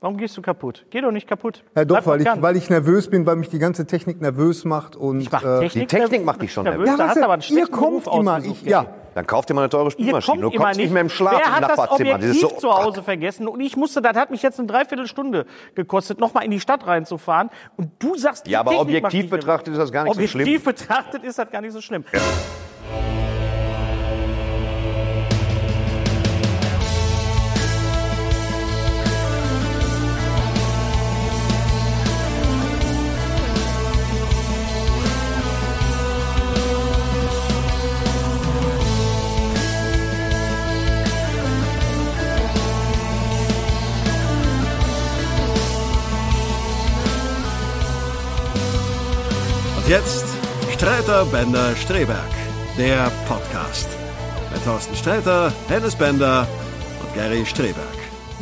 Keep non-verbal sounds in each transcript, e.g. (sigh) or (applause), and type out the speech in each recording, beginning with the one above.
Warum gehst du kaputt? Geh doch nicht kaputt. Ja, doch, Bleib weil ich, weil ich nervös bin, weil mich die ganze Technik nervös macht. Und, Ich mach äh, Technik, die Technik macht dich schon nervös. nervös. Da ja, hast was du aber einen ihr kommt Beruf immer. Ich, ja, Dann kauf dir mal eine teure Ihr Spülmaschine. kommt Du immer kommst nicht. mehr im Schlaf Wer im hat das Nachbarzimmer. Objektiv Das ist zu Hause vergessen? Und ich musste, das hat mich jetzt eine Dreiviertelstunde gekostet, nochmal in die Stadt reinzufahren. Und du sagst, die Ja, aber Technik objektiv betrachtet ist das gar nicht so schlimm. Objektiv (laughs) betrachtet ist das gar nicht so schlimm. Und Streiter Bender Streberg, der Podcast. Mit Thorsten Streiter, Hennes Bender und Gary Streberg.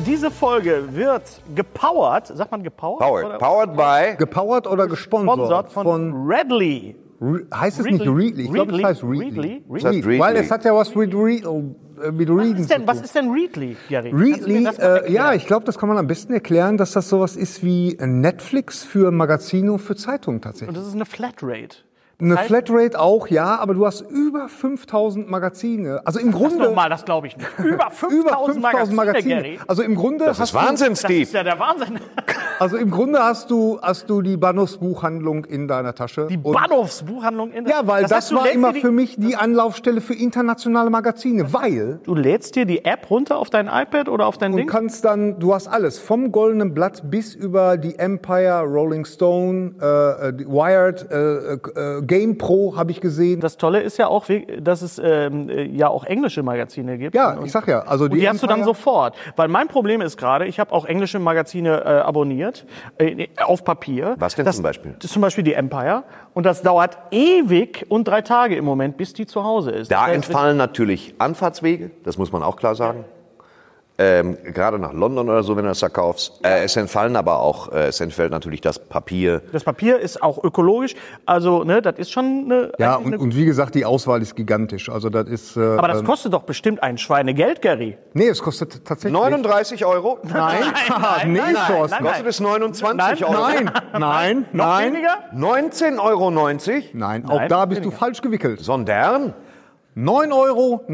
Diese Folge wird gepowert, sagt man gepowert? Powered. Oder? Powered by. gepowert oder gesponsert? Gesponsert von, Redley. Re- heißt es Readly. nicht Readly? Ich glaube, es heißt Readly. Readly. Weil es hat ja was mit, Re äh, mit Was Reading ist, denn, was ist denn Readly, Gary? Readly, äh, ja, ich glaube, das kann man am besten erklären, dass das sowas ist wie Netflix für Magazine und für Zeitungen tatsächlich. Und das ist eine Flatrate. Eine heißt- Flatrate auch, ja, aber du hast über 5000 Magazine. Also im Das Grunde nochmal, das glaube ich nicht. (laughs) Über über 5000 Magazine, Magazine. Gary. Also im Grunde Das hast ist Wahnsinn, Das Steve. ist ja der Wahnsinn. du, (laughs) also im Grunde hast du hast du die Bahnhofsbuchhandlung in deiner Tasche. Die Und- Bahnhofsbuchhandlung in Ja, weil das, heißt, du war immer für mich die Anlaufstelle für internationale Magazine, weil Du lädst dir die App runter auf dein iPad oder auf dein du Ding? kannst dann, du hast alles, vom Goldenen Blatt bis über die Empire, Rolling Stone, äh, äh, Wired, äh, äh, Game Pro habe ich gesehen. Das Tolle ist ja auch, dass es ähm, äh, ja auch englische Magazine gibt. Ja, ich sag ja, also Und die, hast du dann sofort. Weil mein Problem ist gerade, ich habe auch englische Magazine äh, abonniert, äh, auf Papier. Was denn das, zum Beispiel? Das ist zum Beispiel die Empire. Und das dauert ewig und drei Tage im Moment, bis die zu Hause ist. Da Das heißt, entfallen natürlich Anfahrtswege, das muss man auch klar sagen. Ähm, gerade nach London oder so, wenn du das da kaufst. Äh, es entfallen aber auch, äh, es entfällt natürlich das Papier. Das Papier ist auch ökologisch. Also, ne, das ist schon eine. Ja, und, eine und wie gesagt, die Auswahl ist gigantisch. Also das ist. Äh, aber das ähm, kostet doch bestimmt ein Schweinegeld, Gary. nee, es kostet tatsächlich. 39 Euro? (laughs) (laughs) Nein, nein, nee, nein, nein, Thorsten. nein, Kostet es 29 Euro? Nein, (laughs) nein, Noch nein, weniger? 19,90 Euro? nein. Auch Nein, da bist du weniger. falsch gewickelt. Sondern? 9,99 Euro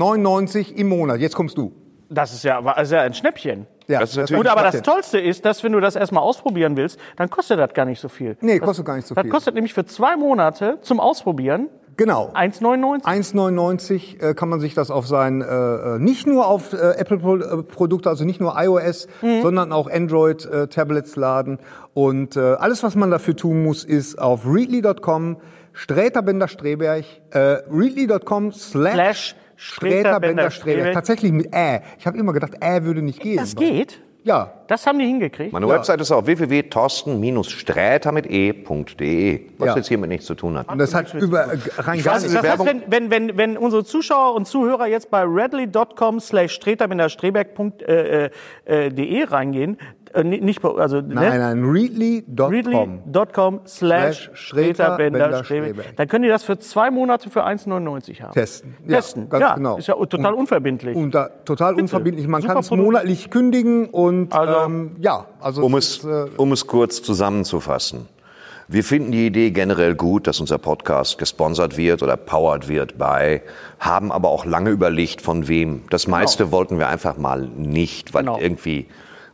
im Monat. Jetzt kommst du. Das ist ja, das ist ja ein Schnäppchen. Ja, Das ist natürlich- Gut, aber das. Tollste ist, dass wenn du das erstmal ausprobieren willst, dann kostet das gar nicht so viel. Nee, das, kostet gar nicht so Das viel. kostet nämlich für zwei Monate zum Ausprobieren Genau. 1,99. 1,99 äh, kann man sich das auf sein, äh, äh, nicht nur auf äh, Apple-Produkte, also nicht nur iOS, Mhm. sondern auch Android-Tablets laden. Und äh, alles, was man dafür tun muss, ist auf readly.com, Sträterbender Streberg, äh, readly.com slash Sträterbender Streberg. Streberg. Tatsächlich mit Ä. Ich habe immer gedacht, Ä würde nicht gehen. Das geht? Ja. Das haben die hingekriegt. Meine Website ist auf www.torsten-sträter mit e.de, was Ja. jetzt hiermit nichts zu tun hat. Und das hat über, äh, rein gar weiß, nicht. Das heißt, wenn, wenn, wenn, wenn unsere Zuschauer und Zuhörer jetzt bei redley.com slash streterminderstreberg.de äh, äh, de reingehen, Äh, ni- nicht, also, Nein, ne? nein, readly.com. Readly.com slash Streter Bender. Streberg. Dann können die das für zwei Monate für 1,99 haben. Testen. Ja, Testen, ganz ja. genau. Ist ja total unverbindlich. Und da, total unverbindlich. Man kann es monatlich kündigen und Also- ähm, ja, also Um es ist, äh, um es kurz zusammenzufassen. Wir finden die Idee generell gut, dass unser Podcast gesponsert wird oder powered wird bei, haben aber auch lange überlegt, von wem. Das meiste wollten wir einfach mal nicht, weil Genau. irgendwie,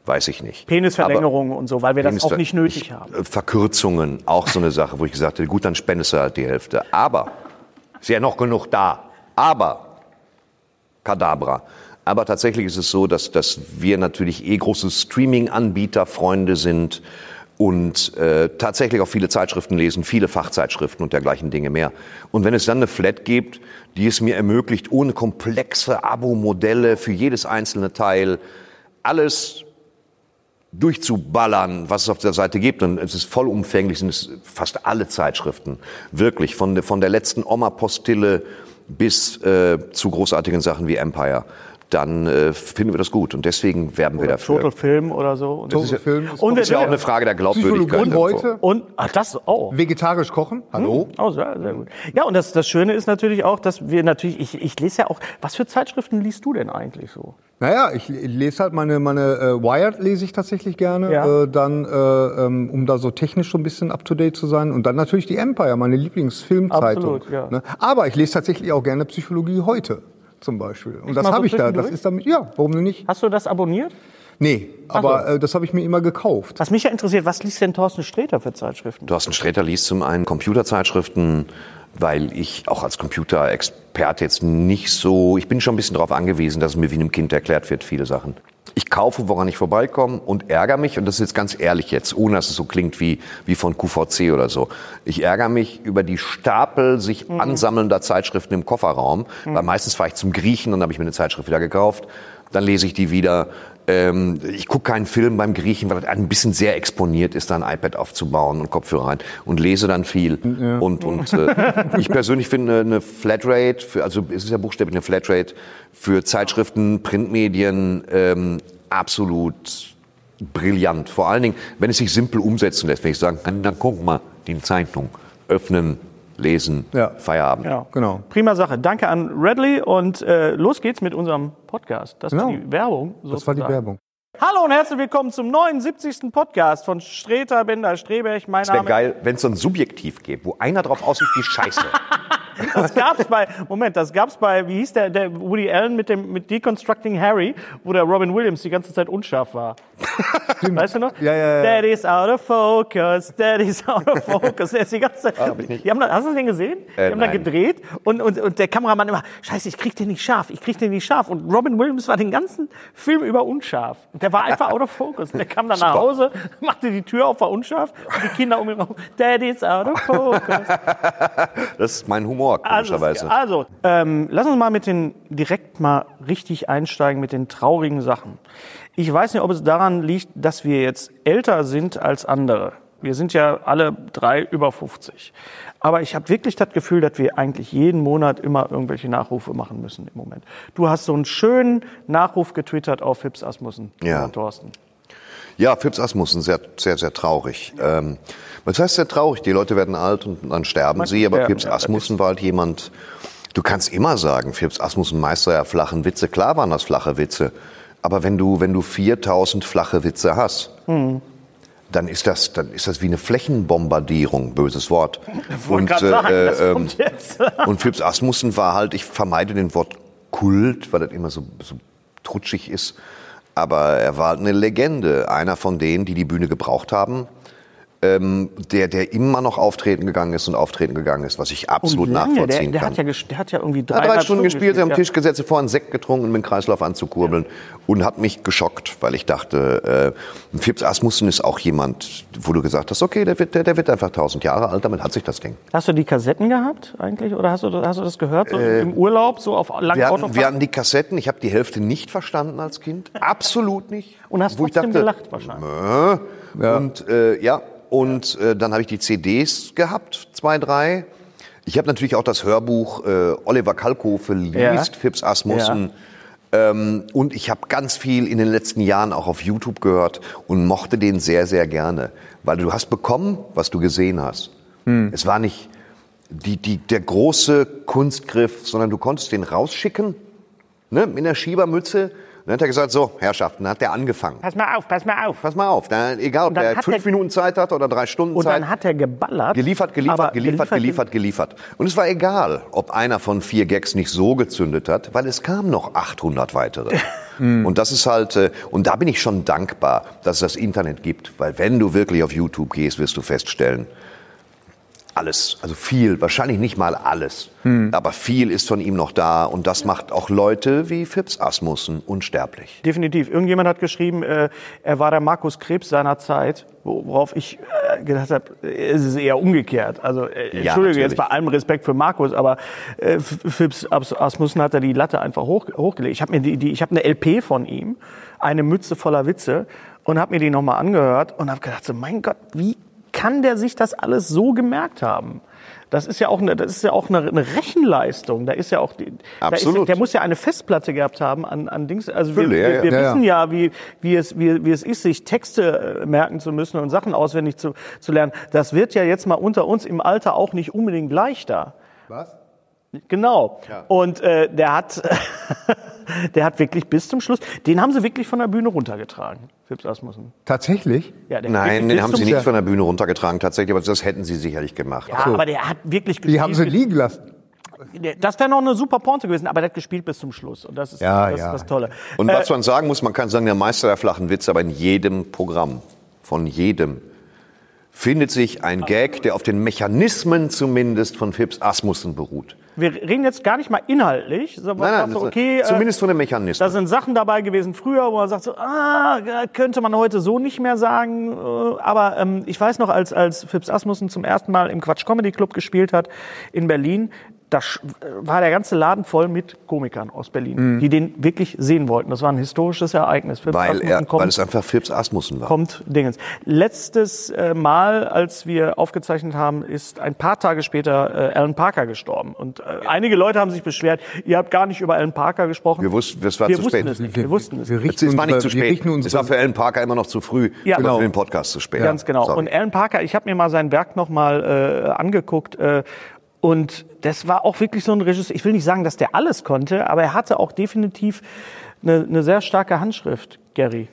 weiß ich nicht. Penisverlängerung und so, weil wir das Penisver- auch nicht nötig ich- haben. Verkürzungen, auch so eine Sache, wo ich gesagt hätte, gut, dann spendest du halt die Hälfte. Aber, ist ja noch genug da. Aber, Kadabra. Aber tatsächlich ist es so, dass, dass wir natürlich eh große Streaming-Anbieter, Freunde sind und äh, tatsächlich auch viele Zeitschriften lesen, viele Fachzeitschriften und dergleichen Dinge mehr. Und wenn es dann eine Flat gibt, die es mir ermöglicht, ohne komplexe Abo-Modelle für jedes einzelne Teil alles durchzuballern, was es auf der Seite gibt. Und es ist vollumfänglich, sind es fast alle Zeitschriften. Wirklich, von, der- von der letzten Oma-Postille bis äh, zu großartigen Sachen wie Empire. Dann äh, finden wir das gut. Und deswegen werben wir dafür. Total Film oder so. Und, Total Film ist und, Das ist ja auch eine Frage der Glaubwürdigkeit. Psychologie heute, und ach, das auch. vegetarisch kochen. Hallo? Oh, sehr, sehr gut. Ja, und das, das Schöne ist natürlich auch, dass wir natürlich, ich, ich lese ja auch, was für Zeitschriften liest du denn eigentlich so? Naja, ich, ich lese halt meine, meine äh, Wired lese ich tatsächlich gerne, Ja. äh, dann, äh, ähm, um da so technisch so ein bisschen up to date zu sein. Und dann natürlich die Empire, meine Lieblingsfilmzeitung. Absolut, ja. ne? Aber ich lese tatsächlich auch gerne Psychologie heute zum Beispiel. Und das mal so habe ich da. Das ist damit, ja, warum denn nicht? Hast du das abonniert? Nee, aber äh, das habe ich mir immer gekauft. Was mich ja interessiert, was liest denn Thorsten Sträter für Zeitschriften? Thorsten Sträter liest zum einen Computerzeitschriften, weil ich auch als Computerexperte jetzt nicht so, ich bin schon ein bisschen darauf angewiesen, dass es mir wie einem Kind erklärt wird, viele Sachen. Ich kaufe, woran ich vorbeikomme und ärgere mich, und das ist jetzt ganz ehrlich jetzt, ohne dass es so klingt wie, wie von QVC oder so. Ich ärgere mich über die Stapel sich ansammelnder Zeitschriften im Kofferraum, weil meistens fahre ich zum Griechen, dann habe ich mir eine Zeitschrift wieder gekauft, dann lese ich die wieder. Ähm, ich gucke keinen Film beim Griechen, weil das ein bisschen sehr exponiert ist, da ein iPad aufzubauen und Kopfhörer rein und lese dann viel. Und, und äh, (laughs) ich persönlich finde eine Flatrate, für, also es ist ja buchstäblich eine Flatrate für Zeitschriften, Printmedien ähm, absolut brillant. Vor allen Dingen, wenn es sich simpel umsetzen lässt, wenn ich sagen kann, dann guck mal, die Zeitung öffnen, lesen, Ja. Feierabend. Ja. Genau. Prima Sache. Danke an Redley und äh, los geht's mit unserem Podcast. Das Genau. war die Werbung. Das war die sozusagen. Werbung. Hallo und herzlich willkommen zum 79. Podcast von Streter Bender Streberg. Mein Es wäre Name geil, wenn es so ein Subjektiv gäbe, wo einer drauf aussieht wie Scheiße. (laughs) Das gab's bei, Moment, das gab's bei, wie hieß der, der Woody Allen mit dem, mit Deconstructing Harry, wo der Robin Williams die ganze Zeit unscharf war. Weißt du noch? Ja, ja, ja. Daddy's out of focus, Daddy's out of focus. Der ist die ganze Zeit. hab ich nicht. Die haben da, hast du den gesehen? Die Äh, haben da nein. gedreht und, und, und der Kameramann immer, Scheiße, ich krieg den nicht scharf, ich krieg den nicht scharf. Und Robin Williams war den ganzen Film über unscharf. Der war einfach out of focus. Der kam dann nach Super. Hause, machte die Tür auf, war unscharf und die Kinder um ihn herum, Daddy's out of focus. Das ist mein Humor, Also, komischerweise. also ähm, lass uns mal mit den direkt mal richtig einsteigen mit den traurigen Sachen. Ich weiß nicht, ob es daran liegt, dass wir jetzt älter sind als andere. Wir sind ja alle drei über 50. Aber ich habe wirklich das Gefühl, dass wir eigentlich jeden Monat immer irgendwelche Nachrufe machen müssen im Moment. Du hast so einen schönen Nachruf getwittert auf Hips Asmussen, Ja. Thorsten. Ja, Phipps Asmussen, sehr, sehr, sehr traurig. Ähm, was heißt sehr traurig? Die Leute werden alt und dann sterben sie, aber ja, Phipps ja, Asmussen war halt jemand, du kannst immer sagen, Phipps Asmussen Meister der flachen Witze, klar waren das flache Witze, aber wenn du, wenn du 4000 flache Witze hast, Hm. Dann ist das, dann ist das wie eine Flächenbombardierung, böses Wort. (laughs) Grad äh, sagen, kommt jetzt. und Phipps Asmussen war halt, ich vermeide den Wort Kult, weil das immer so, so trutschig ist. Aber er war halt eine Legende. Einer von denen, die die Bühne gebraucht haben. Ähm, der, der immer noch auftreten gegangen ist und auftreten gegangen ist, was ich absolut lange, nachvollziehen der, der kann. hat ja, ges- der hat ja irgendwie drei, hat drei Stunden gespielt, sie am ja. Tisch gesetzt, vorher einen Sekt getrunken, um den Kreislauf anzukurbeln und hat mich geschockt, weil ich dachte, äh, Phipps Asmussen ist auch jemand, wo du gesagt hast, okay, der wird, der, der wird einfach tausend Jahre alt, damit hat sich das Ding. Hast du die Kassetten gehabt eigentlich oder hast du, hast du das gehört so im Urlaub so auf langen Äh, Wir hatten, Autofahrten? wir hatten die Kassetten, ich habe die Hälfte nicht verstanden als Kind, absolut nicht. und hast Wo ich trotzdem dachte, gelacht wahrscheinlich. Und äh, ja, und äh, dann habe ich die CDs gehabt, zwei, drei. Ich habe natürlich auch das Hörbuch äh, Oliver Kalkofe liest, Ja. Phipps Asmussen. Ähm, und ich habe ganz viel in den letzten Jahren auch auf YouTube gehört und mochte den sehr, sehr gerne. Weil du hast bekommen, was du gesehen hast. Es war nicht die, die, der große Kunstgriff, sondern du konntest den rausschicken, ne, in der Schiebermütze. Dann hat er gesagt, so, Herrschaften, dann hat der angefangen. Pass mal auf, pass mal auf. Pass mal auf, dann, egal ob dann der fünf er- Minuten Zeit hat oder drei Stunden Und Zeit. dann hat er geballert. Geliefert, geliefert, geliefert, geliefert, geliefert. Und es war egal, ob einer von vier Gags nicht so gezündet hat, weil es kamen noch 800 weitere. (laughs) Und das ist halt, äh, und da bin ich schon dankbar, dass es das Internet gibt, weil wenn du wirklich auf YouTube gehst, wirst du feststellen, alles, also viel, wahrscheinlich nicht mal alles, aber viel ist von ihm noch da und das macht auch Leute wie Phipps Asmussen unsterblich. Definitiv. Irgendjemand hat geschrieben, äh, er war der Markus Krebs seiner Zeit, worauf ich äh, gedacht habe, äh, es ist eher umgekehrt. Also äh, Ja, Entschuldige jetzt bei allem Respekt für Markus, aber äh, Phipps As- Asmussen hat da die Latte einfach hoch, hochgelegt. Ich habe mir die, die, ich habe eine LP von ihm, eine Mütze voller Witze und habe mir die nochmal angehört und habe gedacht, so, mein Gott, wie kann der sich das alles so gemerkt haben? Das ist ja auch eine, das ist ja auch eine, Rechenleistung. Da ist ja auch, die, Da ist, Absolut. der muss ja eine Festplatte gehabt haben an, an Dings. Also wir, Fülle, ja, wir, ja. wir Ja, ja. wissen ja, wie, wie, es, wie, wie es ist, sich Texte äh, merken zu müssen und Sachen auswendig zu, zu lernen. Das wird ja jetzt mal unter uns im Alter auch nicht unbedingt leichter. Was? Genau. Und äh, der hat, (laughs) der hat wirklich bis zum Schluss, den haben sie wirklich von der Bühne runtergetragen, Phipps Asmussen. Tatsächlich? Ja, Nein, den haben sie nicht von der Bühne runtergetragen, tatsächlich, aber das hätten sie sicherlich gemacht. Ja, aber der hat wirklich gespielt. Die haben sie liegen lassen. Das wäre noch eine super Pointe gewesen, aber der hat gespielt bis zum Schluss. Und das ist, Ja, das, ja. ist das Tolle. Und Äh, was man sagen muss, man kann sagen, der Meister der flachen Witze, aber in jedem Programm, von jedem, findet sich ein Gag, der auf den Mechanismen zumindest von Phipps Asmussen beruht. wir reden jetzt gar nicht mal inhaltlich, sondern Nein, nein, so, okay, äh, zumindest von den Da Mechanismen. sind Sachen dabei gewesen früher, wo man sagt so, ah, könnte man heute so nicht mehr sagen. äh, Aber ähm, ich weiß noch, als, als Phipps Asmussen zum ersten Mal im Quatsch Comedy Club gespielt hat in Berlin, da war der ganze Laden voll mit Komikern aus Berlin, die den wirklich sehen wollten. Das war ein historisches Ereignis. Phipps Weil, Asmussen er, kommt, weil es einfach Phipps Asmussen war. kommt Dingens. Letztes äh, Mal, als wir aufgezeichnet haben, ist ein paar Tage später äh, Alan Parker gestorben. Und äh, einige Leute haben sich beschwert, ihr habt gar nicht über Alan Parker gesprochen. Wir wussten, es war wir zu wussten spät. es nicht. Wir wussten es wir nicht. Es war nicht zu wir spät. Es war für Alan Parker immer noch zu früh, Ja. aber Genau. für den Podcast zu spät. Ganz genau. Sorry. Und Alan Parker, ich habe mir mal sein Werk noch mal äh, angeguckt äh, und das war auch wirklich so ein Regisseur. Ich will nicht sagen, dass der alles konnte, aber er hatte auch definitiv eine, eine sehr starke Handschrift, Gary.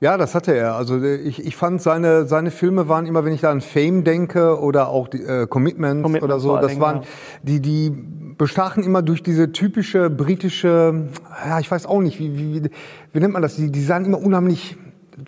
Ja, das hatte er. Also ich, ich fand seine seine Filme waren immer, wenn ich da an Fame denke oder auch die, äh, Commitments, Commitments oder so, das waren die die bestachen immer durch diese typische britische, ja ich weiß auch nicht, wie wie, wie, wie nennt man das? Die, die sahen immer unheimlich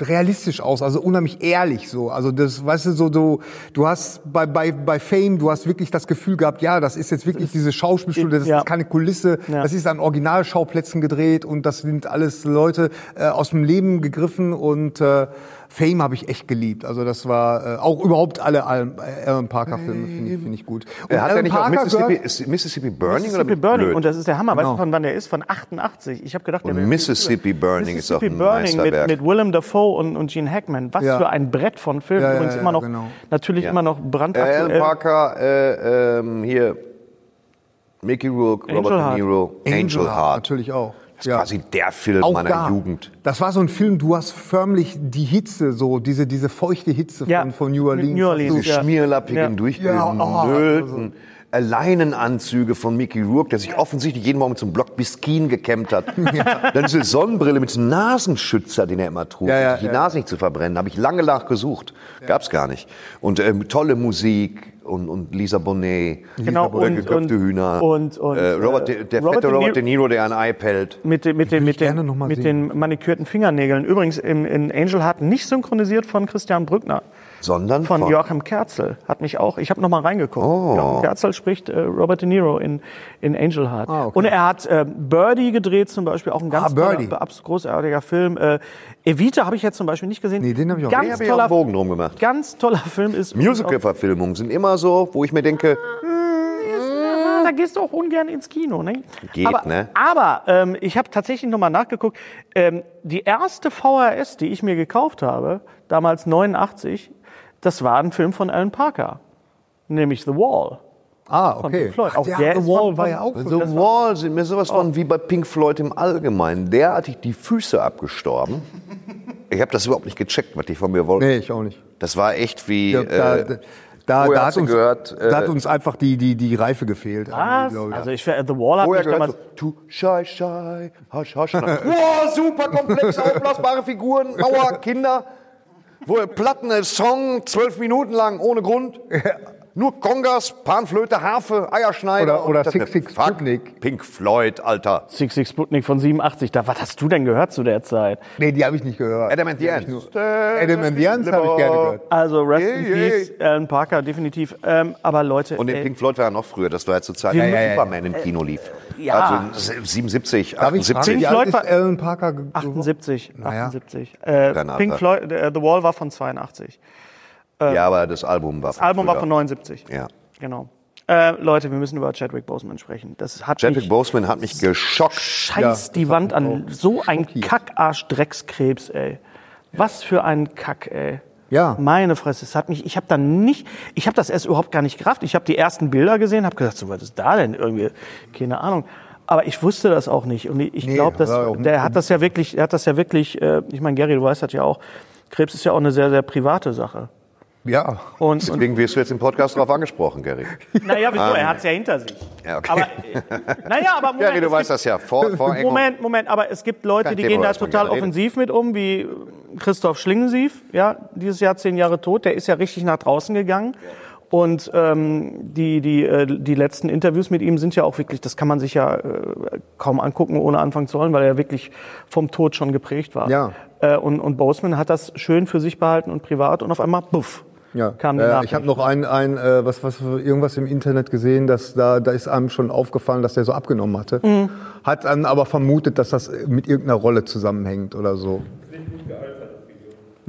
realistisch aus, also unheimlich ehrlich so. Also das, weißt du, so, so du hast bei, bei, bei Fame, du hast wirklich das Gefühl gehabt, ja, das ist jetzt wirklich diese Schauspielschule, das Ja. ist keine Kulisse, Ja. das ist an Originalschauplätzen gedreht und das sind alles Leute äh, aus dem Leben gegriffen und äh, Fame habe ich echt geliebt. Also das war äh, auch überhaupt alle Alan, äh, Alan Parker Filme finde ich, finde ich gut. Und Er hat ja Alan nicht auch Parker Mississippi, gehört- ist Mississippi Burning oder Mississippi Burning. blöd? Und das ist der Hammer. Weißt Genau. du, von wann der ist? Von 88. Ich habe gedacht, der Und Mississippi Burning ist auch Mississippi ein Burning mit, Meisterwerk. mit Willem Dafoe und, und Gene Hackman. Was Ja. für ein Brett von Filmen. Ja, ja, Übrigens ja, immer noch, genau. natürlich Ja. immer noch Äh, brandaktuell. Alan Parker, äh, ähm, hier, Mickey Rourke, Robert Angel De Niro, Angel, Heart. natürlich auch. Das ist quasi der Film Auch meiner da. Jugend. Das war so ein Film, du hast förmlich die Hitze, so diese, diese feuchte Hitze Ja, von, von New Orleans. New Orleans, hast du- Die Ja. schmierlappigen, Ja. durchgenöllten Leinenanzüge von Mickey Rourke, der sich offensichtlich jeden Morgen zum Block Biskin gekämmt hat. (laughs) Dann diese Sonnenbrille mit diesem Nasenschützer, den er immer trug, Ja, ja, um sich die ja. Nase nicht zu verbrennen. Habe ich lange nachgesucht. Gab's gar nicht. Und ähm, tolle Musik und, und Lisa Bonet. Genau, Oder und- geköpfte und- Hühner. und- und, äh, Robert, äh, De, der Robert fette De Niro- Robert De Niro, der ein Ei pellt. Mit, den- mit, den, mit, den, noch mal mit den manikürten Fingernägeln. Übrigens in, in Angel Heart nicht synchronisiert von Christian Brückner, Sondern von von- Joachim Kerzel. Hat mich auch, ich habe noch mal reingeguckt. Oh. Joachim Kerzel spricht äh, Robert De Niro in, in Angel Heart. Ah, okay. Und er hat äh, Birdie gedreht zum Beispiel, auch ein ganz Ah, toller, abs- großartiger Film. Äh, Evita habe ich jetzt zum Beispiel nicht gesehen. Nee, den hab ich auch ganz toller, Bogen drum gemacht. Ganz toller Film ist Musical-Verfilmungen sind immer so, wo ich mir denke, Ja, da gehst du auch ungern ins Kino, ne? Geht, aber, ne? Aber ähm, ich habe tatsächlich nochmal nachgeguckt. Ähm, die erste VHS, die ich mir gekauft habe, damals 89, das war ein Film von Alan Parker, nämlich The Wall. Ah, Von okay. Pink Floyd. Auch ja, der The ist Wall von- war von- ja auch. The Wall sind mir sowas von wie bei Pink Floyd im Allgemeinen. Derartig die Füße abgestorben. Ich habe das überhaupt nicht gecheckt, was die von mir wollten. Nee, ich auch nicht. Das war echt wie. Ja, da, äh, da, hat uns, gehört, äh, da hat uns einfach die, die, die Reife gefehlt. Was? ich. Also ich The Wall hat mich damals. so, shy, shy, hush, hush. (laughs) wow, super komplex aufblasbare Figuren, Mauer, Kinder. Wo Platten, äh, Song, zwölf Minuten lang, ohne Grund. (laughs) Nur Kongas, Panflöte, Harfe, Eierschneider. Oder- oder Six Six Sputnik. Pink Floyd, Alter. Six Six Sputnik von 87. Da, was hast du denn gehört zu der Zeit? Nee, die habe ich nicht gehört. Adam and the Ants. Adam and the Ants habe ich gerne gehört. Also Rest in Yeah, yeah. Peace, Alan Parker, definitiv. Ähm, aber Leute, Und den ey, Pink Floyd war ja noch früher, das war ja zur Zeit, als müssen- Superman im Kino lief. ja. Also 77, Darf ich fragen, 78. wie Floyd war- Alan Parker geworden? 78. Naja. 78. Äh. Pink Floyd, äh, The Wall war von 82. Ja, aber das Album war Das Album war früher. von 79. Ja. Genau. Äh, Leute, wir müssen über Chadwick Boseman sprechen. Das hat Chadwick mich Boseman hat mich geschockt. scheiß Ja, die Wand an. So ein. Kackarsch-Dreckskrebs, ey. Was für ein Kack, ey. Ja. Meine Fresse, es hat mich, ich habe da nicht, ich habe das erst überhaupt gar nicht gerafft. Ich habe die ersten Bilder gesehen, habe gedacht, so, was ist da denn irgendwie? Keine Ahnung. Aber ich wusste das auch nicht. Und ich Nee, glaube, dass war der hat das ja wirklich, er hat das ja wirklich, äh, ich meine, Gary, du weißt das ja auch, Krebs ist ja auch eine sehr, sehr private Sache. Ja. Und, und Deswegen wirst du jetzt im Podcast darauf angesprochen, Gary. (laughs) naja, wieso? Er hat es ja hinter sich. Ja, okay. Aber, äh, naja, aber (laughs) Moment, Gary, du weißt gibt- das ja. Vor, vor (laughs) Moment, Moment, aber es gibt Leute, die Thema, gehen da total offensiv mit um, wie Christoph Schlingensief, ja, dieses Jahr zehn Jahre tot, der ist ja richtig nach draußen gegangen. Und ähm, die, die, äh, die letzten Interviews mit ihm sind ja auch wirklich, das kann man sich ja äh, kaum angucken, ohne anfangen zu wollen, weil er wirklich vom Tod schon geprägt war. Ja. Äh, und, und Boseman hat das schön für sich behalten und privat und auf einmal, buff, Ja, kam die Nachricht. ich habe noch ein, ein äh, was, was irgendwas im Internet gesehen, dass da, da ist einem schon aufgefallen, dass der so abgenommen hatte. Mhm. Hat dann aber vermutet, dass das mit irgendeiner Rolle zusammenhängt oder so.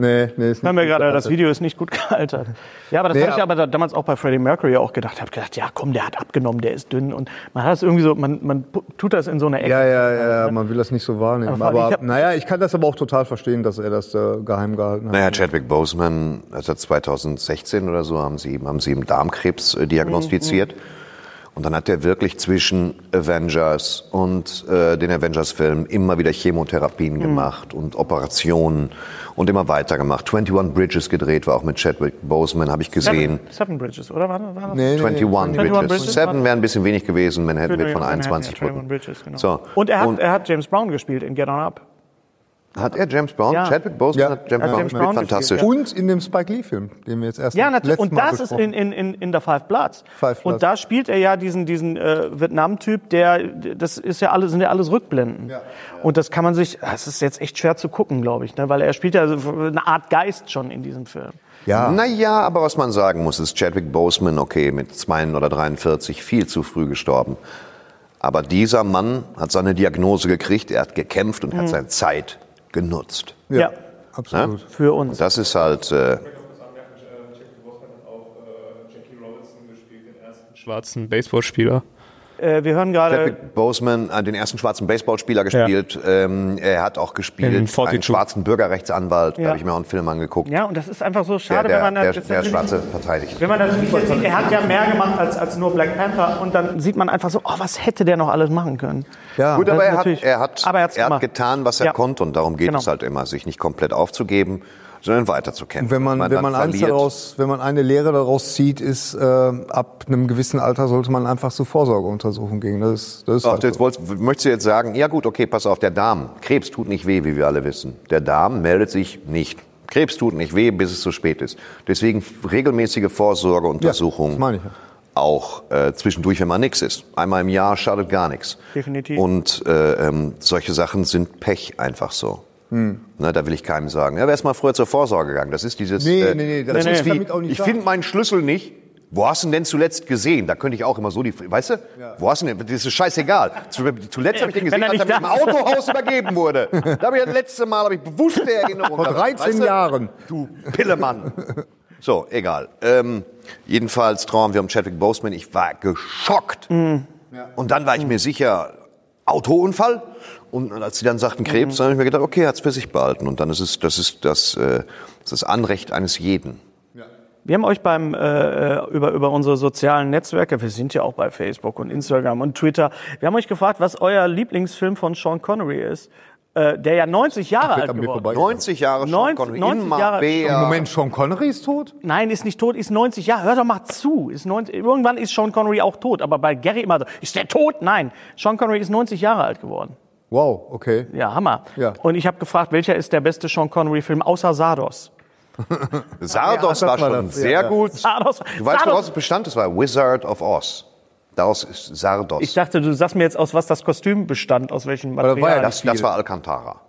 Nee, nee, ist nicht wir gut gerade, das. Video ist nicht gut gealtert. Ja, aber das Nee, habe ich aber- aber da, damals auch bei Freddie Mercury auch gedacht. Ich habe gedacht, ja komm, der hat abgenommen, der ist dünn. Und man hat es irgendwie so, man, man tut das in so eine Ecke. Ja, ja, ja, man will das nicht so wahrnehmen. Aber Aber, ich hab- naja, ich kann das aber auch total verstehen, dass er das äh, geheim gehalten hat. Naja, Chadwick Boseman, also 2016 oder so, haben sie, ihm- haben sie ihm Darmkrebs äh, diagnostiziert. Und dann hat er wirklich zwischen Avengers und äh, den Avengers-Filmen immer wieder Chemotherapien gemacht und Operationen und immer weitergemacht. 21 Bridges gedreht war auch mit Chadwick Boseman, habe ich gesehen. Seven, Seven Bridges, oder? War, war das? Nee, nee, 21 nee, Bridges. 21 Bridges. Seven wäre ein bisschen wenig gewesen, wenn hätten wir von Manhattan, 21 ja, 21 Brücken. Bridges, genau. So. Und, er hat, Und- er hat James Brown gespielt in Get On Up. Hat er James Brown? Ja. Chadwick Boseman Ja. hat James Hat Brown James? Brown Fantastisch. Und in dem Spike Lee-Film, den wir jetzt erst Ja, natürlich. Und Mal das ist in, in, in, in der Five Bloods. Five Bloods. Und da spielt er ja diesen, diesen äh, Vietnam-Typ, der, das ist ja alles, sind ja alles Rückblenden. Und das kann man sich, das ist jetzt echt schwer zu gucken, glaube ich, ne? weil er spielt ja so eine Art Geist schon in diesem Film. Ja. Naja, aber was man sagen muss, ist Chadwick Boseman, okay, mit 2 oder 43 viel zu früh gestorben. Aber dieser Mann hat seine Diagnose gekriegt, er hat gekämpft und hat seine Zeit genutzt. Ja, absolut. für uns. Das ist halt, äh, schwarzen Baseballspieler. Äh, wir hören gerade, Chadwick Boseman hat den ersten schwarzen Baseballspieler gespielt. Ähm, er hat auch gespielt In einen 42. schwarzen Bürgerrechtsanwalt. Da Ja. habe ich mir auch einen Film angeguckt. ja, und das ist einfach so der, schade, der, wenn man der, das, der Schwarze verteidigt. Wenn man das sieht, er hat ja mehr gemacht als, als nur Black Panther und dann sieht man einfach so, oh, was hätte der noch alles machen können? Ja. Gut, Das aber er hat, er, hat, aber er er hat getan, was er Ja. konnte. Und darum geht Genau. es halt immer, sich nicht komplett aufzugeben, sondern weiterzukämpfen. Wenn man, wenn dann man eins daraus, wenn man eine Lehre daraus zieht, ist, äh, ab einem gewissen Alter sollte man einfach zur Vorsorgeuntersuchung gehen. Das ist, das ist Ach, halt jetzt so. wolltest, möchtest du jetzt sagen, ja gut, okay, pass auf, der Darm. Krebs tut nicht weh, wie wir alle wissen. Der Darm meldet sich nicht. Krebs tut nicht weh, bis es zu spät ist. Deswegen regelmäßige Vorsorgeuntersuchungen. Ja, das meine ich ja. Auch äh, zwischendurch, wenn man nichts ist. Einmal im Jahr schadet gar nichts. Definitiv. Und äh, ähm, solche Sachen sind Pech einfach so. Hm. Na, da will ich keinem sagen. Ja, wer ist mal früher zur Vorsorge gegangen? Das ist dieses. Nee, äh, nee, nee, das das will ist ich wie, damit auch nicht ich finde meinen Schlüssel nicht. Wo hast du ihn denn zuletzt gesehen? Da könnte ich auch immer so die, weißt du? Wo hast du ihn denn? Das ist scheißegal. Zu- Zuletzt habe ich den Wenn gesehen, als er mit dem. Autohaus übergeben wurde. Da habe ich das letzte Mal habe ich bewusste Erinnerung. Vor gehabt, 13 weißt du? Jahren. Du Pillemann. So, egal. Ähm, jedenfalls trauern wir um Chadwick Boseman. Ich war geschockt. Und dann war ich mir sicher, Autounfall. Und als sie dann sagten Krebs, dann habe ich mir gedacht, okay, er hat es für sich behalten. Und dann ist es, das ist das, äh, das ist das Anrecht eines jeden. Wir haben euch beim äh, über, über unsere sozialen Netzwerke, wir sind ja auch bei Facebook und Instagram und Twitter, wir haben euch gefragt, was euer Lieblingsfilm von Sean Connery ist, äh, der ja 90 Jahre alt geworden ist. 90 Jahre 90 Connery. 90 Immer Jahre- Bär. Moment, Sean Connery ist tot? Nein, ist nicht tot, ist 90 Jahre. Hör doch mal zu. Ist 90, irgendwann ist Sean Connery auch tot. Aber bei Gary immer so, ist der tot? Nein. Sean Connery ist 90 Jahre alt geworden. Wow, okay. Ja, Hammer. Ja. Und ich habe gefragt, welcher ist der beste Sean Connery-Film außer Sardos? (laughs) Sardos Ja, war schon das, sehr ja, ja. gut. Sardos. Du weißt, woraus es bestand? Es war Wizard of Oz. Daraus ist Sardos. Ich dachte, du sagst mir jetzt, aus was das Kostüm bestand, aus welchem da war ja Material. das, das war Alcantara.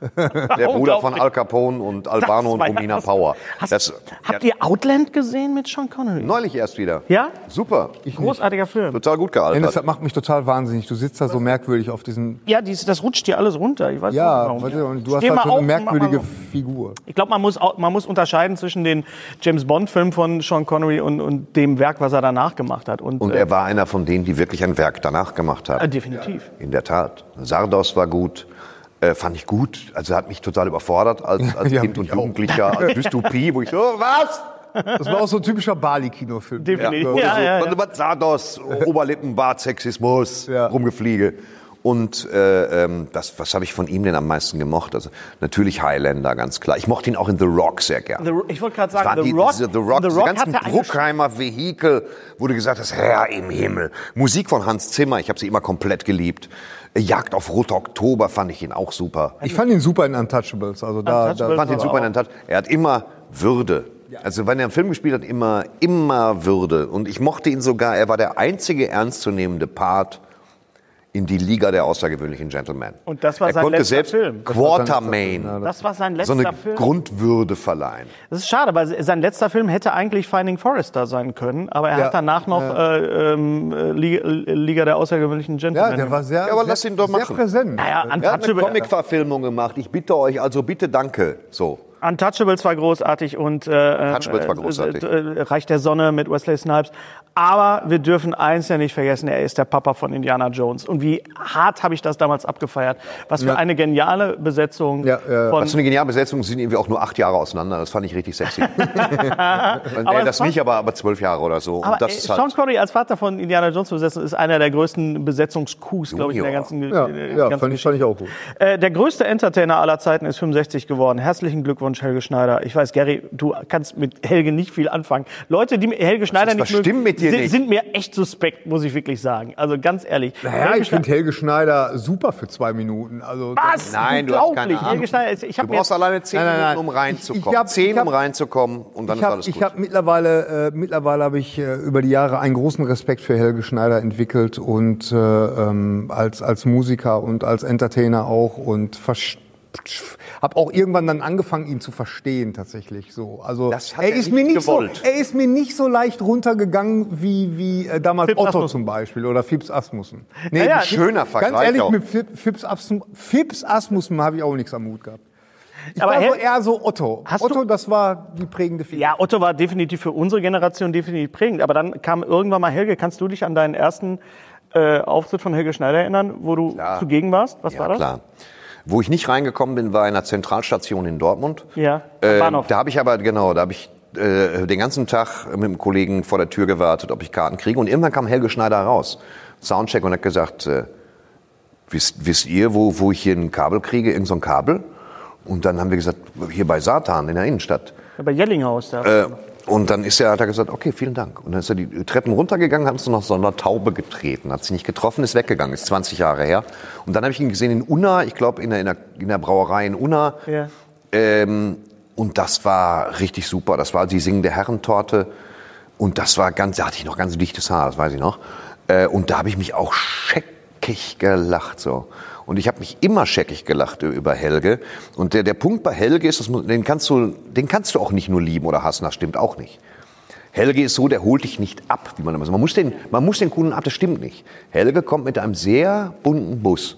(laughs) Der Bruder von Al Capone und Albano und Romina Power. Hast, Das, habt ihr Outland gesehen mit Sean Connery? neulich erst wieder. Ja? Super. Großartiger Film. Total gut gealtert. das macht mich total wahnsinnig. Du sitzt da so merkwürdig auf diesem. Ja, dies, das rutscht dir alles runter. Ich weiß nicht Ja, warum. warte, und du hast Steh halt so auf eine mal merkwürdige so. Figur. Ich glaube, man muss, man muss unterscheiden zwischen den James Bond-Filmen von Sean Connery und, und dem Werk, was er danach gemacht hat. Und, Und äh, er war einer von denen, die wirklich ein Werk danach gemacht äh, haben. definitiv. In der Tat. Sardos war gut. Äh, fand ich gut. Also hat mich total überfordert als, (laughs) als Ja, Kind und. Jugendlicher, (laughs) als Dystopie, wo ich so, was? Das war auch so ein typischer Bali-Kinofilm. Definitiv. Oder Ja, so, ja, ja. was Sardos, Oberlippenbart, Sexismus, Ja. Rumgefliege. Und äh, ähm, das, was habe ich von ihm denn am meisten gemocht? Also natürlich Highlander, ganz klar. Ich mochte ihn auch in The Rock sehr gern. The, ich wollte gerade Das sagen, The die, Rock, diese, The Rock, The diese Rock ganzen Bruckheimer Vehikel, wo du gesagt hast, Herr im Himmel. Musik von Hans Zimmer, ich habe sie immer komplett geliebt. Jagd auf Roter Oktober fand ich ihn auch super. Ich fand ihn super in Untouchables. Also da, Untouchables da Ich fand ihn super in Tat. Er hat immer Würde. Also wenn er einen Film gespielt hat, immer, immer Würde. Und ich mochte ihn sogar, er war der einzige ernstzunehmende Part in die Liga der außergewöhnlichen Gentlemen. Und das war er sein konnte letzter selbst Film. Quartermain Das war sein so letzter eine Film. Grundwürde verleihen. Das ist schade, weil sein letzter Film hätte eigentlich Finding Forrester sein können, aber er Ja. hat danach noch äh, ähm, äh, Liga, Liga der außergewöhnlichen Gentlemen. ja, der war sehr, Ja, aber sehr, lass ihn doch sehr machen. präsent. naja, Er hat eine Comic-Verfilmung gemacht. Ich bitte euch, also bitte danke. So. Untouchables war großartig und äh, war großartig. Äh, äh, Reich der Sonne mit Wesley Snipes. Aber wir dürfen eins ja nicht vergessen, er ist der Papa von Indiana Jones. Und wie hart habe ich das damals abgefeiert. Was für Ja. eine geniale Besetzung Ja, ja. von Was für eine geniale Besetzung sind irgendwie auch nur acht Jahre auseinander. Das fand ich richtig sexy. (laughs) Aber nee, es das nicht, aber, aber zwölf Jahre oder so. Aber Und das äh, ist Sean halt, Connery als Vater von Indiana Jones zu besetzen, ist einer der größten Besetzungscoups, glaube ich, in der ganzen, Ja, ja ganzen fand, ich, fand ich auch gut. Äh, der größte Entertainer aller Zeiten ist 65 geworden. Herzlichen Glückwunsch, Helge Schneider. Ich weiß, Gary, du kannst mit Helge nicht viel anfangen. Leute, die mit Helge Schneider nicht was mögen, stimmt mit dir sind, nicht? sind mir echt suspekt, muss ich wirklich sagen. Also ganz ehrlich. Naja, Helge ich finde Helge Schneider super für zwei Minuten. Also, Was? Nein, du hast keine. Ahnung. Helge Schneider, ich, ich du habe brauchst alleine zehn Nein, nein, nein. Minuten, um Ich- reinzukommen. ich hab- zehn, ich hab- um reinzukommen und dann Ich ist habe alles gut. hab mittlerweile, äh, mittlerweile habe ich äh, über die Jahre einen großen Respekt für Helge Schneider entwickelt und äh, ähm, als als Musiker und als Entertainer auch und habe auch irgendwann dann angefangen, ihn zu verstehen tatsächlich. So, also Das hat er er ist mir nicht nicht so, gewollt. er ist mir nicht so leicht runtergegangen wie wie äh, damals Fips Otto Asmussen. zum Beispiel oder Fips Asmussen. Nee, Ja, ja, schöner Vergleich Ganz ehrlich, auch. mit Fip- Fips, Asm Fips Asmussen habe ich auch nichts am Mut gehabt. Ich Aber war so eher so Otto. Hast Otto, du- das war die prägende Figur. Ja, Otto war definitiv für unsere Generation definitiv prägend. Aber dann kam irgendwann mal Helge. Kannst du dich an deinen ersten äh, Auftritt von Helge Schneider erinnern, wo du Klar. zugegen warst? Was Ja, war das? klar. Wo ich nicht reingekommen bin, war in einer Zentralstation in Dortmund. Ja, Äh, Bahnhof. da habe ich aber, genau, da habe ich äh, den ganzen Tag mit einem Kollegen vor der Tür gewartet, ob ich Karten kriege. Und irgendwann kam Helge Schneider raus, Soundcheck, und hat gesagt, äh, wisst, wisst ihr, wo, wo ich hier ein Kabel kriege, irgend so ein Kabel? Und dann haben wir gesagt, hier bei Satan in der Innenstadt. Ja, Bei Jellinghaus da. Äh, und dann ist er, hat er gesagt, okay, vielen Dank. Und dann ist er die Treppen runtergegangen, hat uns noch so einer Taube getreten, hat sie nicht getroffen, ist weggegangen, ist 20 Jahre her. Und dann habe ich ihn gesehen in Unna, ich glaube in der, in, der, in der Brauerei in Unna. Ja. Ähm, und das war richtig super. Das war die singende Herrentorte. Und das war ganz, da hatte ich noch ganz dichtes Haar, das weiß ich noch. Äh, und da habe ich mich auch scheckig gelacht so. Und ich habe mich immer scheckig gelacht über Helge. Und der, der Punkt bei Helge ist, muss- den, kannst du, den kannst du auch nicht nur lieben oder hassen, das stimmt auch nicht. Helge ist so, der holt dich nicht ab, wie man immer sagt. Man muss den, man muss den Kunden ab, das stimmt nicht. Helge kommt mit einem sehr bunten Bus.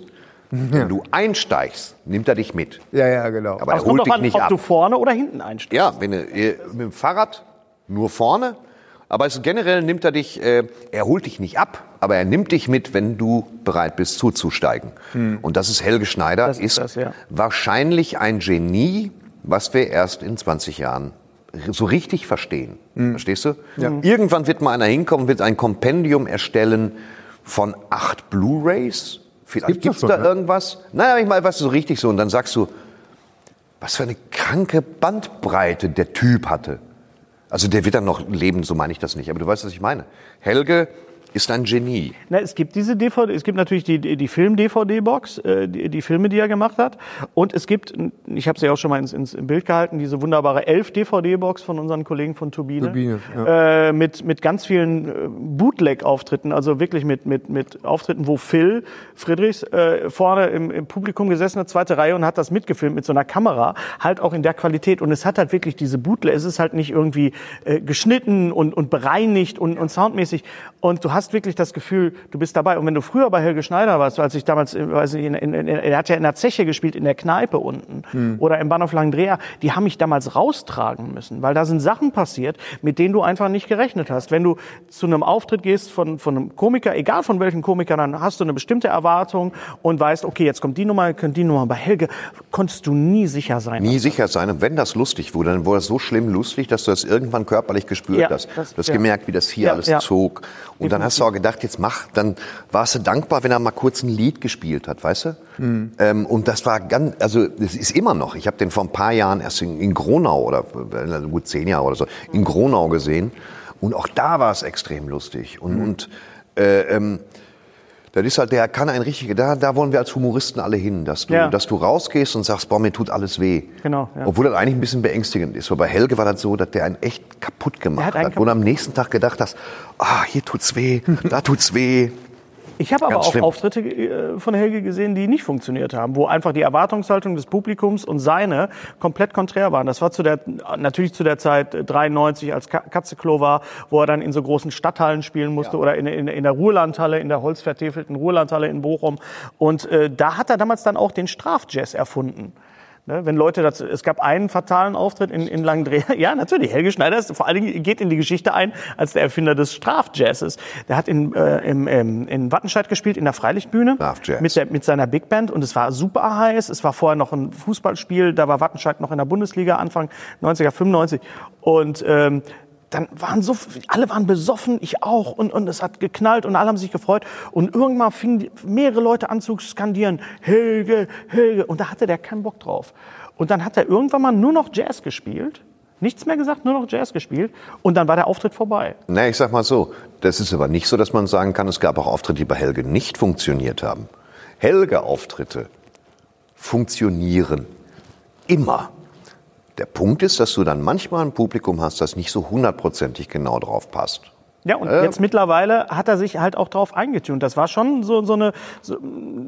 Wenn du einsteigst, nimmt er dich mit. Ja, ja, genau. Aber es er holt doch dich an, nicht ob ab. du vorne oder hinten einsteigst. Ja, wenn du, äh, mit dem Fahrrad nur vorne. Aber es, generell nimmt er dich, äh, er holt dich nicht ab, aber er nimmt dich mit, wenn du bereit bist zuzusteigen. Und das ist Helge Schneider, Das ist ist das, ja. wahrscheinlich ein Genie, was wir erst in 20 Jahren so richtig verstehen. Verstehst du? Irgendwann wird mal einer hinkommen, wird ein Kompendium erstellen von acht Blu-rays. Vielleicht Gibt's gibt es doch da ne? irgendwas. Naja, ich mal, du, so richtig so. Und dann sagst du, was für eine kranke Bandbreite der Typ hatte. Also der wird dann noch leben, so meine ich das nicht. Aber du weißt, was ich meine. Helge ist ein Genie. Na, es gibt diese DVD, es gibt natürlich die, die Film-DVD-Box, äh, die, die Filme, die er gemacht hat. Und es gibt, ich habe sie auch schon mal ins, ins Bild gehalten, diese wunderbare 11-DVD-Box von unseren Kollegen von Turbine. Turbine, äh, mit, mit ganz vielen äh, Bootleg-Auftritten, also wirklich mit, mit, mit Auftritten, wo Phil Friedrichs äh, vorne im, im Publikum gesessen hat, zweite Reihe und hat das mitgefilmt mit so einer Kamera, halt auch in der Qualität. Und es hat halt wirklich diese Bootleg, es ist halt nicht irgendwie äh, geschnitten und, und bereinigt und, und soundmäßig. Und du hast wirklich das Gefühl, du bist dabei. Und wenn du früher bei Helge Schneider warst, als ich damals, äh, weiß ich, in, in, in, er hat ja in der Zeche gespielt, in der Kneipe unten oder im Bahnhof Langendreher, die haben mich damals raustragen müssen, weil da sind Sachen passiert, mit denen du einfach nicht gerechnet hast. Wenn du zu einem Auftritt gehst von, von einem Komiker, egal von welchem Komiker, dann hast du eine bestimmte Erwartung und weißt, okay, jetzt kommt die Nummer, kommt die Nummer. Bei Helge konntest du nie sicher sein. Nie sicher sein. Und wenn das lustig wurde, dann wurde es so schlimm lustig, dass du das irgendwann körperlich gespürt Ja, hast. das- du hast ja. gemerkt, wie das hier Ja, alles zog. Und dann hast du auch gedacht, jetzt mach. Dann warst du dankbar, wenn er mal kurz ein Lied gespielt hat, weißt du? Mhm. Ähm, und das war ganz, also das ist immer noch. Ich habe den vor ein paar Jahren erst in, in Gronau oder äh, gut zehn Jahre oder so in Gronau gesehen. Und auch da war es extrem lustig. Und, Mhm. und äh, ähm, das ist halt, der kann ein richtiger, da, da wollen wir als Humoristen alle hin, dass du, Ja. dass du rausgehst und sagst, boah, mir tut alles weh. Genau, ja. Obwohl das eigentlich ein bisschen beängstigend ist. Weil bei Helge war das so, dass der einen echt kaputt gemacht hat hat. Wo du am nächsten Tag gedacht hast, ah, hier tut's weh, da tut's weh. Ich habe aber Ganz auch schlimm. Auftritte äh, von Helge gesehen, die nicht funktioniert haben, wo einfach die Erwartungshaltung des Publikums und seine komplett konträr waren. Das war zu der, natürlich zu der Zeit äh, 93, als Ka- Katzeklo war, wo er dann in so großen Stadthallen spielen musste oder in, in, in der Ruhrlandhalle, in der holzvertäfelten Ruhrlandhalle in Bochum. Und äh, da hat er damals dann auch den Strafjazz erfunden. Ne, wenn Leute dazu, es gab einen fatalen Auftritt in, in Langendreher. (laughs) Ja, natürlich. Helge Schneider ist vor allen Dingen geht in die Geschichte ein als der Erfinder des Strafjazzes. Der hat in, äh, im, ähm, in Wattenscheid gespielt in der Freilichtbühne Strafjazz. mit, der, mit seiner Big Band und es war super heiß. Es war vorher noch ein Fußballspiel. Da war Wattenscheid noch in der Bundesliga Anfang 90er, 95 und ähm, dann waren so, alle waren besoffen, ich auch, und, und es hat geknallt und alle haben sich gefreut. Und irgendwann fingen mehrere Leute an zu skandieren, Helge, Helge, und da hatte der keinen Bock drauf. Und dann hat er irgendwann mal nur noch Jazz gespielt, nichts mehr gesagt, nur noch Jazz gespielt, und dann war der Auftritt vorbei. Na, ich sag mal so, das ist aber nicht so, dass man sagen kann, es gab auch Auftritte, die bei Helge nicht funktioniert haben. Helge-Auftritte funktionieren immer. Der Punkt ist, dass du dann manchmal ein Publikum hast, das nicht so hundertprozentig genau drauf passt. Ja, und Äh. jetzt mittlerweile hat er sich halt auch drauf eingetunt. Das war schon so, so eine, so,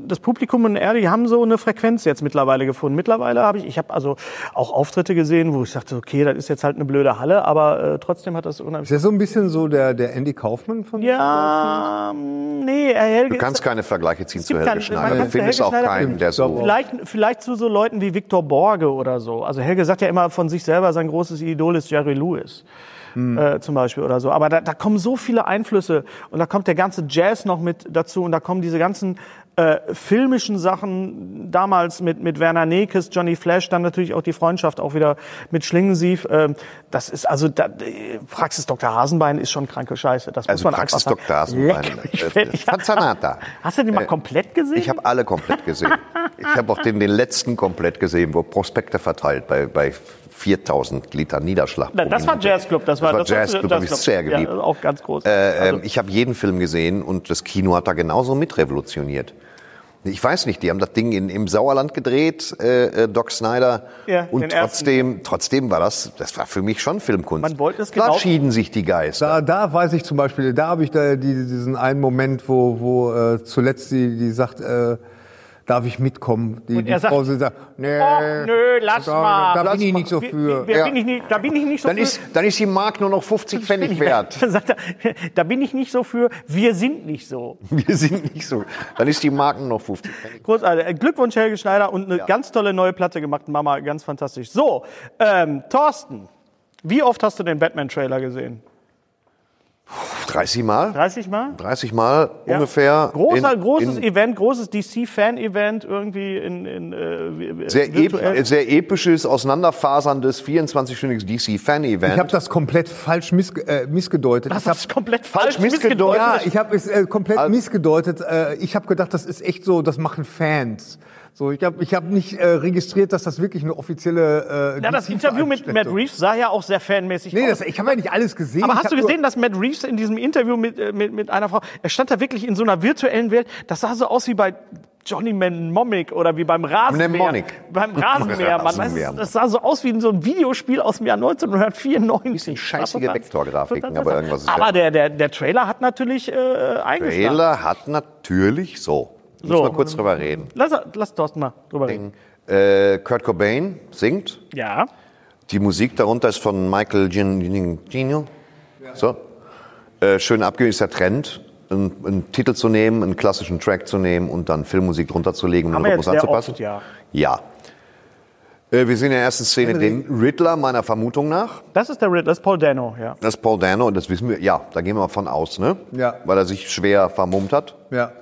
das Publikum und er, die haben so eine Frequenz jetzt mittlerweile gefunden. Mittlerweile habe ich, ich habe also auch Auftritte gesehen, wo ich dachte, okay, das ist jetzt halt eine blöde Halle, aber äh, trotzdem hat das unheimlich. Ist der so ein bisschen so der, der Andy Kaufmann von Ja, mm, nee, Herr Helge. Du kannst keine Vergleiche ziehen zu Helge Schneider. Du findest auch Schneider- keinen, der so... Vielleicht, vielleicht zu so Leuten wie Victor Borge oder so. Also Helge sagt ja immer von sich selber, sein großes Idol ist Jerry Lewis. Äh, zum Beispiel oder so. Aber da, da kommen so viele Einflüsse und da kommt der ganze Jazz noch mit dazu und da kommen diese ganzen äh, filmischen Sachen damals mit, mit Werner Nekes, Johnny Flash, dann natürlich auch die Freundschaft auch wieder mit Schlingensief. Ähm, das ist also da, äh, Praxis Dr. Hasenbein ist schon kranke Scheiße. Das Also muss man Praxis. Dr. Hasenbein, mich äh. (laughs) Hast du den mal Äh, komplett gesehen? Ich habe alle komplett gesehen. Ich habe auch den, den letzten komplett gesehen, wo Prospekte verteilt bei, bei 4000 Liter Niederschlag. Na, das war. Jazzclub, das war, das war das Jazzclub, habe ich sehr geliebt. Ja, auch ganz groß. Äh, Also- ähm, ich habe jeden Film gesehen und das Kino hat da genauso mitrevolutioniert. Ich weiß nicht, die haben das Ding in, im Sauerland gedreht, äh, äh, Doc Snyder. Ja, und ersten. trotzdem, trotzdem war das, das war für mich schon Filmkunst. Man wollte es genau- schieden sich die Geister. Da, da weiß ich zum Beispiel, da habe ich da die, diesen einen Moment, wo, wo äh, zuletzt die, die sagt, äh, darf ich mitkommen? Die, Und die er sagt, Frau sagt, nee, Och, nö, lass da, mal. Da, Lass bin ich mal. nicht so Wie- für. wie- wer Ja. bin ich nicht, da bin ich nicht so Dann für. ist, dann ist die Mark nur noch 50 Pfennig wert. (laughs) Dann sagt er, (laughs) da bin ich nicht so für. Wir sind nicht so. Wir sind nicht so. Dann ist die Marken noch 50 Pfennig. Großartig. Äh, Glückwunsch, Helge Schneider, und eine ganz tolle neue Platte gemacht. Mama, ganz fantastisch. So, ähm, Thorsten, wie oft hast du den Batman-Trailer gesehen? 30 Mal. 30 Mal? 30 Mal Ja. ungefähr. Großer, in- großes in Event, großes DC-Fan-Event irgendwie in, in äh, sehr, virtuell. ep sehr episches, auseinanderfaserndes 24-stündiges DC-Fan-Event. Ich habe das komplett falsch miss äh, missgedeutet. Das ich hab, ist komplett Falsch falsch missgedeutet. ja, ich habe es äh, komplett Al- missgedeutet. Äh, ich habe gedacht, das ist echt so, das machen Fans. So, ich habe ich hab nicht äh, registriert, dass das wirklich eine offizielle. Äh, Ja, das Interview mit Matt Reeves sah ja auch sehr fanmäßig Nee, aus. das, ich habe ja nicht alles gesehen. Aber Ich hast du gesehen, dass Matt Reeves in diesem Interview mit, äh, mit, mit einer Frau, er stand da wirklich in so einer virtuellen Welt, das sah so aus wie bei Johnny Mnemonic oder wie beim Rasenmäher. Mnemonic. Beim (laughs) Rasenmäher, man weiß, das sah so aus wie in so ein Videospiel aus dem Jahr 1994. Bisschen scheißige Vektorgrafiken, aber irgendwas ist Aber ja- der, der, der Trailer hat natürlich äh, eingeschlagen. Trailer hat natürlich so. So. wir kurz drüber reden. Lass, lass Thorsten mal drüber reden. Äh, Kurt Cobain singt. Ja. Die Musik darunter ist von Michael Giannino. So. Äh, schön der Trend, einen, einen Titel zu nehmen, einen klassischen Track zu nehmen und dann Filmmusik drunter zu legen, um den Rhythmus anzupassen. oft, ja. Ja. Äh, wir sehen in der ersten Szene den Riddler meiner Vermutung nach. Das ist der Rid, das ist Paul Dano, ja. Das ist Paul Dano und das wissen wir, ja, da gehen wir mal von aus, ne? Ja. Weil er sich schwer vermummt hat. Ja.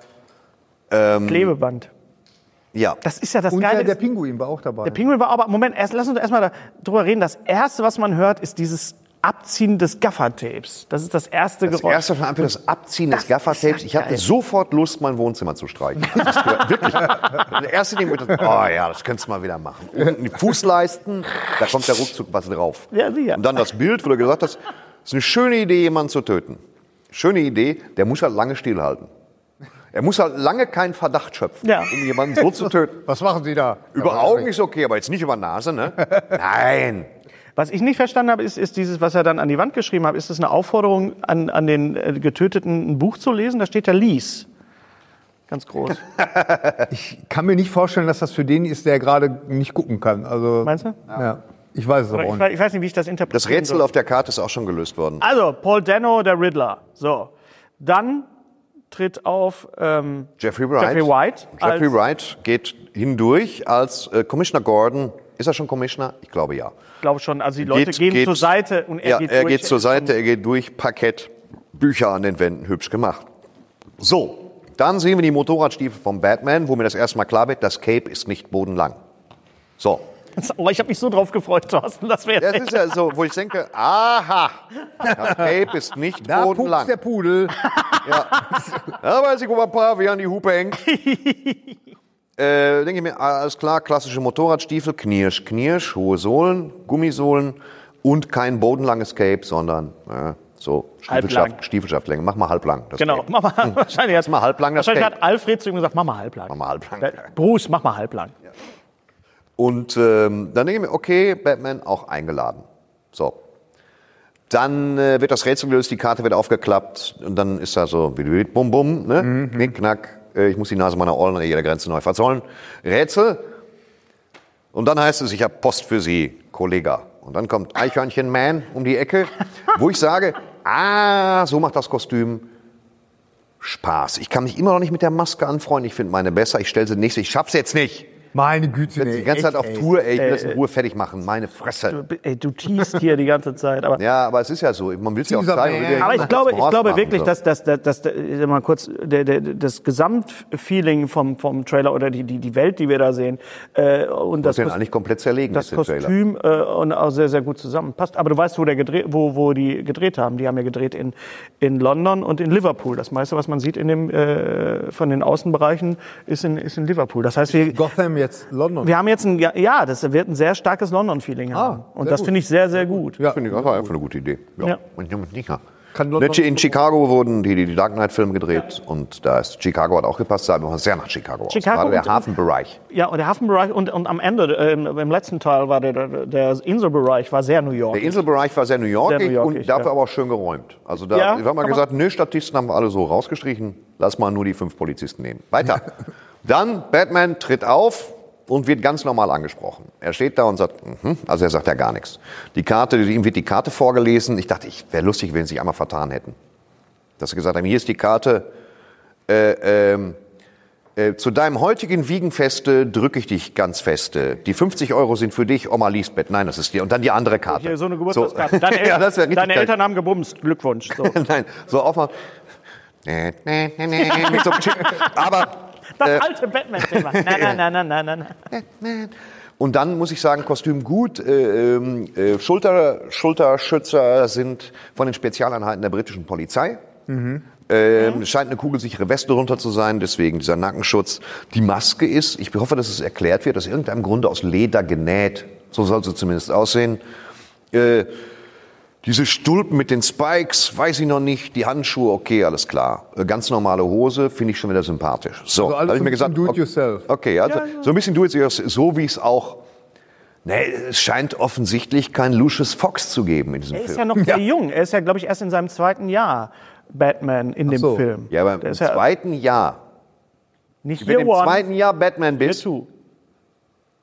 Ähm, Klebeband. Ja. Das ist ja das Und Geile. der, der Pinguin war auch dabei. Der Pinguin war aber, Moment, erst, lass uns erstmal darüber reden. Das erste, was man hört, ist dieses Abziehen des Gaffertapes. Das ist das erste Das Geräusch. erste schon einfach das Abziehen des Das ja Gaffertapes. Ich hatte sofort Lust, mein Wohnzimmer zu streichen. Das ist gehört- (laughs) wirklich. Der erste Ding, oh ja, das könntest du mal wieder machen. Unten die Fußleisten, da kommt der ruckzuck was drauf. Ja, sicher. Und dann das Bild, wo du gesagt hast, es ist eine schöne Idee, jemanden zu töten. Schöne Idee, der muss halt lange stillhalten. Er muss halt lange keinen Verdacht schöpfen, Ja. um jemanden so zu töten. (laughs) Was machen Sie da? Über Augen ist okay, aber jetzt nicht über Nase, ne? (laughs) Nein. Was ich nicht verstanden habe, ist, ist dieses, was er dann an die Wand geschrieben hat. Ist das eine Aufforderung an, an den äh, Getöteten, ein Buch zu lesen? Da steht ja Lies. Ganz groß. (laughs) Ich kann mir nicht vorstellen, dass das für den ist, der gerade nicht gucken kann. Also, Meinst du? Ja. Ich weiß es aber Ich, auch nicht. weiß- ich weiß nicht, wie ich das interpretiere. Das Rätsel auf der Karte ist auch schon gelöst worden. Also, Paul Dano, der Riddler. So. Dann tritt auf ähm, Jeffrey Wright. Jeffrey White. Jeffrey Wright geht hindurch als äh, Commissioner Gordon. Ist er schon Commissioner? Ich glaube ja. Ich glaube schon, also die Leute gehen zur Seite und er ja, geht er durch. geht zur Seite, er geht durch, Parkett, Bücher an den Wänden, hübsch gemacht. So, dann sehen wir die Motorradstiefel vom Batman, wo mir das erste Mal klar wird, das Cape ist nicht bodenlang. So, (laughs) Oh, ich habe mich so drauf gefreut, Thorsten. Das wäre das jetzt ist ja so, wo ich denke, aha, das Cape ist nicht Da bodenlang. der Pudel. Ja, weiß ich, paar wie an die Hupe hängt. (laughs) äh, denke ich mir, alles klar, klassische Motorradstiefel, knirsch, knirsch, hohe Sohlen, Gummisohlen und kein bodenlanges Cape, sondern äh, so. Stiefelschaft, Stiefelschaftslänge. Mach mal halblang. Das Genau, Cape. mach mal, wahrscheinlich, hat, mal halblang das wahrscheinlich Cape. hat Alfred zu ihm gesagt, mach mal halblang. Mach mal halblang. Bruce, mach mal halblang. Und ähm, dann denke ich mir, okay, Batman auch eingeladen. So. Dann äh, wird das Rätsel gelöst, die Karte wird aufgeklappt und dann ist da so, bum bum, ne? Knick, knack, äh, ich muss die Nase meiner Ollen an jeder Grenze neu verzollen. Rätsel. Und dann heißt es, ich habe Post für Sie, Kollege. Und dann kommt Eichhörnchen Man um die Ecke, wo ich sage, (laughs) ah, so macht das Kostüm Spaß. Ich kann mich immer noch nicht mit der Maske anfreunden. Ich finde meine besser. Ich stelle sie nächste. Ich schaff's jetzt nicht. Meine Güte, Die nee, ganze Zeit echt, auf. Tour, ey, ich will das in Ruhe fertig machen, meine Fresse. Ey, du teast hier die ganze Zeit. Aber, Ja, aber es ist ja so, man will es ja auch zeigen. Will ja aber ich glaube, ich glaube wirklich, so. dass, dass, dass, dass, dass mal kurz der, der, das Gesamtfeeling vom, vom Trailer oder die, die, die Welt, die wir da sehen, äh, und das, den eigentlich komplett zerlegen, das. Kostüm äh, und auch sehr, sehr gut zusammenpasst. Aber du weißt, wo, der gedreht, wo, wo die gedreht haben. Die haben ja gedreht in, in London und in Liverpool. Das meiste, was man sieht in dem, äh, von den Außenbereichen, ist in, ist in Liverpool. Das heißt, wir, Gotham jetzt London. wir haben jetzt ein, ja, ja, das wird ein sehr starkes London-Feeling haben. Und sehr das finde ich sehr, sehr gut. Ja. Finde ich, das war einfach eine gute Idee. Ja. Ja. Und ich nicht In Chicago wurden die, die Dark Knight-Filme gedreht und da ist Chicago hat auch gepasst, sah aber sehr nach Chicago, aus. Chicago Gerade der und- Hafenbereich. Ja, und der Hafenbereich und, und am Ende, äh, im, im letzten Teil war der, der, Inselbereich war sehr New York. Der Inselbereich war sehr New Yorkig, und dafür ja. aber auch schön geräumt. Also da Ja, ich hab mal kann gesagt, nö, Statisten haben wir alle so rausgestrichen, lass mal nur die fünf Polizisten nehmen. Weiter. (laughs) Dann Batman tritt auf und wird ganz normal angesprochen. Er steht da und sagt, mhm, also er sagt ja gar nichts. Die Karte, ihm wird die Karte vorgelesen. Ich dachte, ich wäre lustig, wenn sie sich einmal vertan hätten. Dass sie gesagt haben, hier ist die Karte, äh, ähm, Äh, zu deinem heutigen Wiegenfeste drücke ich dich ganz feste. Die 50 Euro sind für dich, Oma Lisbeth. Nein, das ist dir. Und dann die andere Karte. Hier, so eine Geburtstagskarte. (laughs) Deine, ja, deine geil. Eltern haben gebumst. Glückwunsch. So. (laughs) Nein, so aufmachen. (laughs) So. Aber Das alte Batman-Thema. Nein, nein, nein, nein, nein, nein. Und dann muss ich sagen, Kostüm gut. Äh, ähm, äh, Schulter, Schulterschützer sind von den Spezialeinheiten der britischen Polizei. Ähm, es scheint eine kugelsichere Weste drunter zu sein, deswegen dieser Nackenschutz. Die Maske ist, ich hoffe, dass es erklärt wird, aus irgendeinem Grunde aus Leder genäht. So soll sie zumindest aussehen. Äh, diese Stulpen mit den Spikes, weiß ich noch nicht. Die Handschuhe, okay, alles klar. Äh, Ganz normale Hose, finde ich schon wieder sympathisch. So, Also alles da hab ich so mir ein gesagt, bisschen do it okay, yourself. Okay, also so ein bisschen do it yourself, so wie es auch. Nee, es scheint offensichtlich kein Lucius Fox zu geben in diesem Er ist Film. ja noch (laughs) sehr jung. Er ist ja, glaube ich, erst in seinem zweiten Jahr Batman in dem so. Film. ja, aber im ist ja zweiten Jahr, nicht wenn du im zweiten Jahr Batman bist,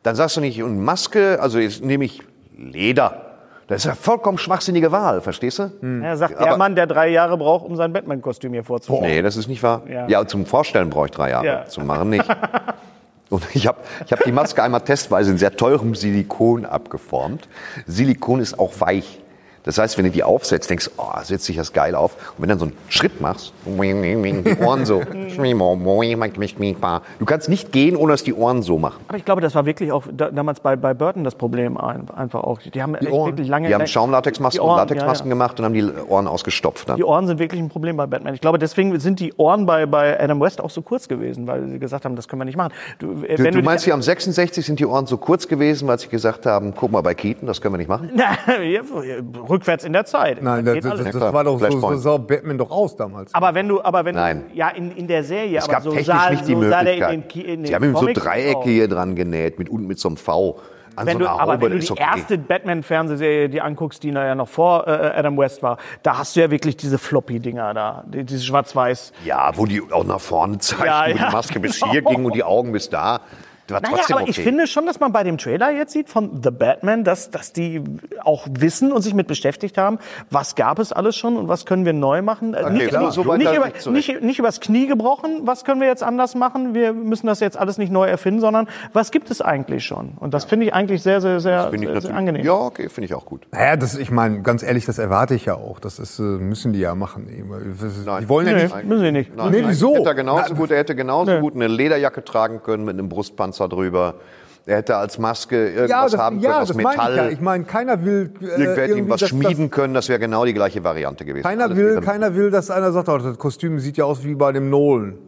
dann sagst du nicht, und Maske, also jetzt nehme ich Leder. Das ist ja vollkommen schwachsinnige Wahl, verstehst du? Er sagt der Aber- Mann, der drei Jahre braucht, um sein Batman-Kostüm hier vorzuführen. Nee, das ist nicht wahr. Ja. Ja, zum Vorstellen brauche ich drei Jahre, Ja. zum Machen nicht. (laughs) Und ich habe ich hab die Maske einmal testweise in sehr teurem Silikon abgeformt. Silikon ist auch weich. Das heißt, wenn du die aufsetzt, denkst du, oh, setzt sich das geil auf. Und wenn du dann so einen Schritt machst, die Ohren so. (laughs) Du kannst nicht gehen, ohne dass die Ohren so machen. Aber ich glaube, das war wirklich auch da, damals bei, bei Burton das Problem ein, einfach auch. Die haben echt Ohren. wirklich lange. Die haben die Schaumlatexmasken und Latexmasken ja, ja. gemacht und haben die Ohren ausgestopft. Dann. Die Ohren sind wirklich ein Problem bei Batman. Ich glaube, deswegen sind die Ohren bei, bei Adam West auch so kurz gewesen, weil sie gesagt haben, das können wir nicht machen. Du, äh, Du, wenn du die- meinst, hier am 66 sind die Ohren so kurz gewesen, weil sie gesagt haben, guck mal bei Keaton, das können wir nicht machen? (laughs) Rückwärts in der Zeit. Nein, geht das, das, das war doch so, so sah Batman doch aus damals. aber wenn du, aber wenn Nein. du, ja, in, in der Serie, Es aber gab so technisch sah, nicht die so sah der Möglichkeit. in den, in den Sie haben ihm so Dreiecke auch. hier dran genäht, mit unten mit so einem V. An Wenn so du, einer aber Haube, wenn du die okay. erste Batman-Fernsehserie dir anguckst, die ja noch vor äh, Adam West war, da hast du ja wirklich diese Floppy-Dinger da, die, diese schwarz-weiß. Ja, wo die auch nach vorne zeigen, Ja, wo ja. die Maske bis hier ging und die Augen bis da. War Naja, trotzdem aber okay. ich finde schon, dass man bei dem Trailer jetzt sieht von The Batman, dass, dass die auch wissen und sich mit beschäftigt haben, was gab es alles schon und was können wir neu machen. Äh, nicht, klar, nicht, so nicht, über, nicht nicht, nicht übers Knie gebrochen, was können wir jetzt anders machen, wir müssen das jetzt alles nicht neu erfinden, sondern was gibt es eigentlich schon? Und das finde ich eigentlich sehr, sehr, sehr, Finde ich sehr, sehr angenehm. Ja, okay, finde ich auch gut. Naja, das, ich meine, ganz ehrlich, das erwarte ich ja auch. Das ist, äh, müssen die ja machen. Die Nein. wollen ja Nee, nicht. müssen sie nicht. Nein, Nee, nein. wieso? Hätte er genauso Na, gut, er hätte genauso Nee. gut eine Lederjacke tragen können mit einem Brustpanzer drüber. Er hätte als Maske irgendwas Ja, das, haben können ja, aus das meine ich Metall. ja. Ich meine, keiner will äh, Irgendwer hätte ihm irgendwie, was dass- schmieden können, das wäre genau die gleiche Variante gewesen. Keiner Alles will, keiner will, dass einer sagt, oh, das Kostüm sieht ja aus wie bei dem Nolan.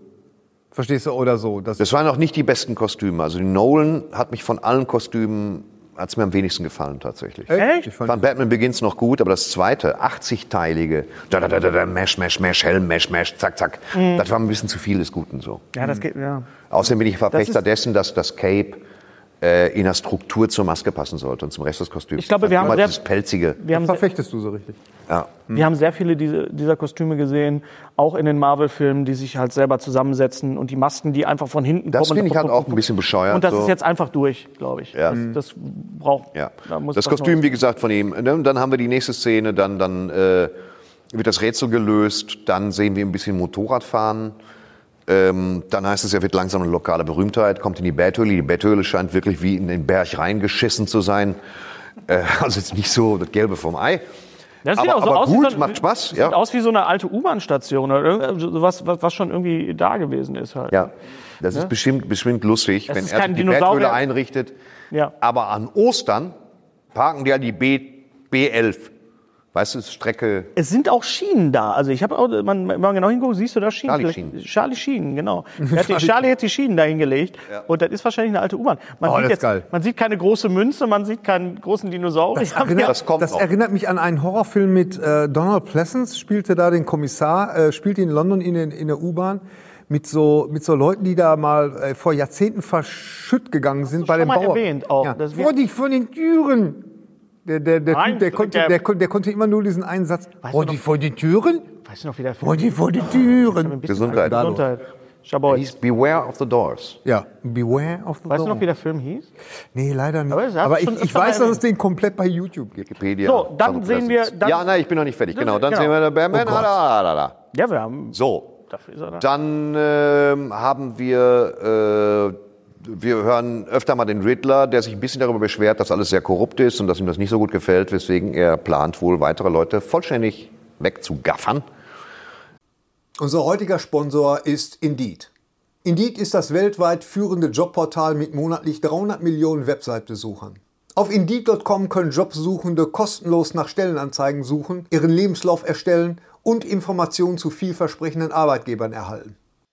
Verstehst du? Oder so. Das, Das waren auch nicht die besten Kostüme. Also Nolan hat mich von allen Kostümen, hat's mir am wenigsten gefallen tatsächlich. Echt? Ich fand, fand Batman Begins noch gut, aber das zweite, 80-teilige, da, da, da, da, da, Mesh, Mesh, Mesh, Helm, Mesh, Mesh, zack, zack, Mhm. das war ein bisschen zu viel des Guten so. Ja, das geht, ja. Außerdem bin ich Verfechter ist- dessen, dass das Cape in der Struktur zur Maske passen sollte und zum Rest des Kostüms. Ich glaube, wir haben sehr- dieses pelzige. Wir haben, sehr, verfechtest du so richtig. Ja. wir haben sehr viele diese, dieser Kostüme gesehen, auch in den Marvel-Filmen, die sich halt selber zusammensetzen und die Masken, die einfach von hinten Das kommen. finde ich halt auch ein bisschen bescheuert. Und das so. ist jetzt einfach durch, glaube ich. Ja. Das, das braucht. Ja. da muss Das Kostüm, wie gesagt, von ihm. Ne, und Dann haben wir die nächste Szene, dann, dann äh, wird das Rätsel gelöst, dann sehen wir ein bisschen Motorrad fahren. Ähm, dann heißt es, er wird langsam eine lokale Berühmtheit, kommt in die Betthöhle. Die Betthöhle scheint wirklich wie in den Berg reingeschissen zu sein. Äh, (laughs) also jetzt nicht so das Gelbe vom Ei. Das sieht aber- auch so aber aus gut, wie so, macht Spaß, Sieht ja. aus wie so eine alte U-Bahn-Station oder irgend- so was, schon irgendwie da gewesen ist halt. Ja, das ist bestimmt, bestimmt lustig, wenn ist er die. Betthöhle einrichtet. Ja. Aber an Ostern parken die ja die B, B11. Weißt du, Strecke Es sind auch Schienen da. Also ich habe auch, man, wenn man genau hinguckt, siehst du da Schienen. Charlie Schienen. Charlie Schienen, genau. (laughs) Hat die, Charlie hat die Schienen da hingelegt und das ist wahrscheinlich eine alte U-Bahn. Man, Oh, sieht das ist jetzt- geil. man sieht keine große Münze, man sieht keinen großen Dinosaurier. Das (laughs) erinnert, das kommt das noch. erinnert mich an einen Horrorfilm mit äh, Donald Pleasence, spielte da den Kommissar, äh, spielte in London in, den, in der U-Bahn mit so, mit so Leuten, die da mal äh, vor Jahrzehnten verschütt gegangen sind bei schon den mal Bauern. erwähnt auch, Ja. dass wir- Vor, die, vor den Türen. Der, der, der, Nein, typ, der, konnte, der- der, kon- der konnte immer nur diesen einen Satz. Weißt Vor du die, noch- vor die Türen? Weißt du noch, wie der Vor die, vor die Türen. Gesundheit. Gesundheit. Schaboy. hieß Beware of the Doors. Ja, beware of the Weißt du noch, wie der Film hieß? Nee, leider nicht. Aber Aber ich, ich weiß, dass es den komplett bei YouTube gibt. Wikipedia. So, dann sehen wir- dann- ja, nein, ich bin noch nicht fertig. Genau, dann Genau. sehen wir Batman. Oh. Ah, da, da, da. Ja, wir haben. So, dafür ist er da. Dann ähm, haben wir, äh, wir hören öfter mal den Riddler, der sich ein bisschen darüber beschwert, dass alles sehr korrupt ist und dass ihm das nicht so gut gefällt, weswegen er plant, wohl weitere Leute vollständig wegzugaffern. Unser heutiger Sponsor ist Indeed. Indeed ist das weltweit führende Jobportal mit monatlich 300 Millionen Website-Besuchern. Auf Indeed.com können Jobsuchende kostenlos nach Stellenanzeigen suchen, ihren Lebenslauf erstellen und Informationen zu vielversprechenden Arbeitgebern erhalten.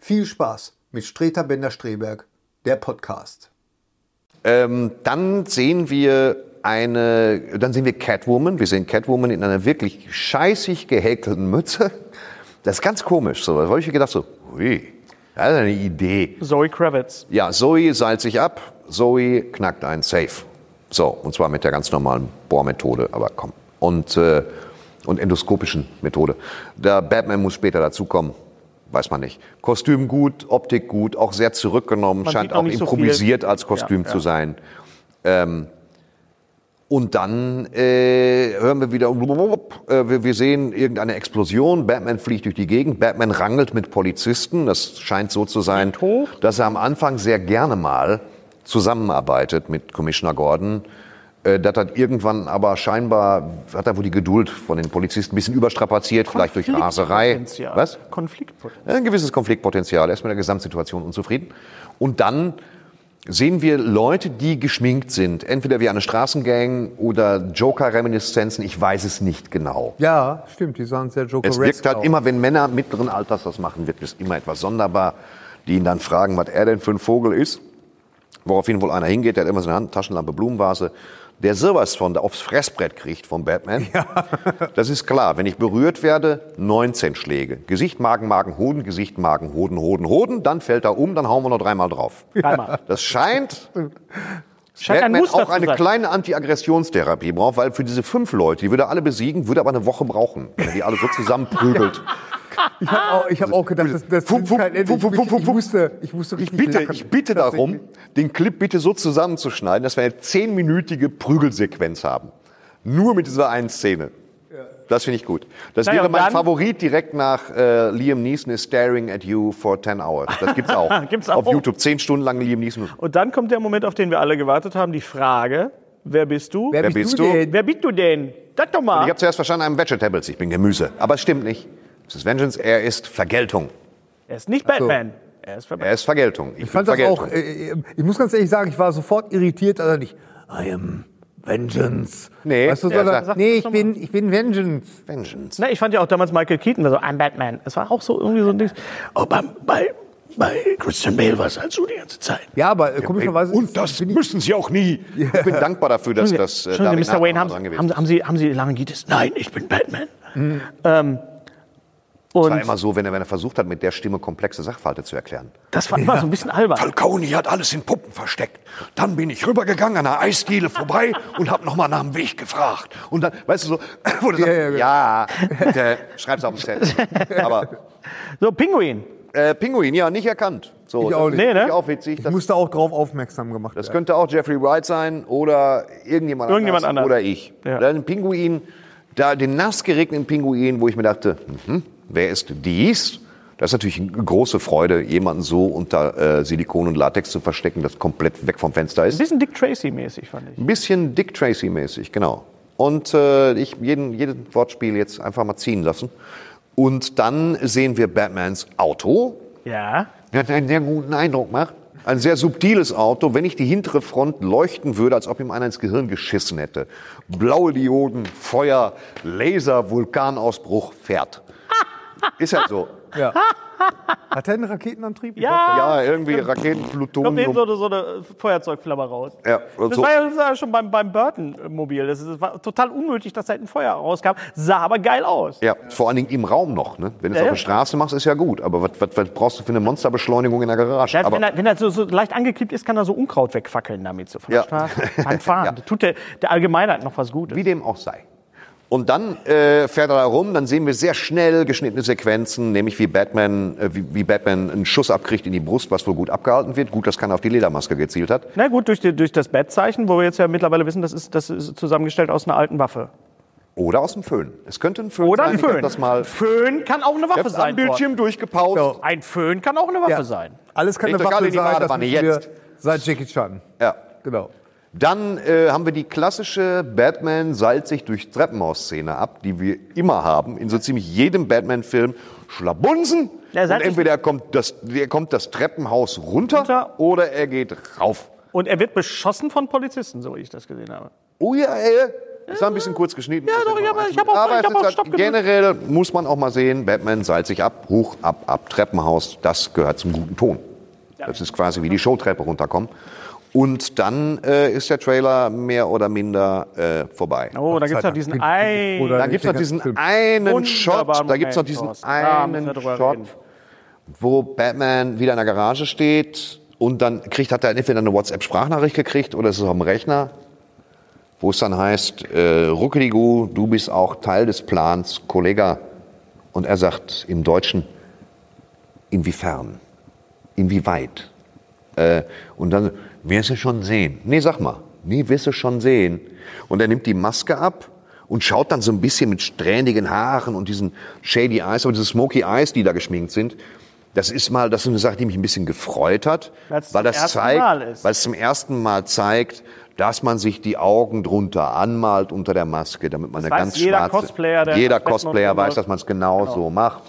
viel Spaß mit Streter Bender-Streberg, der Podcast. Ähm, dann sehen wir eine, dann sehen wir Catwoman. Wir sehen Catwoman in einer wirklich scheißig gehäkelten Mütze. Das ist ganz komisch. So, da habe ich mir gedacht so, ui, das ist eine Idee. Zoe Kravitz. Ja, Zoe seilt sich ab, Zoe knackt einen Safe. So, und zwar mit der ganz normalen Bohrmethode, aber komm. Und, äh, und endoskopischen Methode. Der Batman muss später dazukommen. Weiß man nicht. Kostüm gut, Optik gut, auch sehr zurückgenommen, Man scheint auch so improvisiert viel. als Kostüm Ja, zu ja. sein. Ähm, und dann äh, hören wir wieder, äh, wir, wir sehen irgendeine Explosion, Batman fliegt durch die Gegend, Batman rangelt mit Polizisten. Das scheint so zu sein, dass er am Anfang sehr gerne mal zusammenarbeitet mit Commissioner Gordon. Äh, Das hat irgendwann aber scheinbar, hat er wohl die Geduld von den Polizisten ein bisschen überstrapaziert, vielleicht durch Raserei. Konfliktpotenzial. Was? Konfliktpotenzial. Ein gewisses Konfliktpotenzial. Er ist mit der Gesamtsituation unzufrieden. Und dann sehen wir Leute, die geschminkt sind. Entweder wie eine Straßengang oder Joker-Reminiszenzen. Ich weiß es nicht genau. Ja, stimmt, die sahen sehr joker Es wirkt halt immer, wenn Männer mittleren Alters das machen, wird es immer etwas sonderbar, die ihn dann fragen, was er denn für ein Vogel ist. Woraufhin wohl einer hingeht, der hat immer so eine Hand, Taschenlampe, Blumenvase, der sowas von aufs Fressbrett kriegt vom Batman. (laughs) Das ist klar. Wenn ich berührt werde, 19 Schläge. Gesicht, Magen, Magen, Hoden, Gesicht, Magen, Hoden, Hoden, Hoden. Dann fällt er um, dann hauen wir noch dreimal drauf. Dreimal. Das scheint, (laughs) Scheint ein Muster auch zu eine sein. kleine Anti-Aggressionstherapie braucht, weil für diese fünf Leute, die würde er alle besiegen, würde aber eine Woche brauchen, wenn er die alle so zusammenprügelt. (laughs) Ich habe auch, ich hab auch gedacht, das, das Fup, ist fup, kein Ende. Ich, ich, ich musste Ich richtig bitte, lachen. ich bitte darum, den Clip bitte so zusammenzuschneiden, dass wir eine zehnminütige Prügelsequenz haben. Nur mit dieser einen Szene. Das finde ich gut. Das Naja, wäre und mein dann- Favorit direkt nach äh, Liam Neeson is staring at you for 10 hours. Das gibt's auch. (laughs) Gibt's auch. Auf YouTube. Zehn Stunden lang Liam Neeson. Und dann kommt der Moment, auf den wir alle gewartet haben, die Frage, wer bist du? Wer, Wer bist bist du du? denn? Wer bist du denn? Sag doch mal. Ich habe zuerst verstanden, I'm Vegetables. Ich bin Gemüse. Aber es stimmt nicht. Es ist Vengeance. Er ist Vergeltung. er ist nicht Batman. Er ist. Er ist Vergeltung. Ich fand das Vergeltung. auch, äh, ich muss ganz ehrlich sagen, ich war sofort irritiert, als er nicht, I am Vengeance. Nee, weißt du, sondern, sagt- nee, ich bin, ich bin Vengeance. Vengeance. Na, ich fand ja auch damals Michael Keaton, also I'm Batman. Es war auch so irgendwie so ein Ding. Oh, bei, bei, bei Christian Bale war es halt so die ganze Zeit. Ja, aber äh, komischerweise Und das müssen Sie auch nie. Ich bin dankbar dafür, dass das äh, Mr. Wayne, haben, haben, ist. haben, Sie, haben Sie Laryngitis? Nein, ich bin Batman. Mhm. Ähm, Es war und immer so, wenn er, wenn er versucht hat, mit der Stimme komplexe Sachverhalte zu erklären. das war immer so ein bisschen albern. Falcone hat alles in Puppen versteckt. Dann bin ich rübergegangen an einer Eisdiele vorbei und habe nochmal nach dem Weg gefragt. Und dann, weißt du so, (laughs) wo du Ja, sagst, ja, ja, bitte, schreib's auf den Zettel. Aber So, Pinguin. äh, Pinguin, ja, nicht erkannt. So, Ich auch das nicht. Nee, ne? auch witzig. ich Das, musste auch drauf aufmerksam gemacht das werden. könnte auch Jeffrey Wright sein oder irgendjemand, Irgendjemand anders. Oder ich. Ja. Dann Pinguin, da den nass geregneten Pinguin, wo ich mir dachte, mhm, wer ist dies? Das ist natürlich eine große Freude, jemanden so unter äh, Silikon und Latex zu verstecken, das komplett weg vom Fenster Ein ist. bisschen Dick Tracy-mäßig, fand ich. Ein bisschen Dick Tracy-mäßig, genau. Und äh, ich jeden, jeden Wortspiel jetzt einfach mal ziehen lassen. Und dann sehen wir Batmans Auto. Ja. Das einen sehr guten Eindruck macht. Ein sehr subtiles Auto. Wenn ich die hintere Front leuchten würde, als ob ihm einer ins Gehirn geschissen hätte. Blaue Dioden, Feuer, Laser, Vulkanausbruch, fährt. Ist halt so. (laughs) Ja. Hat er einen Raketenantrieb? Ja, Ja, irgendwie Raketen, kommt eben so, eine- so eine Feuerzeugflammer raus. Ja, Das so. war ja ja schon beim, beim Burton-Mobil. Das, war total unnötig, dass da ein Feuer rauskam. Sah aber geil aus. Ja, vor allen Dingen im Raum noch. Ne? Wenn du es Ja, auf ja. der Straße machst, ist ja gut. Aber was, was, was brauchst du für eine Monsterbeschleunigung in der Garage? Ja, aber, wenn er, wenn er so, so leicht angeklebt ist, kann er so Unkraut wegfackeln damit, so von Ja. der Straße. (laughs) Beim Fahren. Das tut der, der Allgemeinheit noch was Gutes. Wie dem auch sei. Und dann äh, fährt er da rum, dann sehen wir sehr schnell geschnittene Sequenzen, nämlich wie Batman, äh, wie, wie Batman einen Schuss abkriegt in die Brust, was wohl gut abgehalten wird. Gut, dass keiner auf die Ledermaske gezielt hat. Na gut, durch, die, durch das Bettzeichen, wo wir jetzt ja mittlerweile wissen, das ist, das ist zusammengestellt aus einer alten Waffe. Oder aus dem Föhn. Es könnte ein Föhn Oder sein. ein Ich hab Föhn. das mal Föhn kann auch eine Waffe sein. am Bildschirm durchgepaust. Ein Föhn kann auch eine Waffe Ja. sein. Alles kann Legt eine Waffe sein, das wir jetzt. seit Jackie Chan. Ja. Genau. Dann äh, haben wir die klassische Batman sich durch Treppenhaus-Szene ab, die wir immer haben in so ziemlich jedem Batman-Film. Schlabunsen. Ja, und entweder er kommt, das, er kommt das Treppenhaus runter, Runter. oder er geht rauf. Und er wird beschossen von Polizisten, so wie ich das gesehen habe. Oh ja, ey. Das war ein bisschen kurz geschnitten. Ja, Das doch, ich noch hab- ich hab auch- Aber ich hab auch halt Stopp generell muss man auch mal sehen, Batman sich ab, hoch, ab, ab, Treppenhaus. Das gehört zum guten Ton. Das ist quasi wie die Showtreppe runterkommen. Und dann äh, ist der Trailer mehr oder minder äh, vorbei. Oh, da gibt es Sei noch diesen einen. Oder- Da gibt es noch diesen einen Shot, da gibt es noch diesen einen Shot, reden. wo Batman wieder in der Garage steht und dann kriegt, hat er entweder eine WhatsApp-Sprachnachricht gekriegt oder es ist am Rechner, wo es dann heißt, äh, Ruckeligu, du bist auch Teil des Plans, Kollege. Und er sagt im Deutschen, inwiefern? Inwieweit? Äh, und dann, wirst du schon sehen. Nee, sag mal. Nee, wirst du schon sehen. Und er nimmt die Maske ab und schaut dann so ein bisschen mit strähnigen Haaren und diesen shady Eyes, aber diese smoky Eyes, die da geschminkt sind. Das ist mal, das ist eine Sache, die mich ein bisschen gefreut hat, Weil's weil das zeigt, weil es zum ersten Mal zeigt, dass man sich die Augen drunter anmalt unter der Maske, damit man Das eine weiß ganz jeder schwarze, Cosplayer, der jeder Cosplayer weiß, dass man es genau, so macht.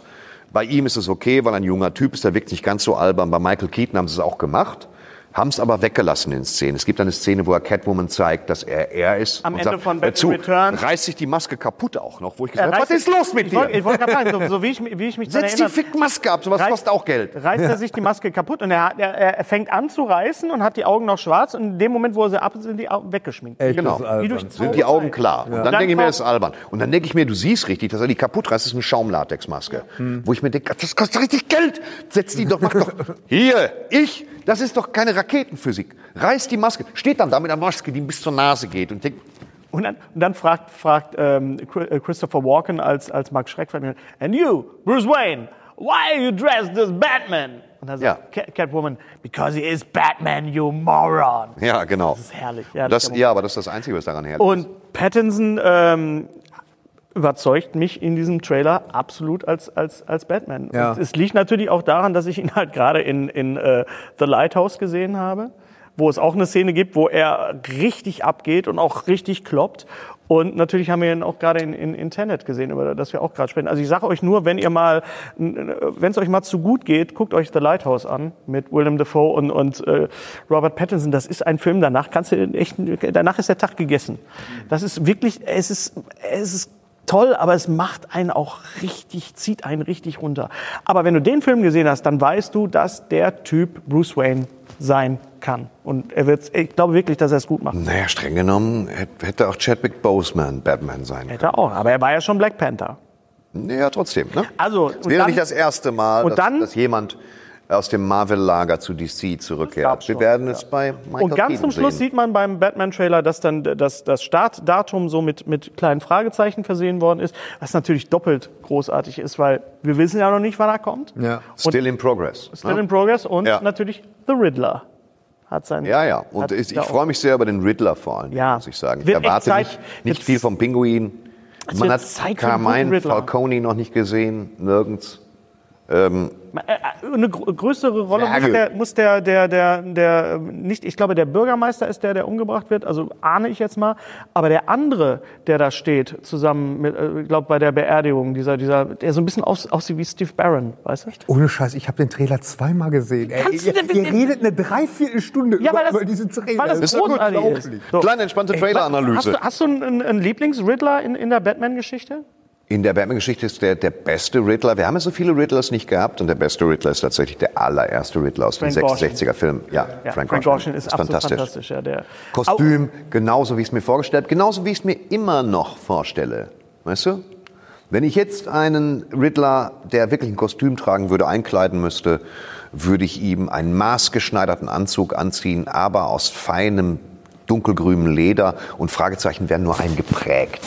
Bei ihm ist es okay, weil er ein junger Typ ist, der wirkt nicht ganz so albern. Bei Michael Keaton haben sie es auch gemacht, haben es aber weggelassen in Szenen. Es gibt eine Szene, wo er Catwoman zeigt, dass er er ist. Am und Ende sagt, von "Hör Batman zu, Returns." reißt sich die Maske kaputt auch noch, wo ich gesagt habe, was ist los mit Ich wollte dir? wollt gerade sagen, so, so wie, ich, wie ich mich daran Setz die erinnere, fick Maske ab, sowas Reißt- kostet auch Geld. reißt er (laughs) sich die Maske kaputt und er, hat- er, er fängt an zu reißen und hat die Augen noch schwarz und in dem Moment, wo er sie ab ist, sind die Augen weggeschminkt. Ey, Genau. Sind die Augen klar. Und dann, Dann denke ich mir, das ist albern. Und dann denke ich mir, du siehst richtig, dass er die kaputt reißt. Das ist eine Schaumlatexmaske. Wo ich mir denke, das kostet richtig Geld. Setz die doch, mach doch. (laughs) Hier, ich, das ist doch keine Raketenphysik. Reiß die Maske. Steht dann da mit einer Maske, die ihm bis zur Nase geht. Und denkt, Und dann, und dann fragt, fragt ähm, äh, Christopher Walken als, als Mark Schreck, and you, Bruce Wayne, why are you dressed as Batman? Und dann sagt Cat- Catwoman, because he is Batman, you moron. ja, genau. Das ist herrlich. Ja, Das, ja, aber das ist das Einzige, was daran herrlich ist. Und Pattinson ähm, überzeugt mich in diesem Trailer absolut als, als, als Batman. Ja. Es liegt natürlich auch daran, dass ich ihn halt gerade in, in äh, The Lighthouse gesehen habe, wo es auch eine Szene gibt, wo er richtig abgeht und auch richtig kloppt. Und natürlich haben wir ihn auch gerade in, in, in Tenet gesehen, über das wir auch gerade sprechen. Also ich sage euch nur, wenn ihr mal, wenn es euch mal zu gut geht, guckt euch The Lighthouse an mit Willem Dafoe und, und äh, Robert Pattinson. Das ist ein Film, danach kannst du echt, danach ist der Tag gegessen. Das ist wirklich, es ist, es ist toll, aber es macht einen auch richtig, zieht einen richtig runter. Aber wenn du den Film gesehen hast, dann weißt du, dass der Typ Bruce Wayne sein kann. Und er wird, ich glaube wirklich, dass er es gut macht. Naja, streng genommen hätte- auch Chadwick Boseman Batman sein können. Hätte er auch. Aber er war ja schon Black Panther. Ja, trotzdem. Ne? Also, Es wäre dann- nicht das erste Mal, dass, dann- dass jemand aus dem Marvel-Lager zu DC zurückkehrt. Wir werden es bei Michael Und ganz Keaton zum Schluss sehen. sieht man beim Batman-Trailer, dass dann das, das Startdatum so mit, mit kleinen Fragezeichen versehen worden ist, was natürlich doppelt großartig ist, weil wir wissen ja noch nicht, wann er kommt. Ja. Still in progress. Still ne? in Progress und Ja. natürlich The Riddler hat sein. Ja, ja. Und hat ich, ich freue mich sehr über den Riddler vor allem, Ja. muss ich sagen. Ich Wird erwarte Zeit- nicht, nicht viel vom Pinguin. Man hat Zeit für einen Carmine. Falcone noch nicht gesehen, nirgends. Ähm, Äh, Eine gr- größere Rolle muss der, muss der, der, der, der, ähm, nicht, ich glaube, der Bürgermeister ist der, der umgebracht wird, also ahne ich jetzt mal. Aber der andere, der da steht, zusammen mit, äh, ich glaube, bei der Beerdigung, dieser, dieser, der so ein bisschen aus, aussieht wie Steve Barron, weißt du? Ohne Scheiß, ich habe den Trailer zweimal gesehen. Kannst ihr, du denn- ihr redet eine Dreiviertelstunde Ja, über, das- über diesen Trailer. weil das ist großartig ist. unglaublich. So. Kleine entspannte Hast Trailer-Analyse. du, hast du einen, einen, einen Lieblings-Riddler in, in der Batman-Geschichte? In der Batman-Geschichte ist der, der beste Riddler. Wir haben ja so viele Riddlers nicht gehabt und der beste Riddler ist tatsächlich der allererste Riddler aus dem Frank Gorshin. 66er-Film. Ja, Ja, Frank, Frank Gorshin Gorshin ist, absolut fantastisch. ja, der, Kostüm, genauso wie ich es mir vorgestellt habe, genauso wie ich es mir immer noch vorstelle. Weißt du? Wenn ich jetzt einen Riddler, der wirklich ein Kostüm tragen würde, einkleiden müsste, würde ich ihm einen maßgeschneiderten Anzug anziehen, aber aus feinem dunkelgrünem Leder und Fragezeichen werden nur eingeprägt.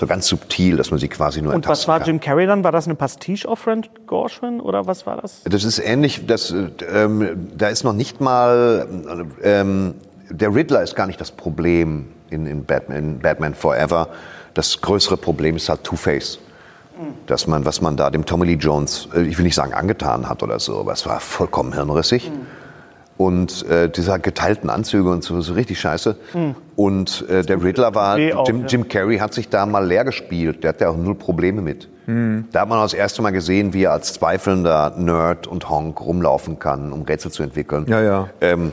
So ganz subtil, dass man sie quasi nur Und was war kann. Jim Carrey dann? War das eine Pastiche auf Frank Gorshin oder was war das? Das ist ähnlich, das, äh, ähm, da ist noch nicht mal, ähm, der Riddler ist gar nicht das Problem in, in, Batman, in Batman Forever. Das größere Problem ist halt Two-Face. Dass man, was man da dem Tommy Lee Jones, äh, ich will nicht sagen angetan hat oder so, aber es war vollkommen hirnrissig. Und äh, diese geteilten Anzüge und so, so richtig scheiße. Und äh, der Riddler war, auch, Jim, ja. Jim Carrey hat sich da mal leer gespielt. Der hat ja auch null Probleme mit. Da hat man auch das erste Mal gesehen, wie er als zweifelnder Nerd und Honk rumlaufen kann, um Rätsel zu entwickeln. Ja, ja. Ähm,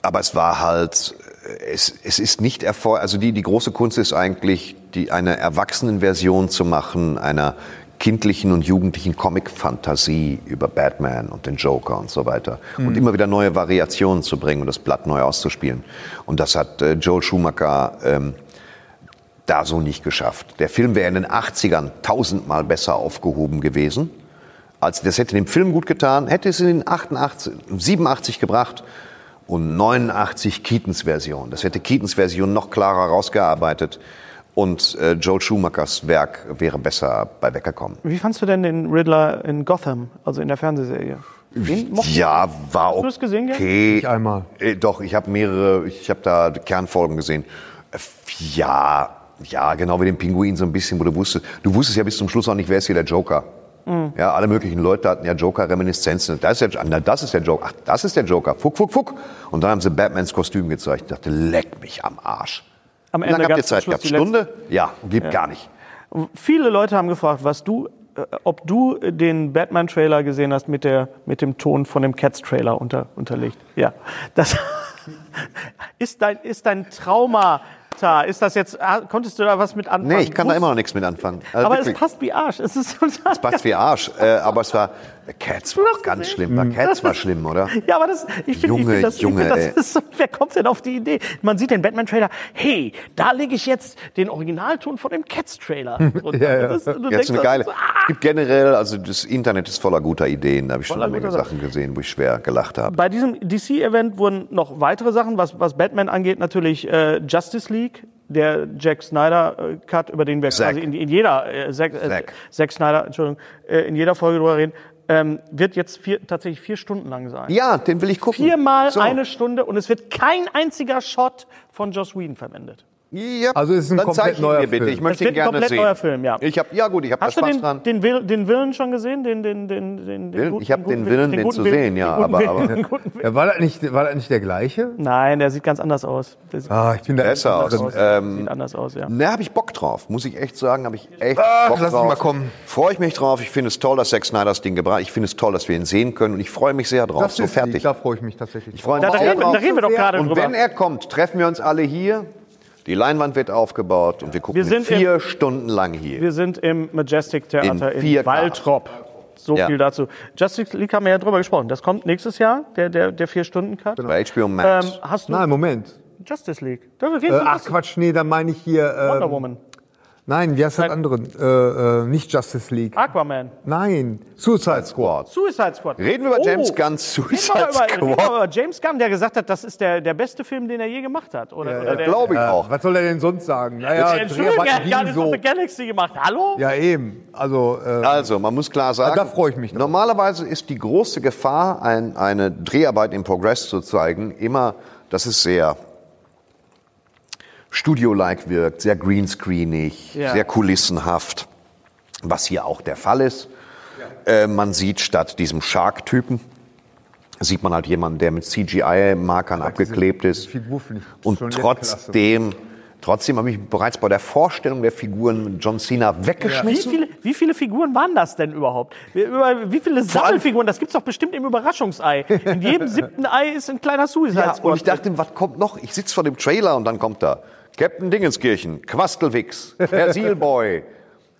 aber es war halt, äh, es, es ist nicht erfolg, also die, die große Kunst ist eigentlich, die, eine Erwachsenenversion zu machen, einer kindlichen und jugendlichen Comic-Fantasie über Batman und den Joker und so weiter. Und immer wieder neue Variationen zu bringen und das Blatt neu auszuspielen. Und das hat äh, Joel Schumacher ähm, da so nicht geschafft. Der Film wäre in den 80ern tausendmal besser aufgehoben gewesen. Also das hätte dem Film gut getan, hätte es in den 88, 87 gebracht und 89 Keatons Version. Das hätte Keatons Version noch klarer rausgearbeitet und äh, Joel Schumachers Werk wäre besser bei weggekommen. Wie fandst du denn den Riddler in Gotham, also in der Fernsehserie? Ja, war du das gesehen, okay. Nicht einmal. Äh, doch, ich habe mehrere, ich habe da Kernfolgen gesehen. Äh, Ja, ja, genau wie den Pinguin so ein bisschen, wo du wusstest, du wusstest ja bis zum Schluss auch nicht, wer ist hier der Joker. Mhm. Ja, alle möglichen Leute hatten ja Joker-Reminiszenzen. Das ist, der, na, das ist der Joker. Ach, das ist der Joker. Fuck, fuck, fuck. Und dann haben sie Batmans Kostüm gezeigt. Ich dachte, leck mich am Arsch. Am Wie lange habt ihr gab's zum Zeit Schluss gehabt? die Stunde? Ja, gibt gar nicht. Viele Leute haben gefragt, was du, äh, ob du den Batman-Trailer gesehen hast mit, der, mit dem Ton von dem Cats-Trailer unter, unterlegt. Ja, das (laughs) ist dein, ist dein Trauma. Da, ist das jetzt, ah, konntest du da was mit anfangen? Nee, ich kann da immer noch nichts mit anfangen. Also Aber es wirklich. passt wie Arsch. Es ist total. Es passt wie Arsch. Äh, aber es war, Cats war ganz schlimm. War Cats (laughs) war schlimm, oder? Ja, aber das, ich finde, ich Junge, find das, ich Junge, find, das ist wer kommt denn auf die Idee? Man sieht den Batman-Trailer, hey, da lege ich jetzt den Originalton von dem Cats-Trailer. (laughs) Ja, ja. Das, denkst, eine geile. ist so, Es gibt generell, also das Internet ist voller guter Ideen. Da habe ich schon Voller eine Menge guter Sachen gesehen, wo ich schwer gelacht habe. Bei diesem DC-Event wurden noch weitere Sachen, was, was Batman angeht, natürlich äh, Justice League, der Jack Snyder-Cut, über den wir Zack. quasi in, in jeder, äh, Zack, äh, Zack. Zack Snyder, Entschuldigung, äh, in jeder Folge drüber reden, ähm, wird jetzt vier, tatsächlich vier Stunden lang sein. Ja, den will ich gucken. Viermal So. eine Stunde und es wird kein einziger Shot von Joss Whedon verwendet. Ja, Also es ist ein dann komplett neuer mir bitte. Film. Ich möchte Es ihn gerne komplett sehen. neuer Film, ja. Ich hab, ja gut, ich habe du Spaß den, dran. den, Will, den Willen schon gesehen? Den, den, den, den, den, guten- Ich hab den Willen, den guten zu Willen, sehen, ja, den aber- aber- (laughs) den. Ja, war, das nicht, war das nicht der gleiche? Nein, der sieht ganz anders aus. Der sieht Ah, ich bin da Besser aus. drin. Ähm, sieht anders aus, ja. Ne, habe ich Bock drauf, muss ich echt sagen, habe ich echt Ach, Bock lass ihn drauf. mal kommen. Freue ich mich drauf. Ich finde es toll, dass Zack Snyder das Ding gebracht. Ich finde es toll, dass wir ihn sehen können und ich freue mich sehr drauf. Das so fertig. da freue ich mich tatsächlich. Ich freue Da, mich da, sehr reden, wir- drauf. da reden wir doch gerade Und drüber. wenn er kommt, treffen wir uns alle hier. Die Leinwand wird aufgebaut und wir gucken Wir sind vier Stunden lang hier. Wir sind im Majestic Theater In in, 4K. Waltrop. So Ja. viel dazu. Justice League haben wir ja drüber gesprochen. Das kommt nächstes Jahr, der, der, der Vier-Stunden-Cut. Bei HBO Ähm, Max. hast du Nein, Moment. Justice League? Da reden Äh, ach Quatsch, nee, da meine ich hier. Wonder Äh, Woman. Nein, wie heißt das andere? Äh, äh, nicht Justice League. Aquaman. Nein, Suicide Squad. Suicide Squad. Reden wir über James Gunn's Reden wir Suicide mal über, reden wir Squad. über James Gunn, der gesagt hat, das ist der, der beste Film, den er je gemacht hat. Oder, oder der, Glaube ich auch. Was soll er denn sonst sagen? Naja, Entschuldigung, er hat so. the Galaxy gemacht. Hallo? Ja, eben. Also, äh, Also, man muss klar sagen, Da freu ich mich drauf. normalerweise ist die große Gefahr, ein, eine Dreharbeit im Progress zu zeigen, immer, dass es sehr studio-like wirkt, sehr greenscreenig, Ja. sehr kulissenhaft, was hier auch der Fall ist. Äh, man sieht statt diesem Shark-Typen, sieht man halt jemanden, der mit CGI-Markern abgeklebt ist. Und trotzdem, trotzdem habe ich bereits bei der Vorstellung der Figuren John Cena Wie weggeschmissen. viele, wie viele Figuren waren das denn überhaupt? Wie, wie viele Sammelfiguren? Das gibt's doch bestimmt im Überraschungsei. In jedem siebten Ei ist ein kleiner Suicide Ja, Squad. und ich dachte, was kommt noch? Ich sitze vor dem Trailer und dann kommt da Captain Dingenskirchen, Quastelwix, (laughs) Herr Sealboy,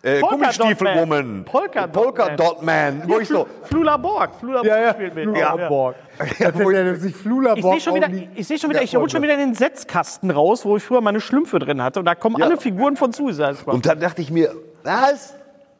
äh, Polka Gummistiefelwoman, Polka Dot Polka Man. Dot Man. Wo ich so, Flula Borg. Flula Borg Ja, ja, spielt mit. Flula Borg. Ja sich Flula Ich Borg sehe schon wieder, ich sehe schon wieder, ich hole schon wieder in den Setzkasten raus, wo ich früher meine Schlümpfe drin hatte. Und da kommen alle Figuren von Suicide Squad. und dann dachte ich mir, was?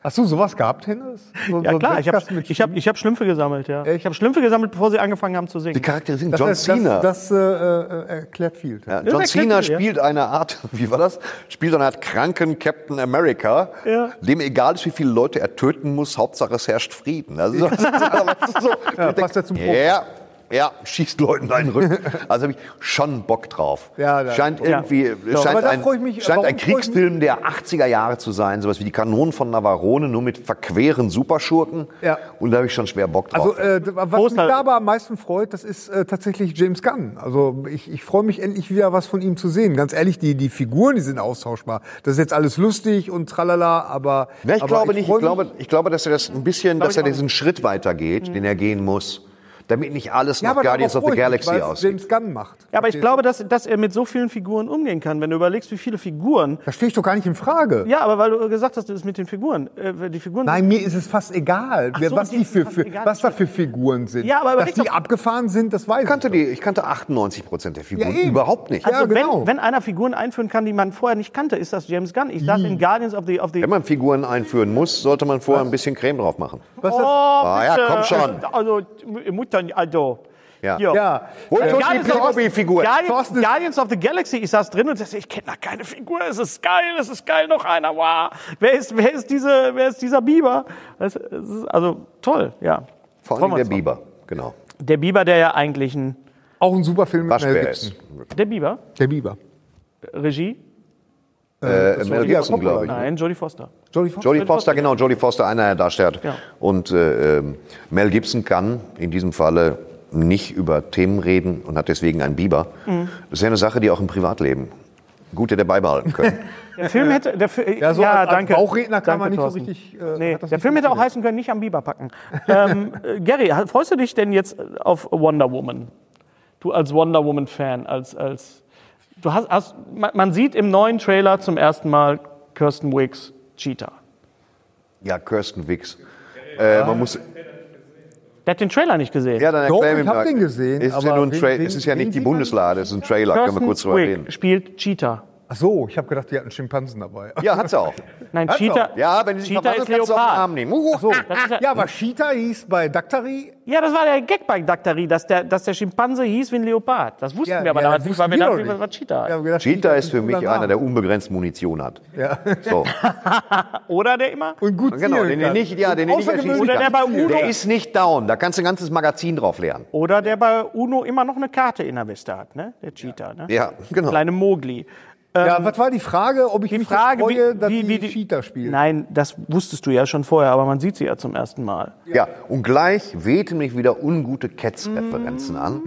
Hast du sowas gehabt, Hennes? So, ja so klar, ich habe ich hab, ich hab Schlümpfe gesammelt, ja. Ich habe Schlümpfe gesammelt, bevor sie angefangen haben zu Die singen. Charaktere sind Das, John das, Cena. das, das äh, äh, erklärt viel. Ja, Das John erklärt Cena viel, ja. spielt eine Art, (laughs) wie war das? Spielt eine Art kranken Captain America, Ja. dem egal ist, wie viele Leute er töten muss, Hauptsache es herrscht Frieden. Also, (laughs) so, das so, Ja, passt ja zum Profi. Ja, ja, schießt Leuten in den Rücken. (laughs) Also habe ich schon Bock drauf. Ja, da- scheint Ja. irgendwie, aber scheint, ein, ich mich- scheint ein ich Kriegsfilm der 80er Jahre zu sein, sowas wie die Kanonen von Navarone, nur mit verqueren Superschurken. Ja. Und da habe ich schon schwer Bock drauf. Also äh, was Poster- mich da aber am meisten freut, das ist äh, tatsächlich James Gunn. Also ich, ich freue mich endlich wieder was von ihm zu sehen. Ganz ehrlich, die, die Figuren, die sind austauschbar. Das ist jetzt alles lustig und tralala, aber Ja, ich aber glaube nicht. freu Ich glaube, ich glaube, dass er das ein bisschen, dass ich er diesen Schritt weitergeht, den er gehen muss, damit nicht alles ja, nach Guardians of the Galaxy es aussieht. James Gunn macht. Ja, aber ich glaube, dass, dass er mit so vielen Figuren umgehen kann. Wenn du überlegst, wie viele Figuren. Das stehe ich doch gar nicht in Frage. Ja, aber weil du gesagt hast, das ist mit den Figuren. Äh, die Figuren Nein, mir ist es fast egal, wer- so, was, die für, für, egal. was da für Figuren sind. Ja, aber Dass überleg die doch- abgefahren sind, das weiß Ich kannte, ich. die, ich kannte 98 Prozent der Figuren Ja, eben. überhaupt nicht. Ja, Also genau. wenn, wenn einer Figuren einführen kann, die man vorher nicht kannte, ist das James Gunn. Ich sag in Guardians of the... Of the Wenn man Figuren einführen muss, sollte man vorher ein bisschen Creme drauf machen. Was das? oh, Ah, ja, komm schon. Also, Muttern, also... Ja. Ja. Holt Äh, euch die Guardians of- Playmobil-Figur. Guardians, Guardians of the Galaxy, ich saß drin und dachte, ich kenne noch keine Figur, es ist geil, es ist geil, noch einer, wow. Wer ist, wer ist, diese, wer ist dieser Biber? Das, es ist also toll, ja. Vor allem der uns Biber. Genau. Der Biber, der ja eigentlich ein... Auch ein super Film mit Mel Gibson. ist. Der Biber? Der Biber. Regie? Äh, Mel Gibson, glaube ich. Nein, Jodie Foster. Jodie Foster. Jodie Foster, genau, Jodie Foster, einer der Darsteller. Ja. Und äh, ähm, Mel Gibson kann in diesem Falle nicht über Themen reden und hat deswegen einen Biber. Mhm. Das ist ja eine Sache, die auch im Privatleben gut hätte beibehalten können. (laughs) Der Film hätte... Der, Ja, so ja, als, als danke. Bauchredner kann Danke, man nicht Thorsten. so richtig. Äh, Nee, der Film hätte auch heißen können, nicht am Biber packen. (laughs) ähm, äh, Gary, freust du dich denn jetzt auf Wonder Woman? Du als Wonder Woman-Fan, als, als du hast, hast man, sieht im neuen Trailer zum ersten Mal Kirsten Wicks Cheetah. ja, Kirsten Wicks. Äh, man muss, Der hat den Trailer nicht gesehen. ja, dann Doch, erklär mir ich hab mal. den gesehen, Es ist, ja nur ein wen- Tra- wen- es ist ja nicht die? Bundeslade, es ist ein Trailer, können wir Kirsten kurz drüber reden. spielt Cheetah. Ach so, ich habe gedacht, die hatten Schimpansen dabei. Ja, hat's auch. (laughs) Nein, Hat's Cheetah. Ja, wenn sie sich Cheetah ist verwandelt, kannst du auf den Leopard. Arm nehmen. Uh, So. Ja- Ja, aber Cheetah hieß bei Daktari. Ja, das war der Gag bei Daktari, dass der, dass der Schimpanse hieß wie ein Leopard. Das wussten Ja, wir aber ja, damals das nicht, weil wir dachten, doch das war nicht. Cheetah. Wir haben gedacht, Cheetah ist für mich einer, der unbegrenzt Munition hat. Ja. So. (laughs) Oder der immer? Und gut Genau, den du kann. nicht, ja, den du nicht Oder der bei. Uno. Der ist nicht down, da kannst du ein ganzes Magazin drauf leeren. Oder der bei Uno immer noch eine Karte in der Weste hat, ne? Der Cheetah, ne? Ja, genau. Kleine Mogli. Ja, was war die Frage, ob ich Die mich Frage, freue, wie, dass wie, die, wie die Cheetah spielt? Nein, das wusstest du ja schon vorher, aber man sieht sie ja zum ersten Mal. Ja, und gleich wehten mich wieder ungute Cats-Referenzen an.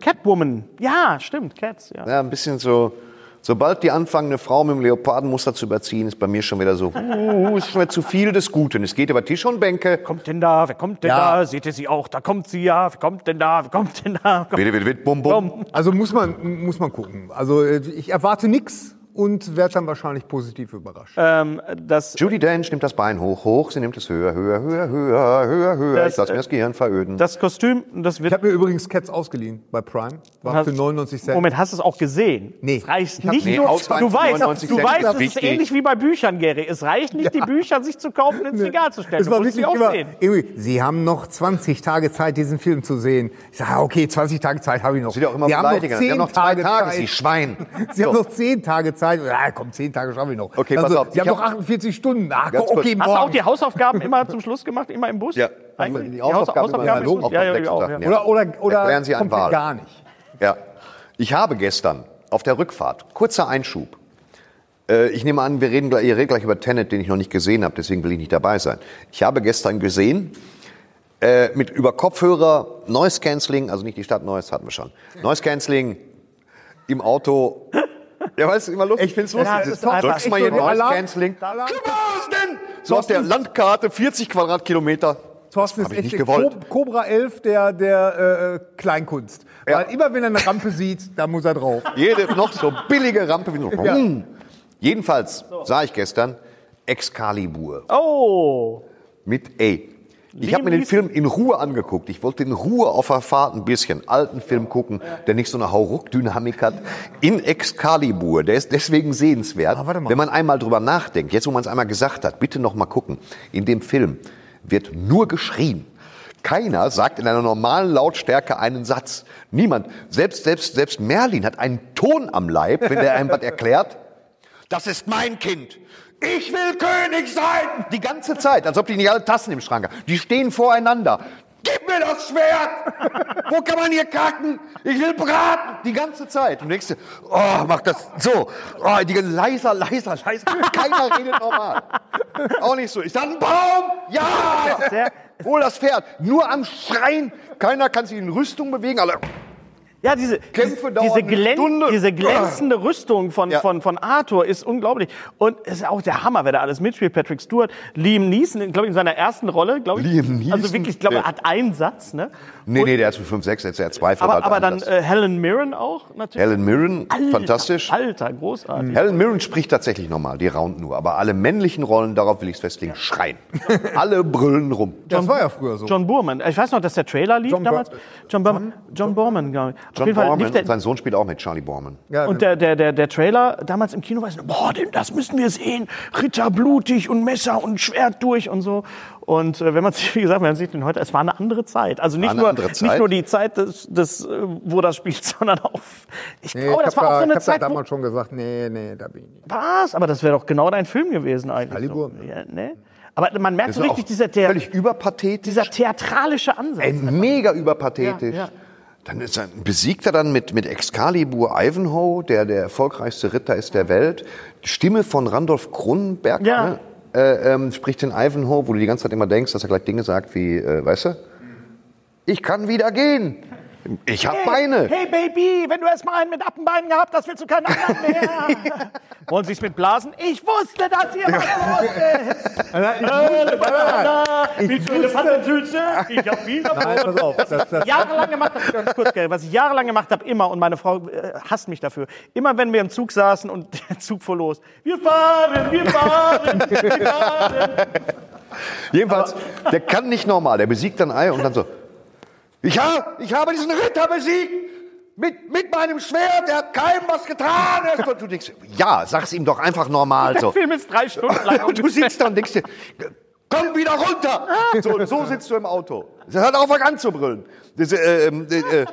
Catwoman. Ja, stimmt, Cats, ja. Ja, ein bisschen so, sobald die anfangen, eine Frau mit dem Leopardenmuster zu überziehen, ist bei mir schon wieder so, uh, ist schon wieder zu viel des Guten. Es geht über Tisch und Bänke. Kommt denn da? Wer kommt denn Ja. da? Seht ihr sie auch? Da kommt sie ja. Wer kommt denn da? Wer kommt denn da? Kommt, Bitte, bitte, bitte, bum, bum. Also muss man, muss man gucken. Also äh, ich erwarte nichts und werde dann wahrscheinlich positiv überrascht. Ähm, das, Judy Dench nimmt das Bein hoch, hoch, sie nimmt es höher, höher, höher, höher, höher, höher. Das, ich lasse mir äh, das Gehirn veröden. das Kostüm, das Ich wird. habe mir übrigens Cats ausgeliehen bei Prime. War Hast- für 99 Cent. Moment, hast du es auch gesehen? Nee. Es reicht Ich hab- nicht Nee, nur. Du weißt, 99 du weißt, es ist ähnlich wie bei Büchern, Gary. Es reicht nicht, die Bücher sich zu kaufen und ins (laughs) Regal zu stellen. Es war Du musst wirklich sie immer, irgendwie, Sie haben noch 20 Tage Zeit, diesen Film zu sehen. Ich sage, okay, 20 Tage Zeit habe ich noch. Sieht auch immer Sie haben noch beleidigend. 10 Wir haben noch zwei Tage, Tage, Sie Zeit. Schwein. (laughs) Sie So. haben noch 10 Tage Zeit. Ja, komm, 10 Tage schaffe ich noch. Okay, pass also, auf, Sie haben ich noch hab- 48 Stunden. Ach, okay, kurz. Hast du auch morgen. die Hausaufgaben immer zum Schluss gemacht, immer im Bus? Ja. Eigentlich? Die Hausaufgaben Haus- immer im analog, Bus? auch Ja, auch, Sachen, ja. ja. Oder, oder, oder Erklären Sie einen Wahl. gar nicht. Ja. Ich habe gestern auf der Rückfahrt, kurzer Einschub, Äh, ich nehme an, wir reden, gleich- ihr redet gleich über Tenet, den ich noch nicht gesehen habe, deswegen will ich nicht dabei sein. Ich habe gestern gesehen, äh, mit über Kopfhörer, Noise Cancelling, also nicht die Stadt Neuss, hatten wir schon. Noise Cancelling im Auto. Ja, weißt du, immer lustig. Ich finde es lustig. Ja, es ist Drückst mal hier so Noise denn? So auf der Landkarte, 40 Quadratkilometer. Thorsten Hab ist ich echt nicht der Cobra 11 der, der äh, Kleinkunst. Ja. Weil immer wenn er eine Rampe sieht, da muss er drauf. (laughs) Jede noch so billige Rampe wie nur. Ja. Hm. Jedenfalls sah ich gestern Excalibur Oh, mit A. Ich habe mir den Film in Ruhe angeguckt. Ich wollte in Ruhe auf der Fahrt ein bisschen alten Film gucken, der nicht so eine Hauruck-Dynamik hat. In Excalibur, der ist deswegen sehenswert, Ah, wenn man einmal drüber nachdenkt. Jetzt, wo man es einmal gesagt hat, bitte noch mal gucken. In dem Film wird nur geschrien. Keiner sagt in einer normalen Lautstärke einen Satz. Niemand. Selbst, selbst, selbst Merlin hat einen Ton am Leib, wenn er einem was (laughs) erklärt. Das ist mein Kind. Ich will König sein. Die ganze Zeit, als ob die nicht alle Tassen im Schrank haben. Die stehen voreinander. Gib mir das Schwert! (laughs) Wo kann man hier kacken? Ich will braten! Die ganze Zeit. Und du denkst dir, oh, mach das so. Oh, die leiser, leiser, leiser. Keiner redet normal. Auch nicht so. Ist da ein Baum? Ja! Sehr- Hol das Pferd. Nur am Schreien. Keiner kann sich in Rüstung bewegen. Alle. Ja, diese, Kämpfe diese, glän diese glänzende Rüstung von, Ja. von, von Arthur ist unglaublich. Und es ist auch der Hammer, wer da alles mitspielt. Patrick Stewart, Liam Neeson, glaube ich, in seiner ersten Rolle, glaube ich. Liam Neeson? Also wirklich, ich glaube, er hat einen Satz, ne? Nee, nee, der hat für 5, 6, jetzt er Aber, halt aber an dann äh, Helen Mirren auch, natürlich. Helen Mirren, Alter, fantastisch. Alter, großartig. Helen Mirren spricht tatsächlich normal, die raunt nur. Aber alle männlichen Rollen, darauf will ich es festlegen, schreien. (laughs) alle brüllen rum. Das war ja früher so. John Boorman. Ich weiß noch, dass der Trailer lief John damals. John Boorman. John Boorman, glaube ich. Auf John jeden Fall Borman, der, sein Sohn spielt auch mit, Charlie Borman. Ja, Und der, der, der, der Trailer damals im Kino war so, boah, den, das müssen wir sehen. Ritter blutig und Messer und Schwert durch und so. Und äh, wenn man (laughs) sich, wie gesagt, wenn man sich den heute, es war eine andere Zeit. Also nicht, nur, andere nicht Zeit. nur die Zeit, des, des, äh, wo das spielt, (laughs) sondern auch, ich Nee, glaube, ich das habe war auch da, so ich eine da Zeit, wo, damals schon gesagt, nee, nee, da bin ich nicht. was? Aber das wäre doch genau dein Film gewesen eigentlich. Excalibur. So. Ja, ne? Aber man merkt so richtig auch dieser, überpathetisch. dieser theatralische Ansatz. Ey, mega überpathetisch. Ja, ja. Dann ist er, besiegt er dann mit, mit Excalibur Ivanhoe, der der erfolgreichste Ritter ist der Welt. Stimme von Randolph Kronenberg Ja. ne, äh, ähm, spricht den Ivanhoe, wo du die ganze Zeit immer denkst, dass er gleich Dinge sagt wie, äh, weißt du, ich kann wieder gehen. Ich hab Beine. Hey Baby, wenn du erst mal einen mit Appenbeinen gehabt hast, willst du keinen anderen mehr. (laughs) Wollen Sie es mit Blasen? Ich wusste, dass ihr was los ist. Willst du Elefantensülze? Ich hab viel Nein, pass auf. Das, das, jahrelang gemacht habe, ganz kurz, gell, was ich jahrelang gemacht habe, immer, und meine Frau äh, hasst mich dafür, immer wenn wir im Zug saßen und (laughs) der Zug fuhr los, wir fahren, wir fahren, wir fahren. Jedenfalls, der kann nicht normal. Der besiegt dann Ei und dann so, ich, hab, ich habe diesen Ritter besiegt mit, mit meinem Schwert, der hat keinem was getan. Ist- Und du denkst, ja, sag's ihm doch einfach normal Der so. Film ist drei Stunden lang. (laughs) Und du sitzt da und denkst dir, komm wieder runter. So, so sitzt du im Auto. Das hat auf an zu brüllen. Diese, äh, ähm, äh, äh,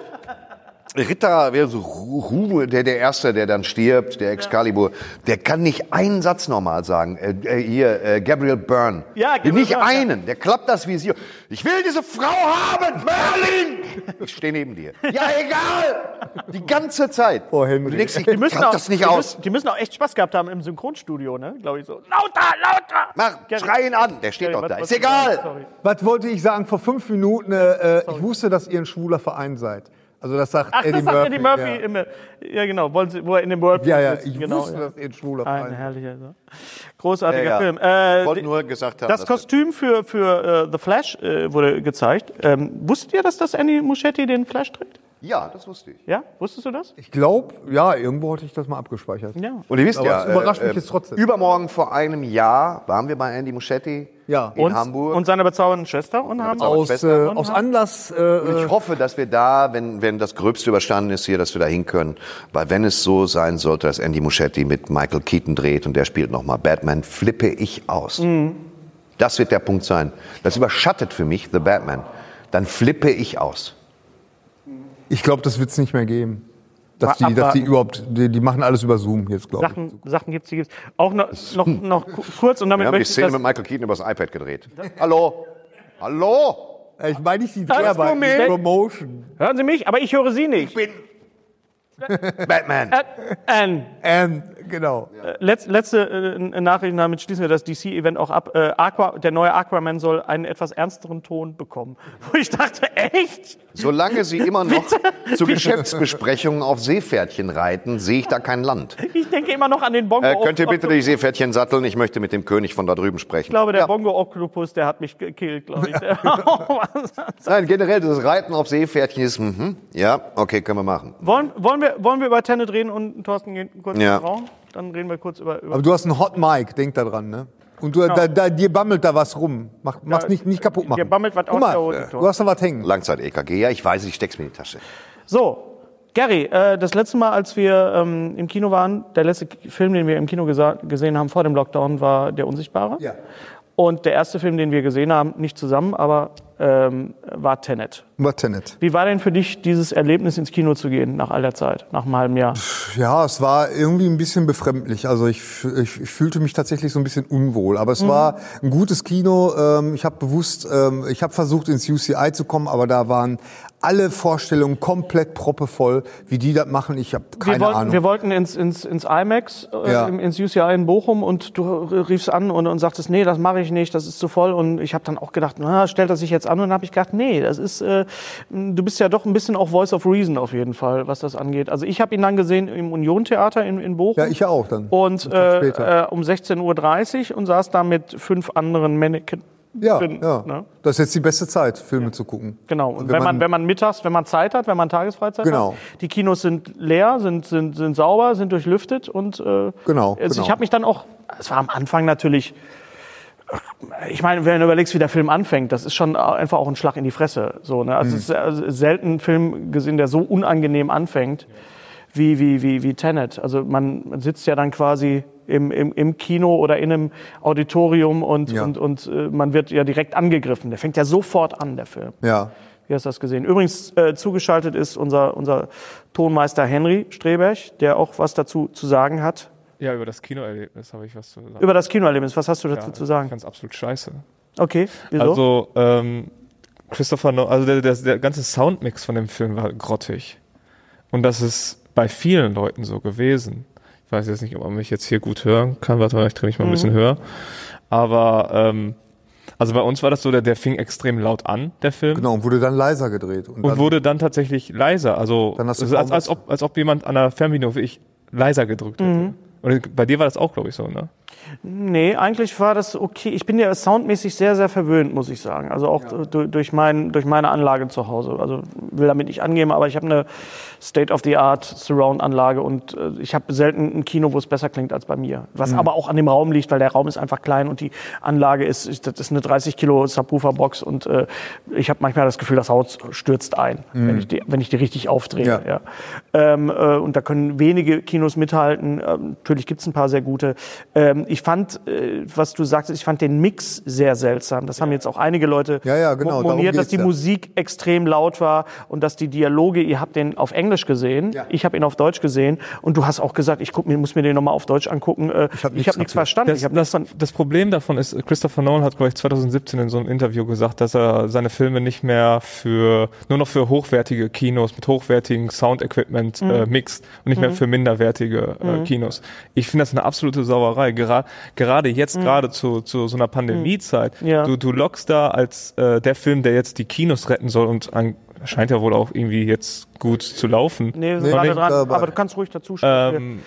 Ritter, wer so Ru- Ruhm, der, der Erste, der dann stirbt, der Excalibur, der kann nicht einen Satz normal sagen. Äh, äh, hier, äh, Gabriel Byrne. Ja, Gabriel Nicht Byrne, ja. einen. Der klappt das Visier. Ich will diese Frau haben, Merlin! Ich stehe neben dir. Ja, egal! Die ganze Zeit. Oh, Henry. Denkst, ich Die müssen, auch, das nicht die, aus. müssen, die müssen auch echt Spaß gehabt haben im Synchronstudio, ne? Glaube ich so. Lauter, lauter! Mach, schrei ihn an. Der steht doch da. was- Ist egal. Sorry. was wollte ich sagen? Vor fünf Minuten, äh, ich wusste, dass ihr ein schwuler Verein seid. Also das sagt Ach, Eddie das sagt Murphy. Eddie Murphy Ja. im, ja genau, wollen Sie, wo er in dem World Ja, ja, ich genau, wusste, ja. dass ihr ein schwuler Ein herrlicher, so. großartiger Ja, ja. Film. Ich Äh, wollte nur gesagt haben, das Kostüm für, für äh, The Flash äh, wurde gezeigt. Ähm, wusstet ihr, dass das Andy Muschietti den Flash trägt? Ja, das wusste ich. Ja, wusstest du das? Ich glaube, ja, irgendwo hatte ich das mal abgespeichert. Ja. Und ihr wisst Aber ja, es überrascht äh, mich jetzt trotzdem. Übermorgen vor einem Jahr waren wir bei Andy Muschetti Ja. in Und, Hamburg. und seine bezaubernde Schwester und haben Aus, Schwester. äh, aus Anlass, äh, Und ich hoffe, dass wir da, wenn, wenn das Gröbste überstanden ist hier, dass wir da hin können. Weil wenn es so sein sollte, dass Andy Muschetti mit Michael Keaton dreht und der spielt nochmal Batman, flippe ich aus. Mhm. Das wird der Punkt sein. Das überschattet für mich The Batman. Dann flippe ich aus. Ich glaube, das wird es nicht mehr geben. Dass die, dass die überhaupt, die, die machen alles über Zoom jetzt, glaube ich. Sachen, Sachen gibt's, die gibt's. Auch noch, noch, noch ku- kurz und damit Wir haben die möchte ich Szene mit Michael Keaton übers iPad gedreht. Hallo? Hallo? Ich meine nicht die Alles Dreharbeiten, Moment. die Promotion. Hören Sie mich, aber ich höre Sie nicht. Ich bin Batman. Äh, Ann. Ähm, Genau. Letz, letzte äh, Nachricht, damit schließen wir das DC-Event auch ab. Äh, Aqua, der neue Aquaman soll einen etwas ernsteren Ton bekommen. (laughs) Wo ich dachte, echt? Solange Sie immer noch zu Geschäftsbesprechungen auf Seepferdchen reiten, sehe ich da kein Land. Ich denke immer noch an den Bongo. Äh, könnt ihr bitte die Seepferdchen satteln? Ich möchte mit dem König von da drüben sprechen. ich glaube, der Ja. Bongo-Oktopus, der hat mich gekillt, glaube ich. Nein, generell das Reiten auf Seepferdchen ist, mhm. ja, okay, können wir machen. wollen, wollen, wir, wollen wir über Tenet reden und Thorsten geht kurz Ja. in den Raum? Dann reden wir kurz über... über Aber du hast einen Hot Mic, denk da dran, ne? Und du, da, da, dir bammelt da was rum. Mach, mach's nicht, nicht kaputt machen. dir bammelt was Guck aus mal, der Hose, Du hast da was hängen. Langzeit-EKG, ja, ich weiß, ich steck's mir in die Tasche. So, Gary, äh, das letzte Mal, als wir ähm, im Kino waren, der letzte Film, den wir im Kino gesehen haben vor dem Lockdown, war Der Unsichtbare. Ja. Und der erste Film, den wir gesehen haben, nicht zusammen, aber ähm, war Tenet. Über Tenet. Wie war denn für dich dieses Erlebnis, ins Kino zu gehen, nach all der Zeit, nach einem halben Jahr? Ja, es war irgendwie ein bisschen befremdlich. Also ich, ich, fühlte mich tatsächlich so ein bisschen unwohl. Aber es war ein gutes Kino. Ähm, ich habe bewusst, ähm, ich habe versucht ins UCI zu kommen, aber da waren alle Vorstellungen komplett proppevoll. Wie die das machen, ich habe keine wir wollten, Ahnung. Wir wollten ins, ins, ins IMAX, äh, Ja. ins UCI in Bochum und du riefst an und, und sagtest, nee, das mache ich nicht, das ist zu voll. Und ich habe dann auch gedacht, na, stellt er sich jetzt an? Und dann habe ich gedacht, nee, das ist, äh, du bist ja doch ein bisschen auch Voice of Reason auf jeden Fall, was das angeht. Also ich habe ihn dann gesehen im Union-Theater in, in Bochum. ja, ich ja auch dann. und äh, äh, um 16.30 Uhr und saß da mit fünf anderen Mannequin. ja, drin, ja. ne? Das ist jetzt die beste Zeit, Filme zu gucken. Genau. Und wenn, man, wenn man mittags, wenn man Zeit hat, wenn man Tagesfreizeit Genau. hat, die Kinos sind leer, sind, sind, sind sauber, sind durchlüftet und äh, Genau, also genau. ich habe mich dann auch, es war am Anfang natürlich, ich meine, wenn du überlegst, wie der Film anfängt, das ist schon einfach auch ein Schlag in die Fresse. So, ne? Mhm. Also es ist also selten einen Film gesehen, der so unangenehm anfängt wie, wie, wie, wie Tenet. Also man sitzt ja dann quasi im, im, im Kino oder in einem Auditorium und, Ja. und, und äh, man wird ja direkt angegriffen. Der fängt ja sofort an, der Film. Ja. Wie hast du das gesehen? Übrigens äh, zugeschaltet ist unser, unser Tonmeister Henry Streberg, der auch was dazu zu sagen hat. Ja, über das Kinoerlebnis habe ich was zu sagen. Über das Kinoerlebnis, was hast du dazu ja, zu sagen? Ich fand's absolut scheiße. Okay, wieso? Also, ähm, Christopher Nolan, also der, der, der ganze Soundmix von dem Film war grottig. Und das ist bei vielen Leuten so gewesen. Ich weiß jetzt nicht, ob man mich jetzt hier gut hören kann. Warte mal, ich drehe mich mal ein bisschen höher. Aber, ähm, also bei uns war das so, der, der fing extrem laut an, der Film. Genau, und wurde dann leiser gedreht. Und, Und dann, wurde dann tatsächlich leiser. Also, Dann hast du also als, als, ob, als ob jemand an der Fernbedienung wie ich leiser gedrückt hätte. Mhm. Und bei dir war das auch, glaube ich, so, ne? Nee, eigentlich war das okay. Ich bin ja soundmäßig sehr, sehr verwöhnt, muss ich sagen. Also auch du- durch, mein, durch meine Anlage zu Hause. Also will damit nicht angeben, aber ich habe eine State-of-the-Art Surround-Anlage und äh, ich habe selten ein Kino, wo es besser klingt als bei mir. Was aber auch an dem Raum liegt, weil der Raum ist einfach klein und die Anlage ist, ist das ist eine 30 Kilo Subwoofer-Box und äh, ich habe manchmal das Gefühl, das Haus stürzt ein, wenn, ich die, wenn ich die richtig aufdrehe. Ja. Ja. Ähm, äh, und da können wenige Kinos mithalten. Ähm, natürlich gibt es ein paar sehr gute. Ähm, ich fand, äh, was du sagtest, ich fand den Mix sehr seltsam. Das haben jetzt auch einige Leute Ja, ja, genau, moniert, dass die ja. Musik extrem laut war und dass die Dialoge, ihr habt den auf Englisch gesehen, Ja. ich habe ihn auf Deutsch gesehen und du hast auch gesagt, ich guck mir, muss mir den nochmal auf Deutsch angucken. Äh, Ich hab ich nichts habe nichts verstanden. Das, ich hab das, das Problem davon ist, Christopher Nolan hat, glaube ich, 2017 in so einem Interview gesagt, dass er seine Filme nicht mehr für, nur noch für hochwertige Kinos mit hochwertigem Sound-Equipment äh, mixt und nicht mehr für minderwertige äh, Kinos. Ich finde das eine absolute Sauerei. Gera gerade jetzt, gerade zu, zu so einer Pandemiezeit, Ja. du, du lockst da als äh, der Film, der jetzt die Kinos retten soll und an, scheint ja wohl auch irgendwie jetzt gut zu laufen. nee, Nee, gerade dran, dabei. aber du kannst ruhig dazu. Ähm,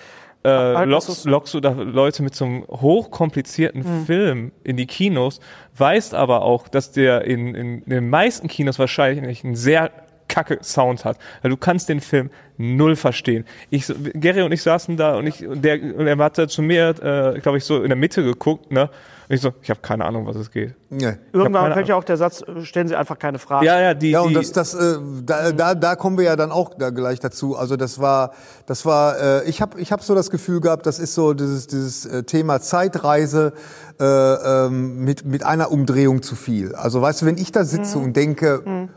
äh, Halt, lockst, lockst du da Leute mit so einem hochkomplizierten Hm. Film in die Kinos, weißt aber auch, dass der in, in den meisten Kinos wahrscheinlich einen sehr kacke Sound hat. Weil du kannst den Film null verstehen. Ich, Gary und ich saßen da und ich und der und er hat da zu mir, äh, glaube ich, so in der Mitte geguckt, ne? Und ich so, ich habe keine Ahnung, was es geht. nee. Irgendwann fällt ja auch der Satz, stellen Sie einfach keine Fragen. Ja, ja, die, Ja, und die, das, das, äh, da, da, da kommen wir ja dann auch da gleich dazu. Also das war, das war, äh, ich habe, ich habe so das Gefühl gehabt, das ist so dieses, dieses äh, Thema Zeitreise äh, ähm, mit mit einer Umdrehung zu viel. Also weißt du, wenn ich da sitze und denke,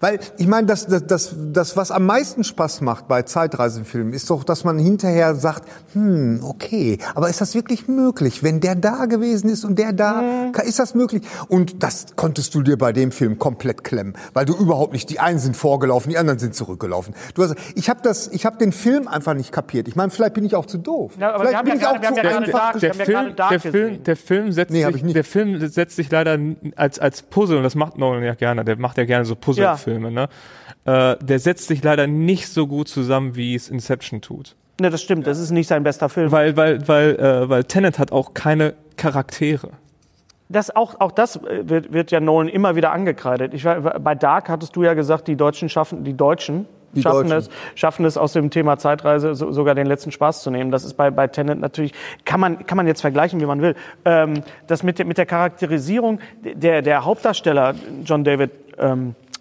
Weil ich meine, das, das, das, das, was am meisten Spaß macht bei Zeitreisefilmen, ist doch, dass man hinterher sagt, hm, okay, aber ist das wirklich möglich? Wenn der da gewesen ist und der da, Mhm. ist das möglich? Und das konntest du dir bei dem Film komplett klemmen, weil du überhaupt nicht, die einen sind vorgelaufen, die anderen sind zurückgelaufen. Du hast, ich habe das, ich habe den Film einfach nicht kapiert. Ich meine, vielleicht bin ich auch zu doof. Ja, aber wir vielleicht haben bin ja ich auch gerade- haben zu ja einfach der ja Film, der, Film, der Film setzt Nee, sich, der Film setzt sich leider als als Puzzle und das macht Nolan ja gerne. Der macht ja gerne so Puzzlefilme. Ne? Äh, der setzt sich leider nicht so gut zusammen, wie es Inception tut. Ne, das stimmt, das ist nicht sein bester Film. Weil weil weil äh, weil Tenet hat auch keine Charaktere. Das auch, auch das äh, wird, wird ja Nolan immer wieder angekreidet. Ich, war- bei Dark hattest du ja gesagt, die Deutschen schaffen, die Deutschen Die schaffen, Deutschen. Es, schaffen es aus dem Thema Zeitreise so, sogar den letzten Spaß zu nehmen. Das ist bei, bei Tenet natürlich, kann man, kann man jetzt vergleichen, wie man will. Ähm, das mit, der- mit der Charakterisierung, der, der Hauptdarsteller, John David ähm, äh,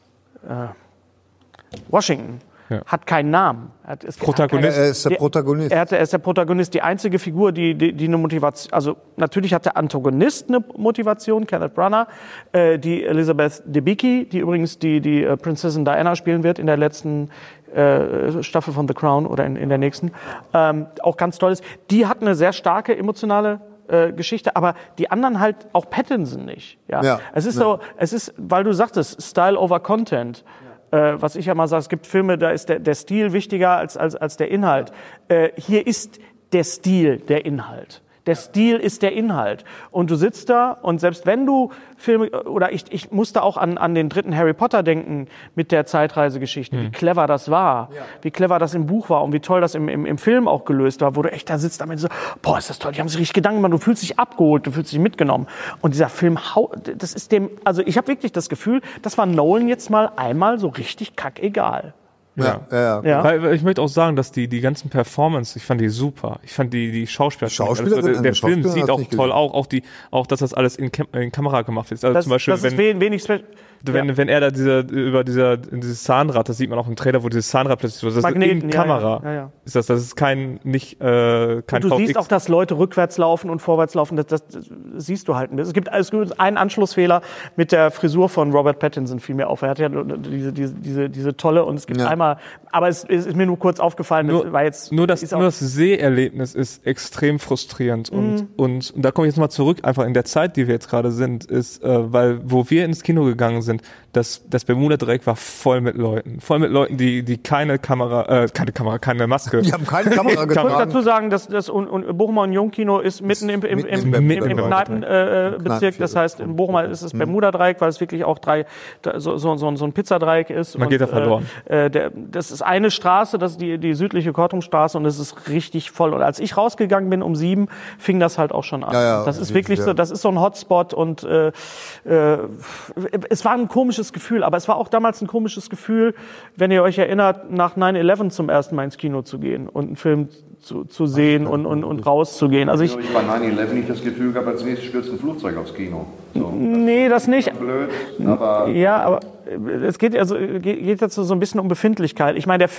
Washington, Ja. hat keinen Namen. Er hat, es, Protagonist. Er ist der Protagonist. er, hatte, er ist der Protagonist, die einzige Figur, die, die, die eine Motivation, also natürlich hat der Antagonist eine Motivation, Kenneth Branagh, äh, die Elizabeth Debicki, die übrigens die, die äh, Prinzessin Diana spielen wird in der letzten äh, Staffel von The Crown oder in, in der nächsten, ähm, auch ganz toll ist. Die hat eine sehr starke emotionale äh, Geschichte, aber die anderen halt auch Pattinson nicht. Ja, Ja, es ist so, es ist, weil du sagtest, Style over Content. Äh, was ich ja mal sage, es gibt Filme, da ist der, der Stil wichtiger als, als, als der Inhalt. Äh, hier ist der Stil der Inhalt. Der Stil ist der Inhalt. Und du sitzt da und selbst wenn du Filme, oder ich, ich musste auch an, an den dritten Harry Potter denken mit der Zeitreisegeschichte, wie clever das war, wie clever das im Buch war und wie toll das im, im, im Film auch gelöst war, wo du echt da sitzt damit so, boah, ist das toll, die haben sich richtig Gedanken gemacht, du fühlst dich abgeholt, du fühlst dich mitgenommen. Und dieser Film, hau- das ist dem, also ich habe wirklich das Gefühl, das war Nolan jetzt mal einmal so richtig kackegal. Ja, ja, ja. Ja. Weil, weil ich möchte auch sagen, dass die, die ganzen Performance, ich fand die super. Ich fand die, die Schauspieler, Schauspielerin- also der die Film Schauspielerin sieht auch toll gesehen. auch, auch die, auch, dass das alles in, Kam in Kamera gemacht ist. Also Das, zum Beispiel, das ist wenn, wen- wenig Wenn, wenn er da diese, über dieser, dieses Zahnrad, das sieht man auch im Trailer, wo dieses Zahnrad plötzlich so, das ist Magneten, in ja, Kamera. ja, ja, ja. Ist das, das ist kein, nicht, äh, kein Und du siehst VFX. auch, dass Leute rückwärts laufen und vorwärts laufen. Das, das, das siehst du halt. ein bisschen. Es gibt, es gibt einen Anschlussfehler mit der Frisur von Robert Pattinson, fiel mir auf. Er hat ja diese, diese, diese, diese tolle und es gibt Ja. einmal, aber es, es ist mir nur kurz aufgefallen, das nur, war jetzt. nur, das, ist nur das Seherlebnis ist extrem frustrierend. Mhm. Und, und, und da komme ich jetzt mal zurück, einfach in der Zeit, die wir jetzt gerade sind, ist, äh, weil wo wir ins Kino gegangen sind, sind, das, das Bermuda-Dreieck war voll mit Leuten. Voll mit Leuten, die, die keine Kamera, äh, keine Kamera, keine Maske. Die haben keine Kamera Ich muss getragen. dazu sagen, dass das und, und Bochumer Union-Kino ist mitten im, im, im, im im, im, Kneipenbezirk. Äh, Bezirk. das heißt, in Bochum ist es Bermuda-Dreieck, weil es wirklich auch drei, so, so, so, so ein Pizzadreieck ist. Man geht da verloren. Äh, äh, der, das ist eine Straße, das ist die, die südliche Kortumstraße und es ist richtig voll. Und als ich rausgegangen bin um sieben, fing das halt auch schon an. Ja, ja, das ist ja. wirklich so, das ist so ein Hotspot und äh, äh, es war ein komisches Gefühl, aber es war auch damals ein komisches Gefühl, wenn ihr euch erinnert, nach 9-11 zum ersten Mal ins Kino zu gehen und einen Film zu, zu sehen und, und, und rauszugehen. Also ich, Ich bei 9-11 nicht das Gefühl gehabt, als nächstes stürzt ein Flugzeug aufs Kino. So. nee, das nicht. Blöd, aber Ja, aber es geht also geht jetzt so ein bisschen um Befindlichkeit. Ich meine, der,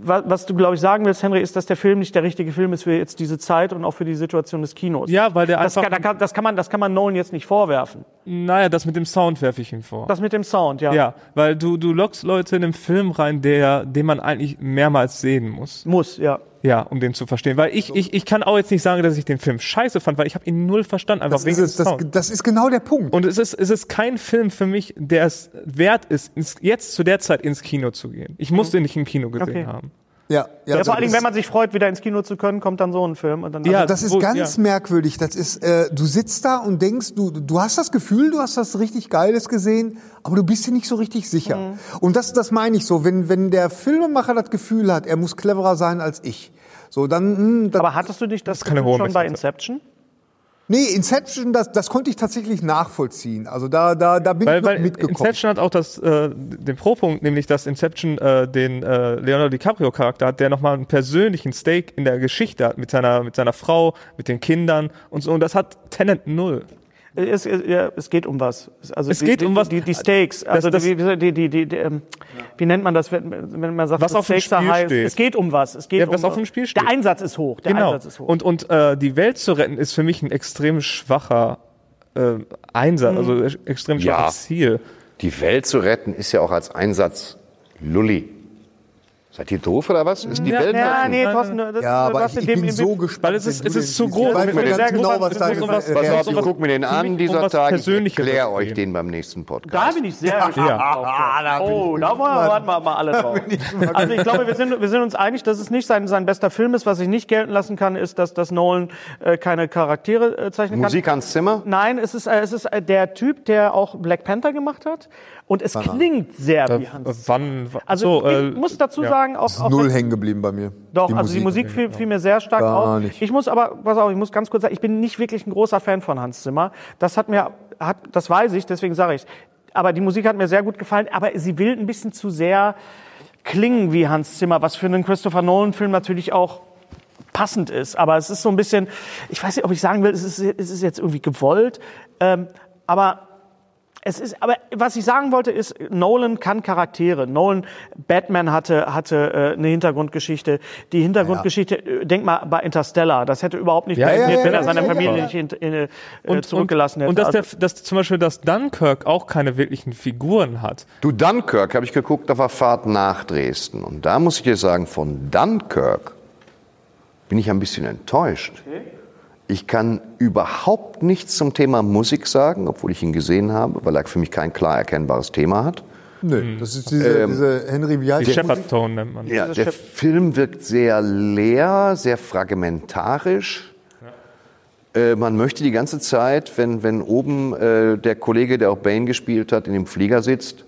was du glaube ich sagen willst, Henry, ist, dass der Film nicht der richtige Film ist für jetzt diese Zeit und auch für die Situation des Kinos. Ja, weil der das, einfach, kann, da kann, das kann man, das kann man Nolan jetzt nicht vorwerfen. naja, das mit dem Sound werfe ich ihm vor. Das mit dem Sound, ja. ja, weil du, du lockst Leute in einen Film rein, der, den man eigentlich mehrmals sehen muss. Muss, ja. Ja, um den zu verstehen. Weil ich, ich, ich kann auch jetzt nicht sagen, dass ich den Film scheiße fand, weil ich habe ihn null verstanden, einfach Das wegen ist, das, das ist genau der Punkt. Und es ist, es ist kein Film für mich, der es wert ist, ins, jetzt zu der Zeit ins Kino zu gehen. Ich muss den nicht im Kino gesehen Okay. haben. Ja, ja, Ja, vor allen Dingen, das- wenn man sich freut, wieder ins Kino zu können, kommt dann so ein Film. Und dann, Ja, also, Das ist Wo- ganz ja. merkwürdig. Das ist, äh, du sitzt da und denkst, du, du hast das Gefühl, du hast was richtig Geiles gesehen, aber du bist dir nicht so richtig sicher. Mhm. Und das, das meine ich so. Wenn, wenn der Filmemacher das Gefühl hat, er muss cleverer sein als ich, so dann, hm, dann aber hattest du nicht das, hohe schon bei. Inception? Nee, Inception, das, das konnte ich tatsächlich nachvollziehen. Also da, da, da bin Weil, ich weil mitgekommen. Inception hat auch das, äh, den Pro-Punkt, nämlich dass Inception äh, den äh, Leonardo DiCaprio-Charakter hat, der nochmal einen persönlichen Stake in der Geschichte hat mit seiner, mit seiner Frau, mit den Kindern und so. Und das hat Tenant null. Es, es, ja, es geht um was. Also Es die, geht um was. Die, die Stakes. Also das- die, die, die, die, die, ähm, wie nennt man das, wenn, wenn man sagt, Was das auf dem Stakes are Spiel high? steht. Es geht um was. Es geht Ja, um was auf dem Spiel steht. Der Einsatz ist hoch. Der Genau. Einsatz ist hoch. Und, und äh, die Welt zu retten ist für mich ein extrem schwacher äh, Einsatz, also ex- extrem Ja. schwaches Ziel. Die Welt zu retten ist ja auch als Einsatz Lulli. Seid ihr doof oder was? Ist die Welt Ja, nee, Thorsten, das, Ja, aber was ich, ich dem- bin in so gespannt. Weil es ist- es ist zu groß. Ich weiß mir bin ganz sehr genau, was es ist auf, Reaktion ich gucke mir den an dieser was Tage. Ich erkläre euch den beim nächsten Podcast. Da bin ich sehr gespannt. drauf. oh, da warten wir mal alle drauf. Also ich glaube, wir sind, wir sind uns einig, dass es nicht sein, sein bester Film ist. Was ich nicht gelten lassen kann, ist, dass, dass Nolan äh, keine Charaktere äh, zeichnen kann. Musik Hans Zimmer? Nein, es ist, äh, es ist äh, der Typ, der auch Black Panther gemacht hat. Und es klingt sehr wie Hans. Wann? Also so, äh, ich muss dazu ja. sagen, auch, auch Null hängen geblieben bei mir. Doch, also die Musik fiel, fiel mir sehr stark Gar auf. nicht. Ich muss aber, pass auf, ich muss ganz kurz sagen, ich bin nicht wirklich ein großer Fan von Hans Zimmer. Das hat mir, hat, das weiß ich, deswegen sage ich. Aber die Musik hat mir sehr gut gefallen, aber sie will ein bisschen zu sehr klingen wie Hans Zimmer, was für einen Christopher Nolan-Film natürlich auch passend ist. Aber es ist so ein bisschen, ich weiß nicht, ob ich sagen will, es ist, es ist jetzt irgendwie gewollt, ähm, aber es ist, aber was ich sagen wollte ist, Nolan kann Charaktere. Nolan, Batman hatte, hatte äh, eine Hintergrundgeschichte. Die Hintergrundgeschichte, äh, denk mal bei Interstellar, das hätte überhaupt nicht Ja, ja, funktioniert, ja, wenn ja, er seine ja, ja. Familie nicht hint- in, äh, zurückgelassen hätte. Und dass, Also- der, dass zum Beispiel das Dunkirk auch keine wirklichen Figuren hat. Du, Dunkirk, habe ich geguckt, da war Fahrt nach Dresden. Und da muss ich dir sagen, von Dunkirk bin ich ein bisschen enttäuscht. Ich kann überhaupt nichts zum Thema Musik sagen, obwohl ich ihn gesehen habe, weil er für mich kein klar erkennbares Thema hat. Nö, das ist diese, diese Henry, heißt Die der? Shepard Tone nennt man. Ja, der Film wirkt sehr leer, sehr fragmentarisch. Äh, man möchte die ganze Zeit, wenn, wenn oben äh, der Kollege, der auch Bane gespielt hat, in dem Flieger sitzt,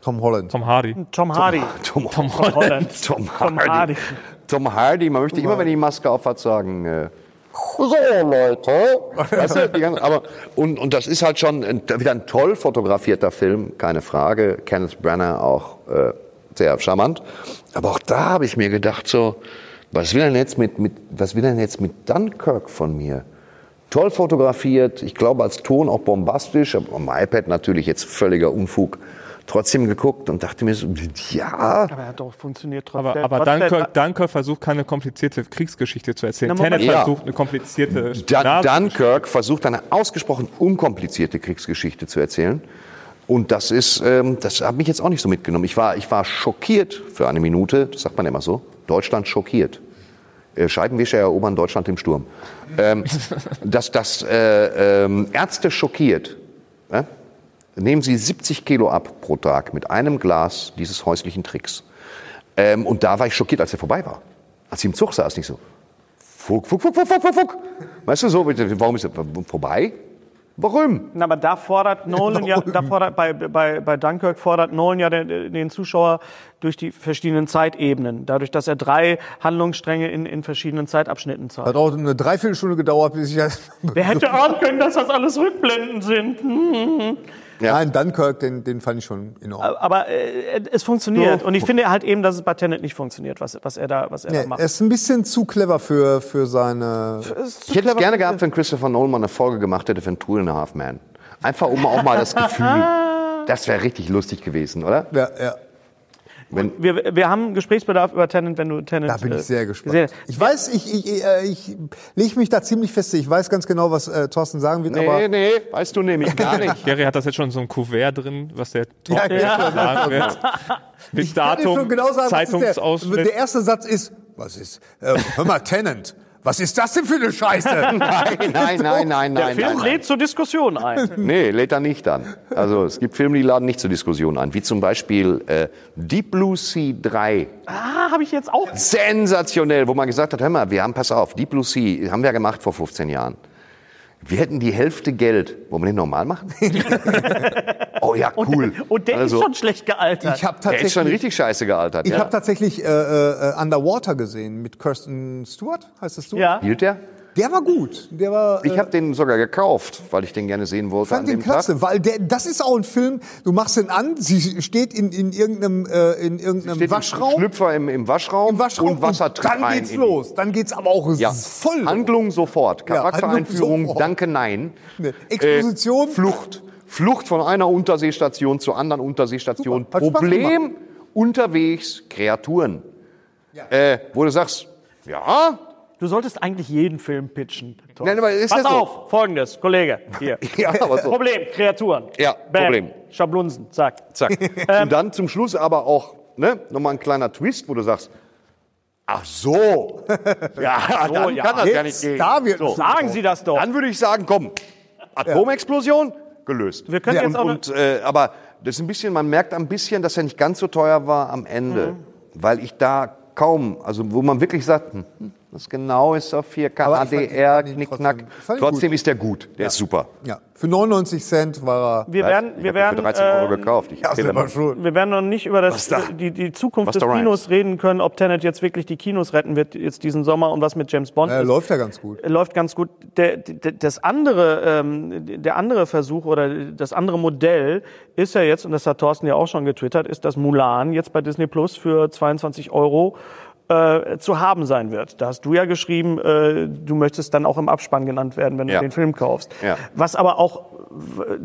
Tom Holland. Tom Hardy. Tom Hardy. (laughs) Tom, Tom Holland. Tom Tom Hardy. Hardy. Tom Hardy, man möchte immer, wenn die Maske aufhat, sagen, äh, so Leute. Weißt du, ganze, aber, und, und das ist halt schon ein, wieder ein toll fotografierter Film, keine Frage. Kenneth Branagh auch äh, sehr charmant. Aber auch da habe ich mir gedacht, so, was will denn jetzt mit, mit, was will denn jetzt mit Dunkirk von mir? Toll fotografiert, ich glaube als Ton auch bombastisch, aber am iPad natürlich jetzt völliger Unfug. Trotzdem geguckt und dachte mir so, ja, Aber er hat doch funktioniert trotzdem. Aber, aber trotzdem- Dunkirk, Dunkirk versucht keine komplizierte Kriegsgeschichte zu erzählen. Na. Tenet Ja. versucht eine komplizierte Nase- Dunkirk versucht eine ausgesprochen unkomplizierte Kriegsgeschichte zu erzählen. Und das ist, ähm, das hat mich jetzt auch nicht so mitgenommen. Ich war, ich war schockiert für eine Minute, das sagt man immer so, Deutschland schockiert. Äh, Scheibenwischer erobern Deutschland im Sturm. Ähm, (laughs) dass das äh, ähm, Ärzte schockiert. Ja? Nehmen Sie 70 Kilo ab pro Tag mit einem Glas dieses häuslichen Tricks. Ähm, und da war ich schockiert, als er vorbei war. Als ich im Zug saß, nicht so, Fuck, fuck, fuck, fuck, fuck, fuck, fuck. Weißt du so, warum ist er vorbei? Warum? Na, aber da fordert Nolan ja, da fordert, bei, bei, bei Dunkirk fordert Nolan ja den, den Zuschauer durch die verschiedenen Zeitebenen. Dadurch, dass er drei Handlungsstränge in, in verschiedenen Zeitabschnitten zeigt. Hat auch eine Dreiviertelstunde gedauert, bis ich das. Wer hätte (laughs) ahnen können, dass das alles Rückblenden sind? Hm. Nein, Dunkirk, den, den fand ich schon in Ordnung. Aber äh, es funktioniert. Und ich finde halt eben, dass es bei Tenet nicht funktioniert, was, was er da, was er Nee, da macht. er ist ein bisschen zu clever für, für seine. Ich hätte es gerne gehabt, wenn Christopher Nolan mal eine Folge gemacht hätte von Two and a Half Man. Einfach um auch mal das Gefühl. (laughs) Das wäre richtig lustig gewesen, oder? Ja, ja, Wenn, Wir, wir haben Gesprächsbedarf über Tenet, wenn du Tenet. da bin äh, ich sehr gesehen gespannt. hast. Ich weiß, ich, ich, äh, ich lege mich da ziemlich fest. Ich weiß ganz genau, was äh, Thorsten sagen wird, nee, aber. nee, weißt du nämlich gar (laughs) nicht. Gary hat das jetzt schon so ein Kuvert drin, was der Tom Ja, ja. sagen wird. Mit Ich kann dir Datum, schon genau sagen, ist der, Zeitungsausschnitt. der erste Satz ist, was ist, äh, hör mal, Tenant, was ist das denn für eine Scheiße? (laughs) Nein, nein, (laughs) nein, nein, Der nein. Film nein. lädt zur Diskussion ein. (laughs) Nee, lädt er nicht an. Also es gibt Filme, die laden nicht zur Diskussion ein. Wie zum Beispiel äh, Deep Blue Sea 3. ah, habe ich jetzt auch. Sensationell, wo man gesagt hat, hör mal, wir haben, pass auf, Deep Blue Sea haben wir ja gemacht vor 15 Jahren. Wir hätten die Hälfte Geld. Wollen wir den normal machen? Oh ja, cool. Und der also, ist schon schlecht gealtert. Ich habe der ist schon tatsächlich, richtig scheiße gealtert. ich ja. hab tatsächlich äh, äh, Underwater gesehen mit Kirsten Stewart, heißt das Stewart? ja. Hielt der? Der war gut. Der war. Ich äh, habe den sogar gekauft, weil ich den gerne sehen wollte fand an den dem Tag. klasse, weil der, das ist auch ein Film. Du machst den an, sie steht in, in irgendeinem, äh, in irgendeinem Steht Waschraum, Schlüpfer im, im Waschraum, im Waschraum und Wasser tritt dann geht's los. Dann geht's aber auch Ja. voll. los. Handlung sofort. Ja, Handlung Charaktereinführung, sofort. danke, nein. Nee, Exposition. Äh, Flucht. Flucht von einer Unterseestation zur anderen Unterseestation. Problem unterwegs, Kreaturen. Äh, wo du sagst, ja, Du solltest eigentlich jeden Film pitchen. Thorsten. Nein, aber ist Pass ja so. auf, folgendes, Kollege. Hier. (laughs) Ja, aber so. Problem, Kreaturen. Ja, Bam. Problem. Schablunsen, zack. Zack. Ähm. (laughs) Und dann zum Schluss aber auch ne, nochmal ein kleiner Twist, wo du sagst, ach so, (laughs) ja, dann ja. kann das ja Jetzt, nicht gehen. da wird so. Sagen Sie das doch. Dann würde ich sagen, komm, Atomexplosion, gelöst. Wir können und, jetzt auch und, äh, aber das ist ein bisschen, man merkt ein bisschen, dass er nicht ganz so teuer war am Ende, Mhm. weil ich da kaum, also wo man wirklich sagt, hm, das genau ist auf 4K Aber ich fand- ich ADR, Knickknack. trotzdem- Trotzdem ist der gut, der ist super. Ja, für 99 Cent war er. Wir werden, Ich wir werden, für 13 Euro äh, gekauft. Ich Ja, mal. schon. wir werden noch nicht über das, da? die, die Zukunft Was des? Kinos reden können, ob Tenet jetzt wirklich die Kinos retten wird jetzt diesen Sommer und was mit James Bond Er ist. läuft ja ganz gut. läuft ganz gut. Der, der, das andere, ähm, der andere Versuch oder das andere Modell ist ja jetzt, und das hat Thorsten ja auch schon getwittert, ist, dass Mulan jetzt bei Disney Plus für 22 Euro äh, zu haben sein wird. Da hast du ja geschrieben, äh, du möchtest dann auch im Abspann genannt werden, wenn Ja. du den Film kaufst. Ja. Was aber auch,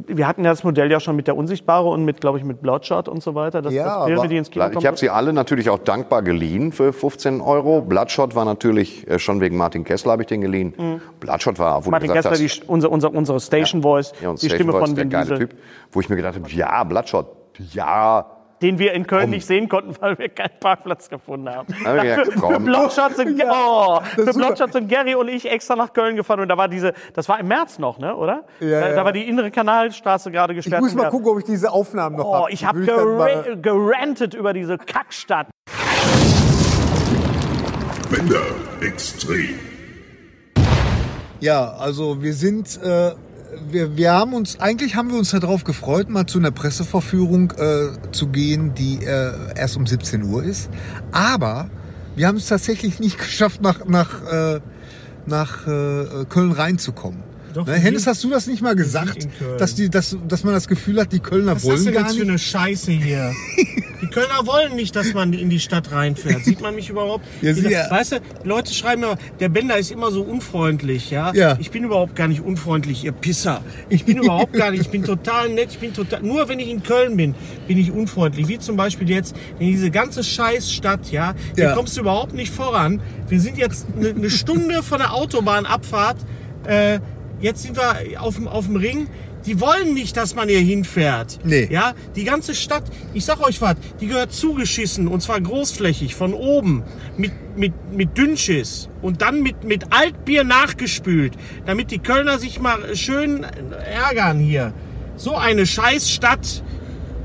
wir hatten ja das Modell ja schon mit der Unsichtbare und mit, glaube ich, mit Bloodshot und so weiter. Das, Ja, das Filme, aber- die ins Kino Ich kommen. habe sie alle natürlich auch dankbar geliehen für 15 Euro. Bloodshot war natürlich äh, schon wegen Martin Kessler habe ich den geliehen. Bloodshot war, wo Martin du gesagt Kessler, hast, die, unser, unser, unsere Station Voice, ja, die Station Stimme Voice, von Vin Diesel. Typ, wo ich mir gedacht habe, ja, Bloodshot, ja, den wir in Köln Komm. nicht sehen konnten, (laughs) weil wir keinen Parkplatz gefunden haben. (laughs) ich für, (laughs) oh, für sind Gary und ich extra nach Köln gefahren und da war diese, das war im März noch, ne, oder? Ja, da, ja. da war die innere Kanalstraße gerade Ich gesperrt. muss mal gucken, ob ich diese Aufnahmen noch Oh, habe. ich habe gera gerantet über diese Kackstadt. Bender Extrem. Ja, also wir sind, äh, wir, wir haben uns, eigentlich haben wir uns darauf gefreut, mal zu einer Presseverführung äh, zu gehen, die äh, erst um 17 Uhr ist. Aber wir haben es tatsächlich nicht (laughs) geschafft, nach, nach, äh, nach äh, Köln reinzukommen. Doch, ne, wir Hennes, hast du das nicht mal gesagt, dass, die, dass, dass man das Gefühl hat, die Kölner Was ist das wollen denn gar jetzt für nicht? eine Scheiße hier? Die Kölner wollen nicht, dass man in die Stadt reinfährt. Sieht man mich überhaupt? Ja, sie- ja. Weißt du, Leute schreiben mir, der Bender ist immer so unfreundlich, ja? Ja. Ich bin überhaupt gar nicht unfreundlich, ihr Pisser. Ich bin überhaupt gar nicht, ich bin total nett, ich bin total, nur wenn ich in Köln bin, bin ich unfreundlich. Wie zum Beispiel jetzt in diese ganze Scheißstadt, ja? Hier Ja. kommst du überhaupt nicht voran. Wir sind jetzt eine, eine Stunde von der Autobahnabfahrt, äh, jetzt sind wir auf dem, auf dem Ring. Die wollen nicht, dass man hier hinfährt. Nee. Ja, die ganze Stadt, ich sag euch was, die gehört zugeschissen und zwar großflächig von oben mit, mit, mit Dünnschiss und dann mit, mit Altbier nachgespült, damit die Kölner sich mal schön ärgern hier. So eine Scheißstadt.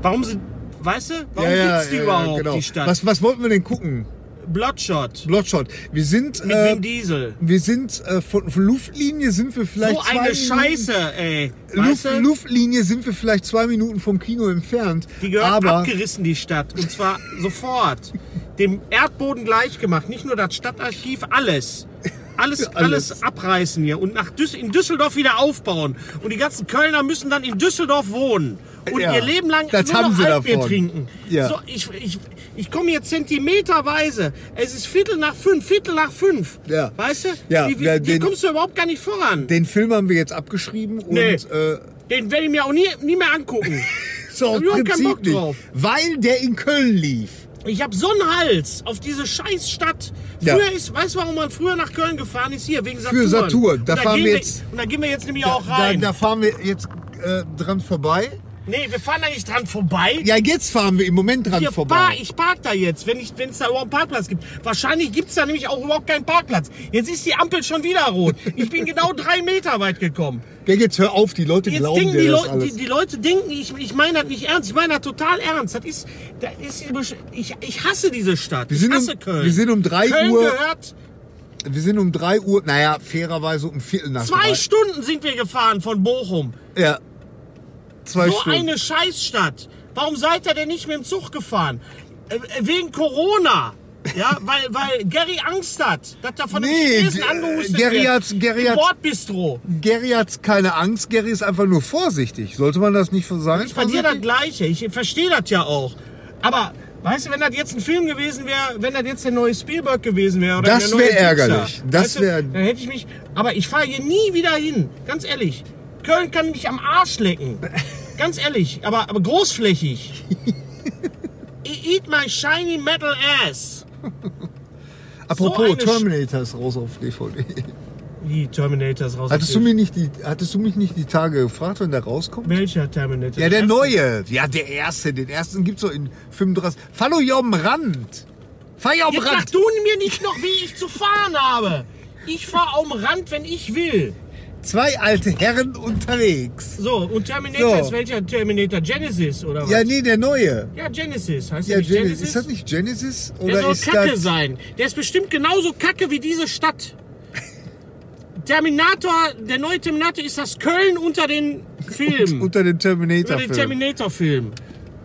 Warum sind, weißt du, warum gibt's die überhaupt, genau. die Stadt? Was, was wollten wir denn gucken? Bloodshot Bloodshot. Wir sind, mit äh, Vin Diesel. wir sind äh, von, von Luftlinie sind wir vielleicht So eine Minuten, Scheiße, ey. Luft? Luftlinie sind wir vielleicht zwei Minuten vom Kino entfernt. Die gehört aber abgerissen, die Stadt. Und zwar (laughs) sofort. Dem Erdboden gleich gemacht. Nicht nur das Stadtarchiv, alles. Alles, (laughs) alles. Alles. abreißen hier und nach Düs in Düsseldorf wieder aufbauen. Und die ganzen Kölner müssen dann in Düsseldorf wohnen. Und Ja, ihr Leben lang das nur haben noch sie Altbier davon. trinken. Ja. So, ich, ich, ich komme hier zentimeterweise. Es ist Viertel nach fünf, Viertel nach fünf. Ja. Weißt du? Ja, wie, wie, ja, hier den- kommst du überhaupt gar nicht voran. den Film haben wir jetzt abgeschrieben und Nee. äh, Den werde ich mir auch nie, nie mehr angucken. (laughs) so hab im überhaupt keinen Bock Prinzip nicht, drauf. weil der in Köln lief. Ich habe so einen Hals auf diese Scheißstadt. Ja. Früher ist, weißt du, warum man früher nach Köln gefahren ist? Hier, wegen Saturn. Für Saturn. Und Da fahren gehen wir jetzt- Und da gehen wir jetzt nämlich Da, auch da, rein. da fahren wir jetzt äh, dran vorbei. Nee, wir fahren da nicht dran vorbei. Ja, jetzt fahren wir im Moment dran Hier, vorbei. Par, ich park da jetzt, wenn es da überhaupt einen Parkplatz gibt. Wahrscheinlich gibt's da nämlich auch überhaupt keinen Parkplatz. Jetzt ist die Ampel schon wieder rot. Ich bin genau drei Meter weit gekommen. ja, jetzt hör auf, die Leute Jetzt glauben denken dir die, das Leu alles. die, die Leute denken, ich, ich meine das nicht ernst. Ich meine das total ernst. Das ist, das ist ich, ich hasse diese Stadt. Wir sind ich um- hasse Köln. wir sind um drei Köln Uhr- gehört wir sind um 3 Uhr, naja, fairerweise um Viertel nach Zwei drei. Stunden sind wir gefahren von Bochum. Ja. Zwei so Stunden. eine Scheißstadt. Warum seid ihr denn nicht mit dem Zug gefahren? Äh, wegen Corona. Ja, (laughs) weil, weil Gary Angst hat, dass da von Nee, einem Chinesen angehustet Gary wird. hat's- Gary Im hat's- Bordbistro. Gary hat keine Angst, Gary ist einfach nur vorsichtig. Sollte man das nicht so sagen? Bei dir das Gleiche. Ich verstehe das ja auch. Aber, weißt du, wenn das jetzt ein Film gewesen wäre, wenn das jetzt der neue Spielberg gewesen wäre oder Das der neue wär Pixar, ärgerlich. Das weißt du, Dann hätte ich mich. Aber ich fahre hier nie wieder hin. Ganz ehrlich. Köln kann mich am Arsch lecken. (laughs) Ganz ehrlich. Aber, aber großflächig. (laughs) Eat my shiny metal ass. (laughs) Apropos, Sch- Terminator ist raus auf DVD. Die Terminator ist raus. Hattest auf du, mir nicht die, hattest du mich nicht die Tage gefragt, wenn der rauskommt? Welcher Terminator? Ja, der erste? neue. Ja, der erste. Den ersten gibt's so in 35. Fahr doch hier am Rand. Fahr hier am Jetzt sag Rand. du mir nicht noch, wie ich zu fahren habe. Ich fahre am Rand, wenn ich will. Zwei alte Herren unterwegs. So, und Terminator So. ist welcher Terminator? Genesis oder was? Ja, nee, der neue. Ja, Genesis. Heißt Ja, der nicht Genesis. Genesis? Ist das nicht Genesis? der Oder soll ist Kacke das sein. Der ist bestimmt genauso Kacke wie diese Stadt. Terminator, der neue Terminator ist das Köln unter den Filmen. (laughs) unter den Über Terminator? den Terminator-Film.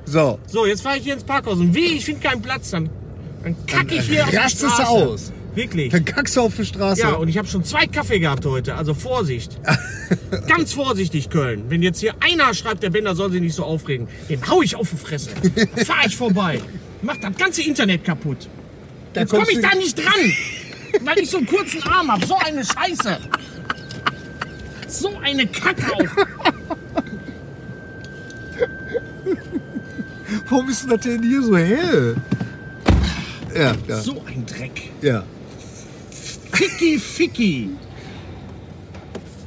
So, So, jetzt fahre ich hier ins Parkhaus und wie, ich finde keinen Platz, dann, dann kacke ich hier auf die rastest du Straße. aus. Wirklich. dann kackst du auf die Straße. Ja, und ich habe schon zwei Kaffee gehabt heute, also Vorsicht. (laughs) Ganz vorsichtig, Köln. Wenn jetzt hier einer schreibt, der Bender soll sich nicht so aufregen, den hau ich auf die Fresse. (laughs) Fahr ich vorbei. Mach das ganze Internet kaputt. Da Jetzt komme ich da nicht dran, (laughs) weil ich so einen kurzen Arm habe. So eine Scheiße. So eine Kacke auch. Warum ist das denn hier so hell? Ja, ja, So ein Dreck. ja. Ficky, ficky.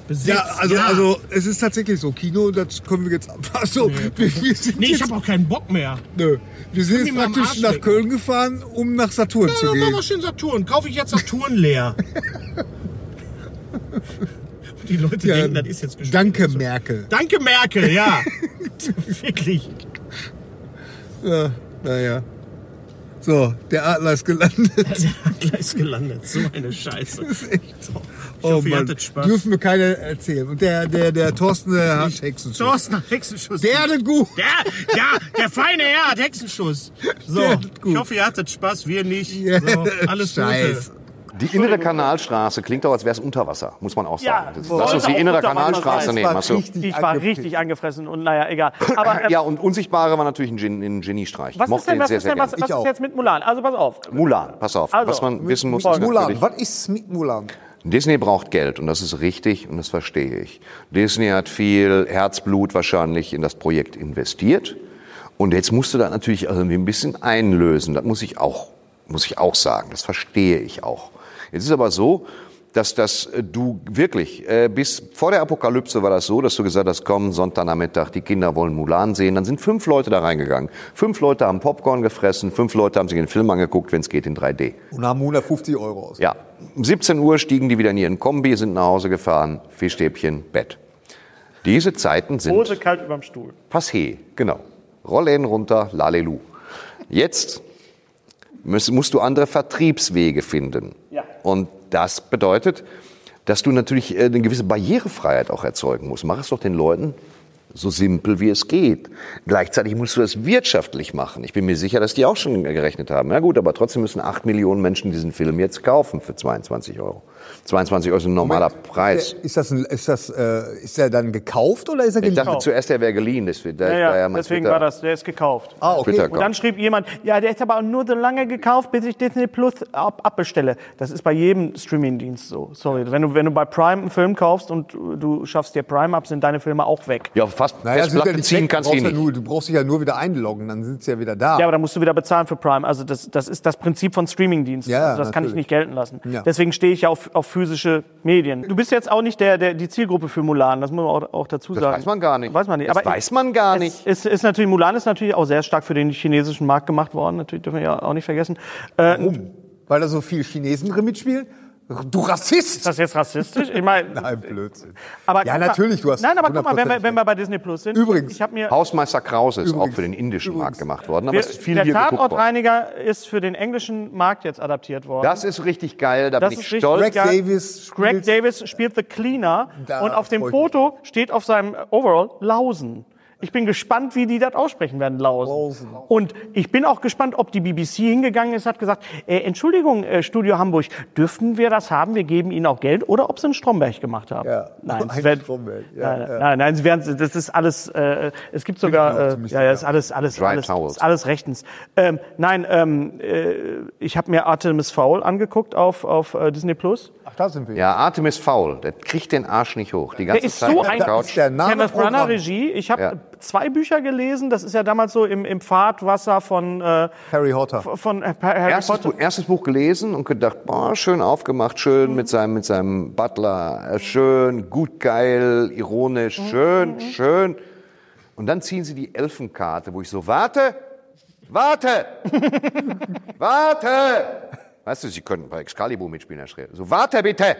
Besetzt, Ja, also, ja. also es ist tatsächlich so. Kino, das können wir jetzt (laughs) ab. Achso, wir, wir sind Nee, ich habe auch keinen Bock mehr. nö, wir sind jetzt praktisch nach. Köln gefahren, um nach Saturn Ja, zu dann machen gehen. wir schön Saturn. Kaufe ich jetzt Saturn leer. (laughs) Die Leute Ja, denken, das ist jetzt gestorben. danke, Merkel. Danke, Merkel, ja. (laughs) Wirklich. Ja, naja. So, der Adler ist gelandet. (laughs) Der Adler ist gelandet. So eine Scheiße. Das ist echt so. Ich hoffe, ihr hattet Spaß. Dürfen wir keine erzählen. Und der, der, der Thorsten der hat Hexenschuss. Thorsten hat Hexenschuss. Der hat gut. Der, ja, der feine Herr hat Hexenschuss. So, ich hoffe, ihr hattet Spaß, wir nicht. So, alles Scheiß. Gute. Die innere Kanalstraße klingt doch, als wäre es unter Wasser, muss man auch Ja, sagen. Das- wollte Lass uns die auch innere Kanalstraße nehmen. war richtig Ich war angepisst. richtig angefressen und naja, egal. Aber ähm, Ja, und Unsichtbare war natürlich ein, Gen ein Geniestreich. Ich was ist mochte denn, ihn was sehr, ist, sehr denn, was, was ist auch. jetzt mit Mulan? Also pass auf. Mulan, pass auf. Also, was man wissen muss, Mulan. ist Mulan, was ist mit Mulan? Disney braucht Geld und das ist richtig und das verstehe ich. Disney hat viel Herzblut wahrscheinlich in das Projekt investiert und jetzt musst du das natürlich irgendwie ein bisschen einlösen. Das muss ich auch, muss ich auch sagen. Das verstehe ich auch. Jetzt ist aber so, dass das äh, du wirklich äh, bis vor der Apokalypse war das so, dass du gesagt hast, komm Sonntagnachmittag, die Kinder wollen Mulan sehen. Dann sind fünf Leute da reingegangen. Fünf Leute haben Popcorn gefressen, fünf Leute haben sich den Film angeguckt, wenn es geht in 3D. Und haben 150 Euro aus. Ja, um 17 Uhr stiegen die wieder in ihren Kombi, sind nach Hause gefahren, Fischstäbchen, Bett. Diese Zeiten sind Hose kalt überm Stuhl. passé, genau. Rollläden runter, lalelu. Jetzt musst, musst du andere Vertriebswege finden. Und das bedeutet, dass du natürlich äh, eine gewisse Barrierefreiheit auch erzeugen musst. Mach es doch den Leuten so simpel wie es geht. Gleichzeitig musst du es wirtschaftlich machen. Ich bin mir sicher, dass die auch schon gerechnet haben. Na gut, aber trotzdem müssen acht Millionen Menschen diesen Film jetzt kaufen für 22 Euro. 22 Euro ist ein normaler Preis. Ist das, ein, ist das, äh, ist der dann gekauft oder ist er Ich geliehen? dachte zuerst, er wäre geliehen. Das, da, Ja, ja, mein deswegen Twitter- war das, der ist gekauft. Ah, okay. Twitter Und dann schrieb jemand, ja, der ist aber auch nur so lange gekauft, bis ich Disney Plus ab abbestelle. Das ist bei jedem Streamingdienst so. Sorry, wenn du, wenn du bei Prime einen Film kaufst und du du schaffst dir Prime ab, sind deine Filme auch weg. Ja, fast Naja, Festplatte ziehen weg. kannst du, ja nicht. nur, du brauchst dich ja nur wieder einloggen, dann sind sie ja wieder da. Ja, aber dann musst du wieder bezahlen für Prime. Also das, das ist das Prinzip von Streamingdiensten. Ja, also das kann ich natürlich. nicht gelten lassen. Ja. Deswegen stehe ich ja auf, auf physische Medien. Du bist jetzt auch nicht der, der, die Zielgruppe für Mulan, das muss man auch, auch dazu Das sagen. weiß man gar nicht. Weiß man nicht. Das aber weiß man gar es nicht. Ist, ist natürlich, Mulan ist natürlich auch sehr stark für den chinesischen Markt gemacht worden. Natürlich dürfen wir ja auch nicht vergessen. Äh, Weil da so viele Chinesen drin mitspielen? Du Rassist! Ist das jetzt rassistisch? Ich meine, (laughs) Nein, Blödsinn. aber ja, natürlich, du hast Nein, aber guck mal, wenn wir, 100% wenn wir bei Disney Plus sind. Übrigens. Ich habe mir Hausmeister Krause ist auch Übrigens. für den indischen Übrigens. Markt gemacht worden, aber wir, es ist viel der hier. Tatortreiniger ist für den englischen Markt jetzt adaptiert worden. Das ist richtig geil, da Das bin ich ist richtig stolz. Greg geil. Davis Greg spielt- Davis spielt The Cleaner Da und auf dem Foto steht auf seinem Overall Lausen. Ich bin gespannt, wie die das aussprechen werden, Lausen. Lausen. Und ich bin auch gespannt, ob die BBC hingegangen ist, hat gesagt, äh, Entschuldigung, äh, Studio Hamburg, dürften wir das haben? Wir geben Ihnen auch Geld. Oder ob sie einen Stromberg gemacht haben. Ja, Nein, (laughs) ein sie werden, Stromberg, ja, nein, ja. nein, nein, sie werden, das ist alles, äh, es gibt sogar, äh, ja, ja, sicher. ist alles, alles, alles, ist alles rechtens. Ähm, nein, ähm, äh, ich habe mir Artemis Fowl angeguckt auf, auf äh, Disney Plus. Ach, da sind wir. Ja, Artemis Fowl, der kriegt den Arsch nicht hoch. Die ganze Der ist Zeit so auf ein Couch. ist der Name Kenneth Branagh. Regie. Ich habe Ja. zwei Bücher gelesen. Das ist ja damals so im, im Fahrtwasser von, äh, Harry Potter. von äh, Harry Erstes, Potter. Buch, erstes Buch gelesen und gedacht, boah, schön aufgemacht, schön Mhm. mit seinem, mit seinem Butler, äh, schön, gut, geil, ironisch, Mhm. schön, schön. Und dann ziehen sie die Elfenkarte, wo ich so, warte, warte, (laughs) warte. Weißt du, sie könnten bei Excalibur mitspielen, Herr Schreer. So, warte bitte.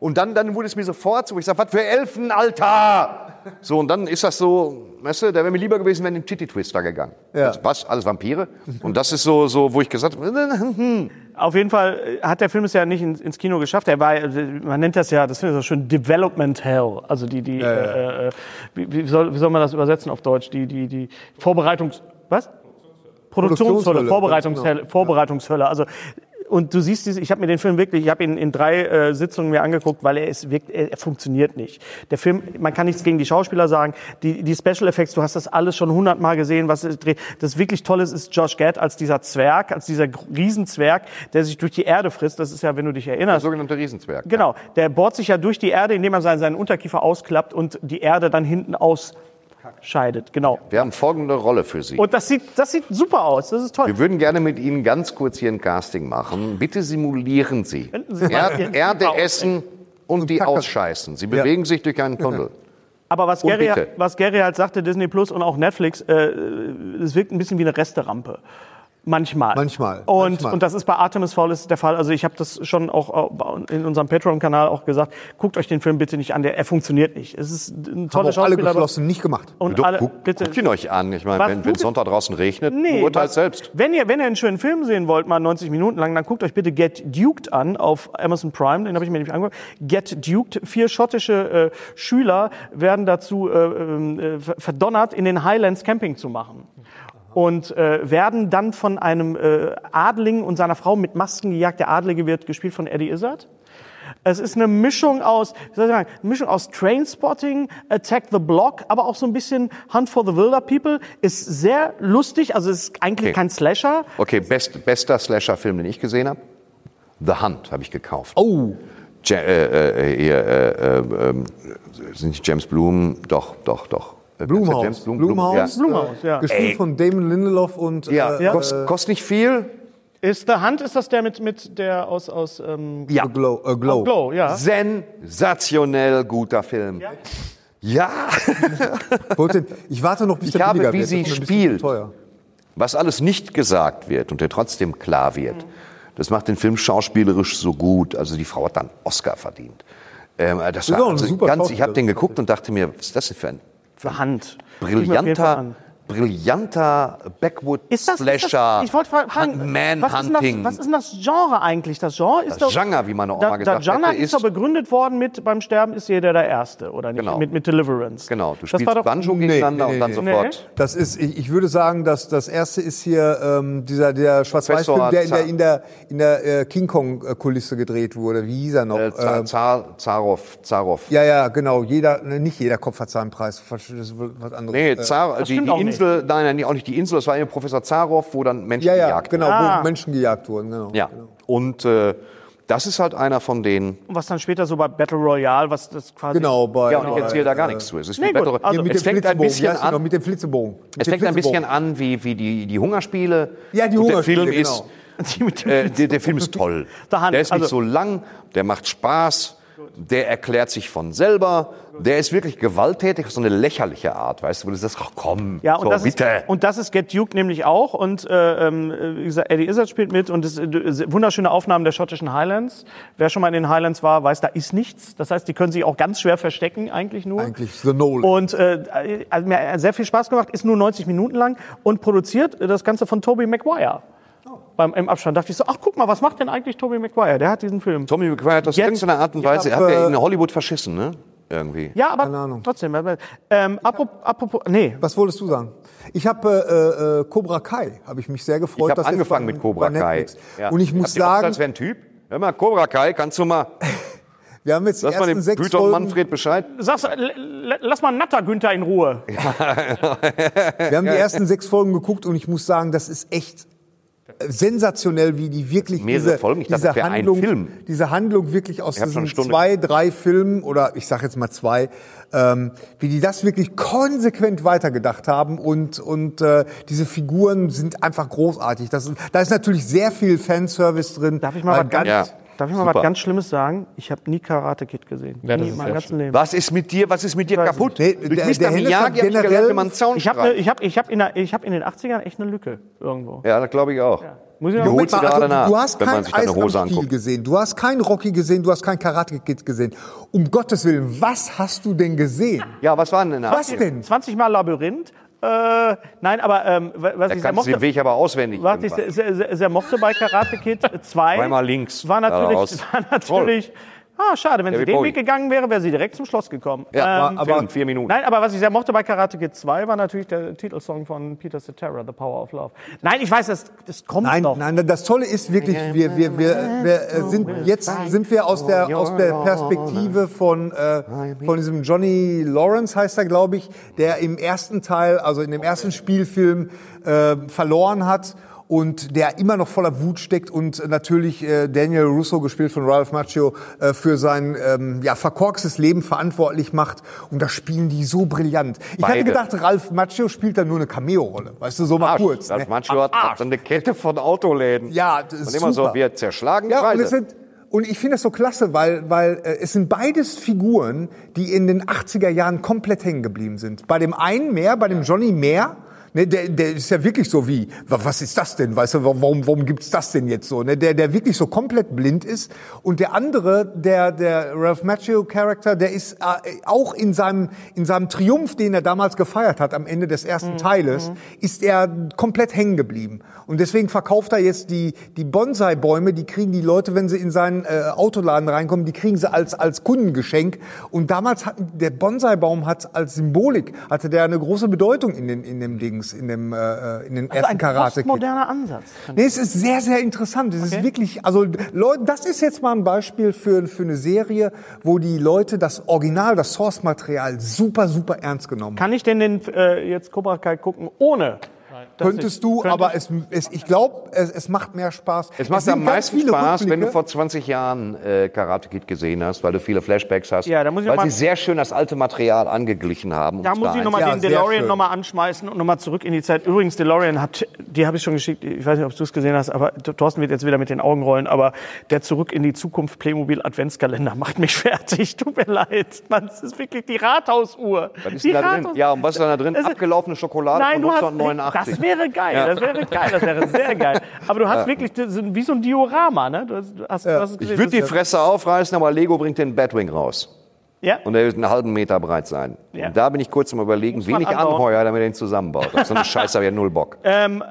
Und dann, dann wurde es mir sofort so, ich sag, was für Elfen, Alter. So, und dann ist das so, weißt du, da wäre mir lieber gewesen, wenn ein Titty Twister gegangen. Ja. Das, was? Alles Vampire? Und das ist so, so, wo ich gesagt habe, (laughs) Auf jeden Fall äh, hat der Film es ja nicht ins, Kino geschafft. Er war, äh, man nennt das ja, das finde ich so schön, Development Hell. Also die, die, Äh, äh, wie, wie, soll, wie soll man das übersetzen auf Deutsch? Die, die, die Vorbereitungs, was? Produktionshölle, Produktionshölle, Vorbereitungshölle, Vorbereitungshölle. Also und du siehst diese, ich habe mir den Film wirklich, ich habe ihn in drei äh, Sitzungen mir angeguckt, weil er ist wirklich, er, er funktioniert nicht. Der Film, man kann nichts gegen die Schauspieler sagen, die, die Special Effects, du hast das alles schon hundertmal gesehen, was. Das wirklich Tolle ist, ist Josh Gad als dieser Zwerg, als dieser Riesenzwerg, der sich durch die Erde frisst. Das ist ja, wenn du dich der erinnerst. sogenannte Riesenzwerg. Genau, der bohrt sich ja durch die Erde, indem er seinen, seinen Unterkiefer ausklappt und die Erde dann hinten ausscheidet. Genau. Wir haben folgende Rolle für Sie. Und das sieht, das sieht super aus. Das ist toll. Wir würden gerne mit Ihnen ganz kurz hier ein Casting machen. Bitte simulieren Sie. Sie Er, Erde essen und die ausscheißen. Sie bewegen sich durch einen Tunnel. Aber was Gary, was Gary halt sagte, Disney Plus und auch Netflix, äh, es wirkt ein bisschen wie eine Resterampe. Manchmal. Manchmal, Und, manchmal. und das ist bei Artemis Fowl ist der Fall. Also ich habe das schon auch äh, in unserem Patreon-Kanal auch gesagt. Guckt euch den Film bitte nicht an, der, er funktioniert nicht. Es ist ein Haben toller auch alle geschlossen, nicht gemacht. Und Doch, alle, guck, bitte. guckt ihn euch an. Ich meine, wenn, wenn du- Sonntag draußen regnet, Nee, urteilt was- selbst. Wenn ihr, wenn ihr einen schönen Film sehen wollt, mal 90 Minuten lang, dann guckt euch bitte Get Duked an auf Amazon Prime. Den habe ich mir nämlich angeguckt. Get Duked. Vier schottische äh, Schüler werden dazu äh, äh, ver- verdonnert, in den Highlands Camping zu machen. Und äh, werden dann von einem äh, Adling und seiner Frau mit Masken gejagt. Der Adlige wird gespielt von Eddie Izzard. Es ist eine Mischung aus, wie soll ich sagen, eine Mischung aus Trainspotting, Attack the Block, aber auch so ein bisschen Hunt for the Wilder People. Ist sehr lustig, also es ist eigentlich Okay. kein Slasher. Okay, best, bester Slasher-Film, den ich gesehen habe. The Hunt habe ich gekauft. Oh, Ja, äh, äh, äh, äh, äh, sind James Bloom? Doch, doch, doch. Äh, Blumhaus. James Bloom, Blumhaus, Blum, Blumhaus, ja. gespielt Ey. von Damon Lindelof und Ja, äh, ja. Kost, kostet nicht viel. Ist The Hunt, ist das der mit, mit der aus, aus ähm, Ja. The Glow. Äh, Glow. Glow, ja. Sensationell guter Film. Ja. (laughs) Wollte, ich warte noch, bis Ich der habe, wie wird. sie Das spielt. Was alles nicht gesagt wird und der trotzdem klar wird, das macht den Film schauspielerisch so gut. Also die Frau hat dann Oscar verdient. Ähm, das ist war also super ganz, ich habe den geguckt und dachte mir, was ist das denn für ein Jeden Fall brillanter, an. Brillanter Backwood Ist das, ist das, Slasher, ich wollte fragen, was was ist denn das Genre eigentlich? Das Genre ist Das doch, Genre, wie meine Oma da, gesagt das Genre hätte, ist doch begründet worden mit beim Sterben ist jeder der Erste, oder nicht? Genau. Mit, mit Deliverance. Genau, du Das spielst war doch, Banjo Nee, gegeneinander nee, und dann nee, sofort. Das ist, ich, ich würde sagen, dass das erste ist hier ähm, dieser der Schwarz-Weiß-Film, der in der in der in der äh, King Kong Kulisse gedreht wurde. Wie hieß er noch? Äh, Zar, Ähm, Zar, Zarov, Zarov. ja, ja, genau. Jeder, ne, nicht jeder Kopf hat seinen Preis. Das ist was anderes. Nee, Äh, Zar, die, stimmt die Insel, nein, nein, auch nicht die Insel, das war eben Professor Zarov, wo dann Menschen ja, ja, gejagt genau, wurden. Ah. wo Menschen gejagt wurden. Genau. Ja, und äh, das ist halt einer von denen. was dann später so bei Battle Royale, was das quasi. Genau, bei, Ja, und ich erzähle da gar äh, nichts zu. Es ist Nee, wie gut, Battle- also- Hier mit es fängt ein bisschen die noch? an. Mit dem Flitzebogen. Mit Es fängt ein bisschen an wie, wie die, die Hungerspiele. Ja, die Und Hungerspiele, Der Film genau. ist, Die mit dem äh, der, der Film ist toll. Der ist nicht also- so lang, der macht Spaß, der erklärt sich von selber, der ist wirklich gewalttätig auf so eine lächerliche Art, weißt du, wo du sagst, ach komm, Ja, und, so, das bitte. Ist, und das ist Get Duke nämlich auch. Und äh, ähm, wie gesagt, Eddie Izzard spielt mit und es, äh, wunderschöne Aufnahmen der schottischen Highlands. Wer schon mal in den Highlands war, weiß, da ist nichts. Das heißt, die können sich auch ganz schwer verstecken, eigentlich nur. Eigentlich The Knoll. Und äh, also mir hat sehr viel Spaß gemacht, ist nur 90 Minuten lang und produziert äh, das Ganze von Tobey Maguire. Beim, Im Abstand dachte ich so, ach guck mal, was macht denn eigentlich Tobey Maguire? Der hat diesen Film. Tommy McGuire hat das in Jetzt- irgendeiner Art und Weise, er hab, hat ja äh, in Hollywood verschissen, ne? Irgendwie. Ja, aber Ahnung. trotzdem. äh, Ähm, apropos, apropos, nee, Was wolltest du sagen? Ich habe äh, äh, Cobra Kai, habe ich mich sehr gefreut. Ich habe angefangen bei- mit Cobra Kai. Netflix. Und ich muss Habt sagen, Das wäre ein Typ. Hör mal, Cobra Kai, kannst du mal, (laughs) wir haben jetzt die lass mal ersten dem sechs und Folgen, Manfred Bescheid. sag's, lass mal Natter Günther in Ruhe. (laughs) wir haben die ersten sechs Folgen geguckt und ich muss sagen, das ist echt sensationell, wie die wirklich diese, Folgen? Ich dachte, diese, Handlung, Film. diese Handlung wirklich aus diesen zwei, drei Filmen oder ich sage jetzt mal zwei, ähm, wie die das wirklich konsequent weitergedacht haben und, und äh, diese Figuren sind einfach großartig. Das, ist- da ist natürlich sehr viel Fanservice drin. Darf ich mal was ganz, Ja. Darf ich mal Super. was ganz Schlimmes sagen? Ich habe nie Karate Kid gesehen. Ja, nie in meinem ganzen schön. Leben. Was ist mit dir, was ist mit dir kaputt? nicht. Durch Der- Mr. Miyagi hat hab ich gelernt, wie man einen Zaun Ich habe streicht. ich hab, ich hab in, der- ich hab in den 80ern echt eine Lücke irgendwo. Ja, das glaube ich auch. Muss ich sie Mal, also, nach, du hast kein sich deine Eis am Hose Stiel anguckt. gesehen, du hast kein Rocky gesehen, du hast kein Karate Kid gesehen. Um Gottes Willen, was hast du denn gesehen? Ja, was war denn Was 80er? denn? 20 Mal Labyrinth. Äh, nein, aber ähm, was Da ich sehr mochte, den Weg aber auswendig. was ich irgendwann. sehr, sehr, sehr mochte bei Karate Kid (laughs) 2 Zweimal links, war natürlich, (laughs) war natürlich Ah, schade, wenn sie David den Bowie. Weg gegangen wäre, wäre sie direkt zum Schloss gekommen. Ja, Ähm, aber, aber vier Minuten. Nein, aber was ich sehr mochte bei Karate Kid 2 war natürlich der Titelsong von Peter Cetera, The Power of Love. Nein, ich weiß, das, das kommt Nein, noch. nein, das Tolle ist wirklich, wir, wir, wir, wir äh, sind jetzt sind wir aus der aus der Perspektive von äh, von diesem Johnny Lawrence heißt er, glaube ich, der im ersten Teil, also in dem ersten Spielfilm äh, verloren hat und der immer noch voller Wut steckt und natürlich äh, Daniel Russo, gespielt von Ralph Macchio, äh, für sein ähm, ja, verkorkstes Leben verantwortlich macht. Und das spielen die so brillant. Ich hatte Beide. gedacht, Ralph Macchio spielt da nur eine Cameo-Rolle. Weißt du, so mal Arsch. kurz. Das ne? Manche Am hat so eine Kette von Autoläden. Ja, das ist Und immer super. so, wir zerschlagen Ja, und, Preise. und ich finde das so klasse, weil, weil äh, es sind beides Figuren, die in den 80er Jahren komplett hängen geblieben sind. Bei dem einen mehr, bei dem Johnny mehr. Ne, der, der ist ja wirklich so wie, wa- was ist das denn? Weißt du, warum, warum gibt's das denn jetzt so? Ne, der, der wirklich so komplett blind ist. Und der andere, der, der Ralph Macchio Charakter, der ist äh, auch in seinem, in seinem Triumph, den er damals gefeiert hat am Ende des ersten Teiles, ist er komplett hängen geblieben. Und deswegen verkauft er jetzt die, die Bonsai-Bäume, die kriegen die Leute, wenn sie in seinen äh, Autoladen reinkommen, die kriegen sie als, als Kundengeschenk. Und damals hat der Bonsai-Baum hat als Symbolik, hatte der eine große Bedeutung in den, in dem Dings, in dem, äh, in den also ersten ein Karate-Kid. postmoderner Ansatz. Nee, es ist sehr, sehr interessant. Es ist wirklich, also Leute, das ist jetzt mal ein Beispiel für, für eine Serie, wo die Leute das Original, das Source-Material super, super ernst genommen haben. Kann ich denn den, äh, jetzt Cobra Kai gucken, ohne? Könntest du, könnte aber ich- es, es, ich glaube, es, es macht mehr Spaß. Es macht sind am meisten Spaß, wenn du Rückblicke. vor 20 Jahren äh, Karate Kid gesehen hast, weil du viele Flashbacks hast. Ja, da muss ich weil noch sie mal- sehr schön das alte Material angeglichen haben. Da es muss ich nochmal Ja, den DeLorean nochmal anschmeißen und nochmal zurück in die Zeit. Übrigens, DeLorean hat, die habe ich schon geschickt, ich weiß nicht, ob du es gesehen hast, aber Thorsten wird jetzt wieder mit den Augen rollen, aber der Zurück in die Zukunft Playmobil Adventskalender (laughs) macht mich fertig. Tut mir leid. Mann, es ist wirklich die Rathausuhr. Was ist die denn da drin? Rathaus- Ja, und was ist da drin? Es Abgelaufene Schokolade Nein, von hast, 1989. das wäre geil, das wäre geil, das wäre sehr geil. Aber du hast wirklich das ist wie so ein Diorama, ne? Du hast, du hast, du hast es ich gesehen, würde die Fresse aufreißen, aber Lego bringt den Batwing raus. Ja. Und der wird einen halben Meter breit sein. Ja. Und da bin ich kurz am überlegen, man wen ich anbauen. anheuer, damit er den zusammenbaut. Auf so eine (laughs) Scheiße habe ich ja null Bock. Ähm,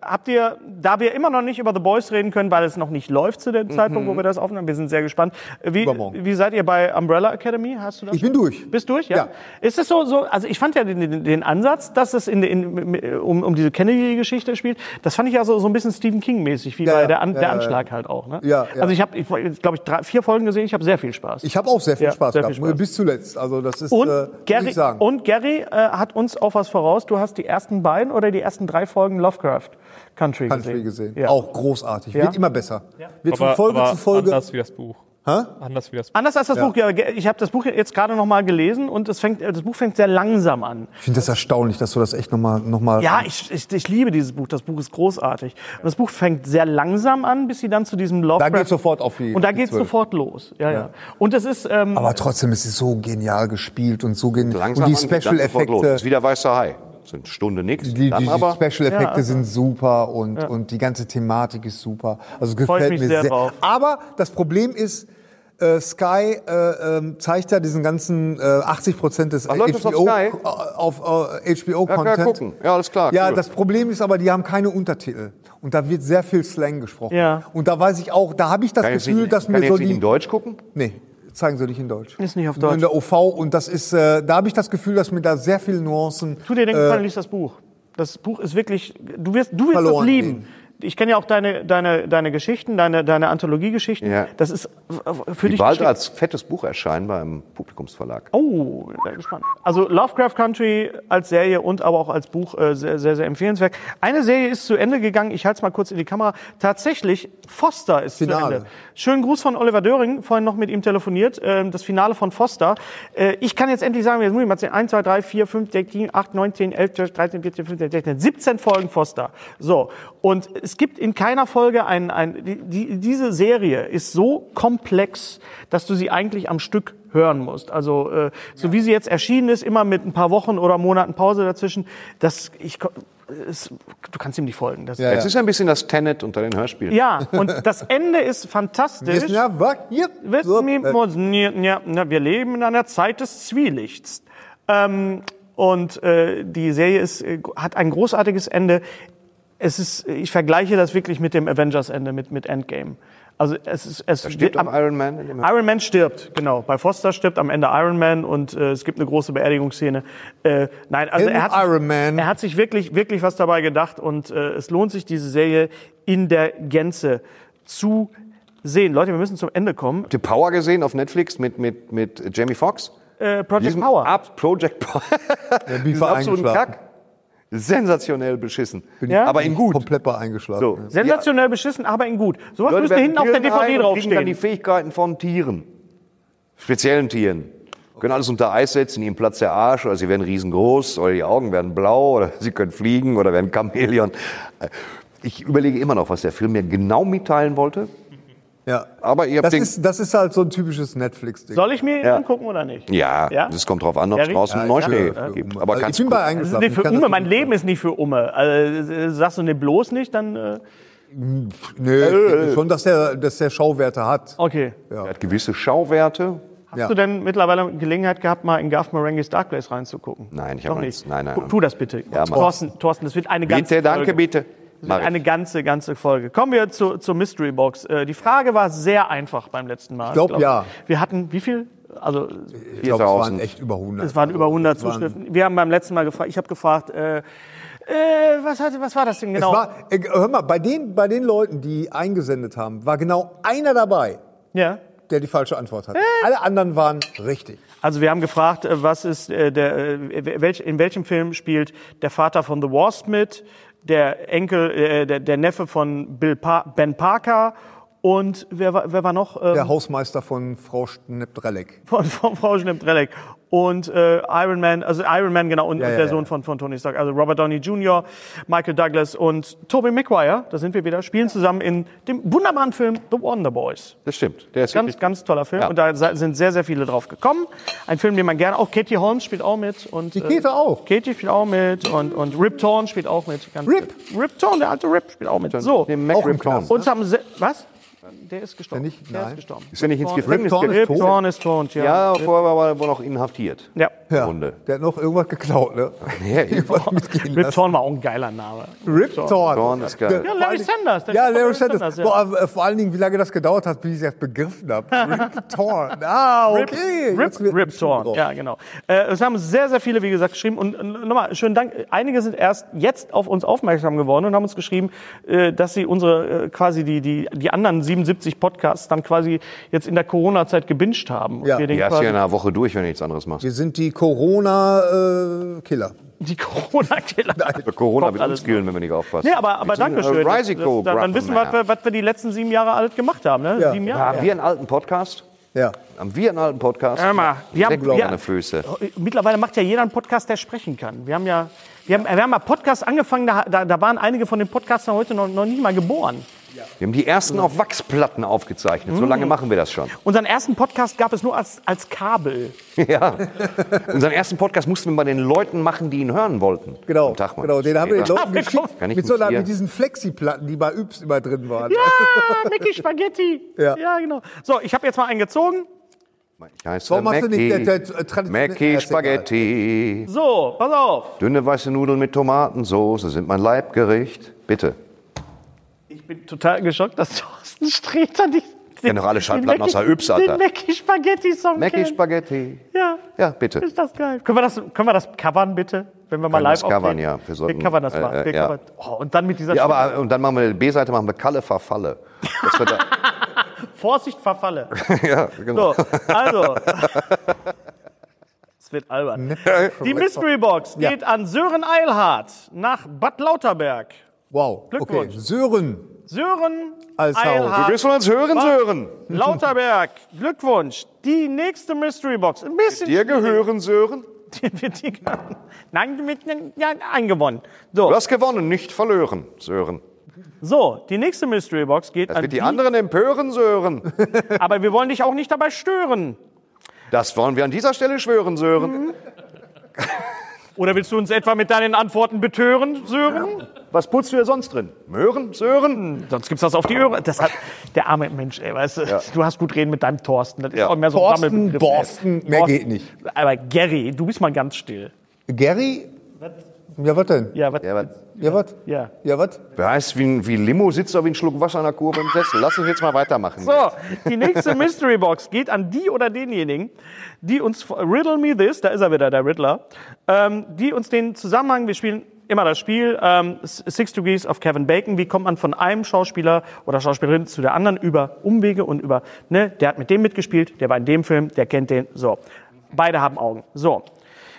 habt ihr, da wir immer noch nicht über The Boys reden können, weil es noch nicht läuft zu dem Zeitpunkt, wo wir das aufnehmen, wir sind sehr gespannt. Wie, Übermorgen. wie seid ihr bei Umbrella Academy? Hast du das? Ich bin durch. Bist durch, ja? Ja. Ist es so, so, also ich fand ja den, den, den Ansatz, dass es in, in, um, um diese Kennedy-Geschichte spielt, das fand ich ja so, so ein bisschen Stephen King-mäßig, wie Ja, bei der, An, ja, der ja. Anschlag halt auch. Ne? Ja, ja. Also ich habe, ich, glaube ich, drei, vier Folgen gesehen, ich habe sehr viel Spaß. Ich habe auch sehr viel Ja, Spaß sehr gehabt, viel Spaß. Bis zuletzt. Also das ist, und, äh, muss Gary, ich sagen. und Gary äh, hat uns auch was voraus. Du hast die ersten beiden oder die ersten drei Folgen Lovecraft Country, Country gesehen. Ja. Auch großartig. Ja. Wird immer besser. Wird von Aber, Folge aber zu Folge. anders wie das Buch. Hä? Anders wie das Buch. Anders als das Buch. Ja, ich habe das Buch jetzt gerade noch mal gelesen und es fängt, das Buch fängt sehr langsam an. Ich finde das erstaunlich, dass du das echt nochmal. Noch mal Ja, ich, ich, ich liebe dieses Buch. Das Buch ist großartig. Und das Buch fängt sehr langsam an, bis sie dann zu diesem Lovecraft. Da geht's sofort auf die- Und da Zwölf. sofort los. Ja, ja. Und es ist. Ähm, Aber trotzdem ist es so genial gespielt und so genial. Langsam Und die Special. Effekte. Ist wieder weißer Hai. Sind Stunde nichts. Die, die, die aber Special Effekte Ja, sind super und, und die ganze Thematik ist super. Also es Freu ich gefällt mich mir sehr sehr. drauf. Aber das Problem ist, äh, Sky äh, ähm, zeigt ja diesen ganzen äh, 80 Prozent des Ach, das auf HBO Sky? äh, auf äh, HBO ja, Content. kann gucken. Ja, alles klar. Ja, cool. das Problem ist aber, die haben keine Untertitel. Und da wird sehr viel Slang gesprochen. Ja. Und da weiß ich auch, da habe ich das kann Gefühl, nicht, dass kann mir so nicht die. in Deutsch gucken? Nee, zeigen sie nicht in Deutsch. Ist nicht auf Nur in Deutsch. der OV und das ist, äh, da habe ich das Gefühl, dass mir da sehr viele Nuancen. tu dir den äh, Gefallen, lies das Buch. Das Buch ist wirklich. Du wirst, du wirst verloren lieben. gehen. Ich kenne ja auch deine, deine, deine Geschichten, deine, deine Anthologiegeschichten. Ja. Das ist äh, für Die dich. bald als fettes Buch erscheinen beim Publikumsverlag. Oh, bin gespannt. Also Lovecraft Country als Serie und aber auch als Buch äh, sehr, sehr, sehr empfehlenswert. Eine Serie ist zu Ende gegangen. Ich halte es mal kurz in die Kamera. Tatsächlich, Foster ist zu Finale. Ende. Schönen Gruß von Oliver Döring. Vorhin noch mit ihm telefoniert. Ähm, das Finale von Foster. Äh, ich kann jetzt endlich sagen, jetzt muss ich mal zählen. 1, 2, 3, 4, 5, 6, 7, 8, 9, 10, 11, 12, 13, 14, 15, 16, 17 Folgen Foster. So. Und es gibt in keiner Folge ein, ein die, die, diese Serie ist so komplex, dass du sie eigentlich am Stück hören musst. Also äh, so wie sie jetzt erschienen ist, immer mit ein paar Wochen oder Monaten Pause dazwischen, das ich es, du kannst ihm nicht folgen. Das, Ja, Es ist ein bisschen das Tenet unter den Hörspielen. ja, und das Ende ist fantastisch. Ja, wir, äh, ja, ja, wir leben in einer Zeit des Zwielichts. Ähm, und äh, die Serie ist, äh, hat ein großartiges Ende. Es ist, ich vergleiche das wirklich mit dem Avengers-Ende, mit, mit Endgame. Also es ist, es Stirbt am- am Iron Man Iron Man stirbt, genau. Bei Foster stirbt am Ende Iron Man und äh, es gibt eine große Beerdigungsszene. Äh, nein, also er hat, Iron Man. er hat sich wirklich, wirklich was dabei gedacht und äh, es lohnt sich, diese Serie in der Gänze zu sehen. Leute, wir müssen zum Ende kommen. Habt ihr Power gesehen auf Netflix mit, mit, mit Jamie Foxx? Äh, Project Power. Ab Project Power. bei (laughs) absoluten. Kack. Sensationell beschissen. Ja? Aber in gut. Komplett bei eingeschlafen. So. Ja. Sensationell beschissen, aber in gut. Sowas müsste hinten auf der DVD kriegen dann die draufstehen. Fähigkeiten von Tieren. Speziellen Tieren. Können alles unter Eis setzen, ihnen platzt der Arsch oder sie werden riesengroß oder die Augen werden blau oder (laughs) sie können fliegen oder werden Chamäleon. Ich überlege immer noch, was der Film mir genau mitteilen wollte. Ja. Aber ihr habt Das den, ist, das ist halt so ein typisches Netflix-Ding. Soll ich mir ihn Ja. angucken oder nicht? ja, Ja? es kommt drauf an, ob es Ja, draußen Ja, einen ich Neuschnee für gibt. Aber Also ich kannst bin bei. Das ist nicht Ich für das Umme. Mein Leben ist nicht für Umme. Also, äh, sagst du, ne, bloß nicht, dann. Äh, Nö, ich denke schon, dass der, dass der Schauwerte hat. okay. Er hat gewisse Schauwerte. Hast Ja. du denn mittlerweile Gelegenheit gehabt, mal in Garth Marenghi's Dark Place reinzugucken? Nein, ich habe nicht. Nein, nein. Tu- Tu das bitte. Ja. Thorsten, Thorsten, das wird eine ganze Bitte, danke, Folge. bitte. Das wird ich. Eine ganze, ganze Folge. Kommen wir zu, zur Mystery Box. Äh, die Frage war sehr einfach beim letzten Mal. Ich glaub, ja. Wir hatten wie viel? Also Ich glaube, es waren 4000. echt über 100. es waren über 100 Es waren- Zuschriften. Wir haben beim letzten Mal gefragt, ich habe gefragt, äh, äh, was, hat, was war das denn genau? Es war, äh, hör mal, bei den, bei den Leuten, die eingesendet haben, war genau einer dabei, ja. der die falsche Antwort hatte. Alle anderen waren richtig. Also wir haben gefragt, äh, was ist äh, der, äh, welch, in welchem Film spielt der Vater von The Wasp mit, der Enkel, äh, der, der Neffe von Bill pa Ben Parker und wer war, wer war noch? Ähm, Der Hausmeister von Frau Schnepp-Drelleck. von, von Frau Schnepp-Drelleck. Und äh, Iron Man, also Iron Man genau, und, Ja, und der ja. Sohn von, von Tony Stark. Also Robert Downey Jr., Michael Douglas und Tobey Maguire, da sind wir wieder, spielen zusammen in dem wunderbaren Film The Wonder Boys. Das stimmt. Der ist Ganz, ganz toller Film. Und da sind sehr, sehr viele drauf gekommen. Ein Film, den man gerne, auch Katie Holmes spielt auch mit. Und, Die Käthe auch. Katie spielt auch mit und, und Rip Torn spielt auch mit. Ganz Rip? Rip Torn, der alte Rip spielt auch mit. So. Mac Auch Rip Torn. Uns haben was? Der ist gestorben. Der nicht? Der Nein. ist gestorben. Ist er nicht ins Rip Gefängnis Torn ist gegangen? Rip tot? Torn ist tot, ja. Ja, Rip- vorher war er wohl noch inhaftiert. ja. Ja, Runde. der hat noch irgendwas geklaut, ne? (laughs) Ja, Irgendwas mitgehen Rip. Torn war auch ein geiler Name. Rip Torn. Torn ist geil. Ja, Larry Sanders. der Ja, ist Larry Sanders. ja. Boah, äh, vor allen Dingen, wie lange das gedauert hat, bis ich das begriffen habe. (laughs) Rip Torn. Ah, okay. Rip, Rip Schuh Torn, ja genau. Äh, es haben sehr, sehr viele, wie gesagt, geschrieben und äh, nochmal, schönen Dank. Einige sind erst jetzt auf uns aufmerksam geworden und haben uns geschrieben, äh, dass sie unsere, äh, quasi die, die, die anderen 77 Podcasts dann quasi jetzt in der Corona-Zeit gebinged haben. Und Ja. wir den Ja, ist quasi, ja in einer Woche durch, wenn du nichts anderes machst. Wir sind die Corona-Killer. (laughs) die Corona-Killer. Corona wird alles uns killen, wenn wir nicht aufpassen. Nee, aber, aber danke schön. äh, Risico dann, dann wissen wir, was wir, was wir die letzten sieben Jahre alt gemacht haben. Ne? Ja. Sieben Jahre. Haben wir einen alten Podcast? Ja. Haben wir einen alten Podcast? Hör mal, wir haben- wir- Füße. Mittlerweile macht ja jeder einen Podcast, der sprechen kann. Wir haben ja, wir haben, wir haben mal Podcasts angefangen, da, da, da waren einige von den Podcastern heute noch, noch nicht mal geboren. Wir haben die ersten auf Wachsplatten aufgezeichnet. So lange machen wir das schon. Unseren ersten Podcast gab es nur als, als Kabel. (laughs) Ja. Unseren ersten Podcast mussten wir bei den Leuten machen, die ihn hören wollten. Genau, Tag, genau. Den haben wir den. Leuten geschickt. Kann ich Mit, so einer, mit diesen Flexi-Platten, die bei Yps immer drin waren. Ja, Mickey Spaghetti. Ja. ja genau. So, ich habe jetzt mal einen gezogen. Ich heiße Warum machst du nicht der- der- der traditionelle- Mackie Ist. Spaghetti. So, pass auf. Dünne weiße Nudeln mit Tomatensauce sind mein Leibgericht. Bitte. Ich bin total geschockt, dass Thorsten Sträter die, kenn doch alle Schallplatten aus der Yps, Den Alter. Mackie Spaghetti Song. Mackie kennen. Spaghetti. Ja, Ja, bitte. ist das geil. Können wir das, können wir das covern, bitte? Wenn wir mal Können live das covern, ja. Wir Wir, sollten, covern das äh, mal. äh, Wir ja. covern. Oh, und dann mit dieser Ja, Stimme. aber und dann machen wir die B-Seite, machen wir Kalle verfalle. Das wird (laughs) da, Vorsicht, verfalle. (laughs) ja, genau. So, also. Es wird albern. Die Mystery Box Ja. geht an Sören Eilhardt nach Bad Lauterberg. Wow. Okay. Glückwunsch. Sören. Sören Haus. Du willst von uns hören, Bad Sören. Lauterberg. Glückwunsch. Die nächste Mystery Box. Ein bisschen. Dir gehören, (laughs) Sören. Die wird die- Nein, mit, ja, eingewonnen. So, Du hast gewonnen, nicht verloren, Sören. so, die nächste Mystery Box geht Das an wird die anderen empören, Sören. (laughs) aber wir wollen dich auch nicht dabei stören. Das wollen wir an dieser Stelle schwören, Sören. Mhm. (laughs) Oder willst du uns etwa mit deinen Antworten betören, Sören? Was putzt du hier sonst drin? Möhren, Sören? Sonst gibt's das auf die Ohren. Das hat (laughs) der arme Mensch, ey, weißt du, du hast gut reden mit deinem Thorsten. Das ist Ja. auch mehr so ein Thorsten, Sammelbegriff. Borsten, mehr geht nicht. Aber Gary, du bist mal ganz still. Gary? Ja, was denn? Ja, was? Ja, was? Ja, was? Ja. Ja, was? Weißt wie, ein- wie Limo sitzt da wie ein Schluck Wasser an der Kurve im Sessel. Lass uns jetzt mal weitermachen. So, die nächste Mystery Box geht an die oder denjenigen, die uns Riddle Me This, da ist er wieder, der Riddler, ähm, die uns den Zusammenhang, wir spielen immer das Spiel ähm, Six Degrees of Kevin Bacon, wie kommt man von einem Schauspieler oder Schauspielerin zu der anderen über Umwege und über, ne, der hat mit dem mitgespielt, der war in dem Film, der kennt den, so. Beide haben Augen. So.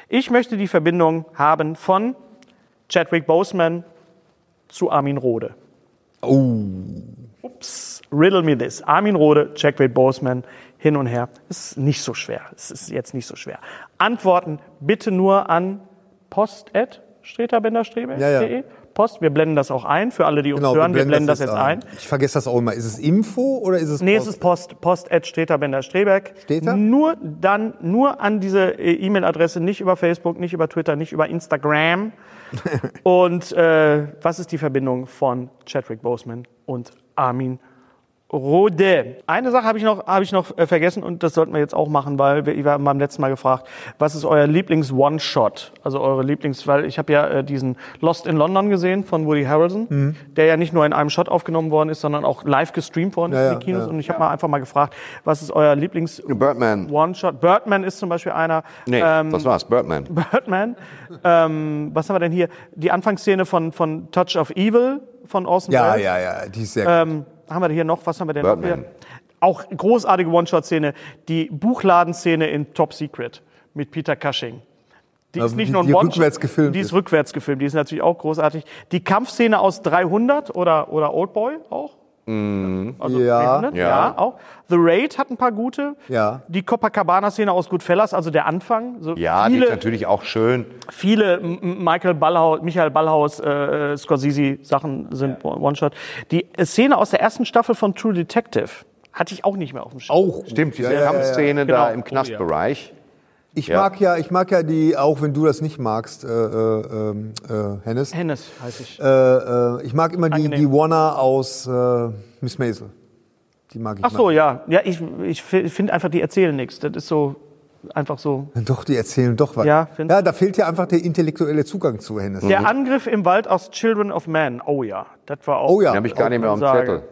Ich möchte die Verbindung haben von Chadwick Boseman zu Armin Rohde. Ups, riddle me this. Armin Rohde, Chadwick Boseman, hin und her. Es ist nicht so schwer. Es ist jetzt nicht so schwer. Antworten bitte nur an post streterbenderstrebe.de. Ja, ja. Post, wir blenden das auch ein für alle, die uns Genau, hören. Wir blenden das jetzt ein. Ich vergesse das auch immer. Ist es Info oder ist es Nee, Post? es ist Post, Post at Streter-Bender-Streberg. Steht da? Nur dann, nur an diese äh, E-Mail-Adresse, nicht über Facebook, nicht über Twitter, nicht über Instagram. Und äh, was ist die Verbindung von Chadwick Boseman und Armin Rode. Eine Sache habe ich noch, habe ich noch äh, vergessen und das sollten wir jetzt auch machen, weil wir, wir haben beim letzten Mal gefragt, was ist euer Lieblings-One-Shot? Also eure Lieblings, weil ich habe ja äh, diesen Lost in London gesehen von Woody Harrelson, Mhm. der ja nicht nur in einem Shot aufgenommen worden ist, sondern auch live gestreamt worden ist Ja, in ja, den Kinos. ja. Und ich habe mal einfach mal gefragt, was ist euer Birdman. Lieblings-One-Shot? Birdman ist zum Beispiel einer. Nee, Ähm, was war's? Birdman. (laughs) Birdman. Ähm, was haben wir denn hier? Die Anfangsszene von, von Touch of Evil von Orson Ja, Welles. ja, ja, die ist sehr Ähm, haben wir hier noch, was haben wir denn Birdman. noch hier? Auch großartige One-Shot-Szene, die Buchladenszene in Top Secret mit Peter Cushing. Die Also ist nicht die- nur ein die One-Shot, rückwärts gefilmt Die ist ist. rückwärts gefilmt, die ist natürlich auch großartig. Die Kampfszene aus 300 oder, oder Oldboy auch. Also Ja. 300, Ja. ja. auch. The Raid hat ein paar gute. Ja. Die Copacabana-Szene aus Goodfellas, also der Anfang. So Ja, die ist viele, natürlich auch schön. viele Michael Ballhaus, Michael Ballhaus, äh, Scorsese-Sachen sind One-Shot. Die Szene aus der ersten Staffel von True Detective hatte ich auch nicht mehr auf dem Schirm. auch. Stimmt, diese Ja, ja, ja, ja. Kampfszene Genau. da im Knastbereich. Ich Ja. mag ja, ich mag ja die, auch wenn du das nicht magst, äh, äh, ähm, äh, Hennes. Hennes heiße ich. Äh, äh, ich mag immer die, Angenehm. die Warner aus äh, Miss Maisel. Die mag ich. Ach so, mal. ja. Ja, ich, ich finde einfach, die erzählen nichts. Das ist so einfach so. (laughs) Doch, die erzählen doch was. Ja, ja, da fehlt ja einfach der intellektuelle Zugang zu Hennes. Der Angriff im Wald aus Children of Man. Oh ja, das war auch. Oh ja. Habe ich gar auch nicht mehr Ansage. Zettel.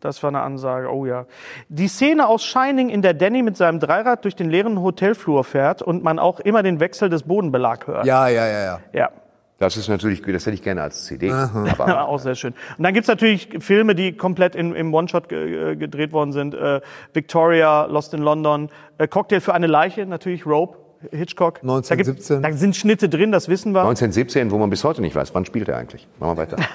Das war eine Ansage, oh ja. Die Szene aus Shining, in der Danny mit seinem Dreirad durch den leeren Hotelflur fährt und man auch immer den Wechsel des Bodenbelag hört. Ja, ja, ja, ja. Ja. Das ist natürlich, das hätte ich gerne als CD. Aber (laughs) auch sehr schön. Und dann gibt's natürlich Filme, die komplett in, im One-Shot ge äh, gedreht worden sind. Äh, Victoria, Lost in London, äh, Cocktail für eine Leiche, natürlich Rope, Hitchcock. 1917. Da, gibt, da sind Schnitte drin, das wissen wir. 1917, wo man bis heute nicht weiß, wann spielt er eigentlich? Machen wir weiter. (laughs)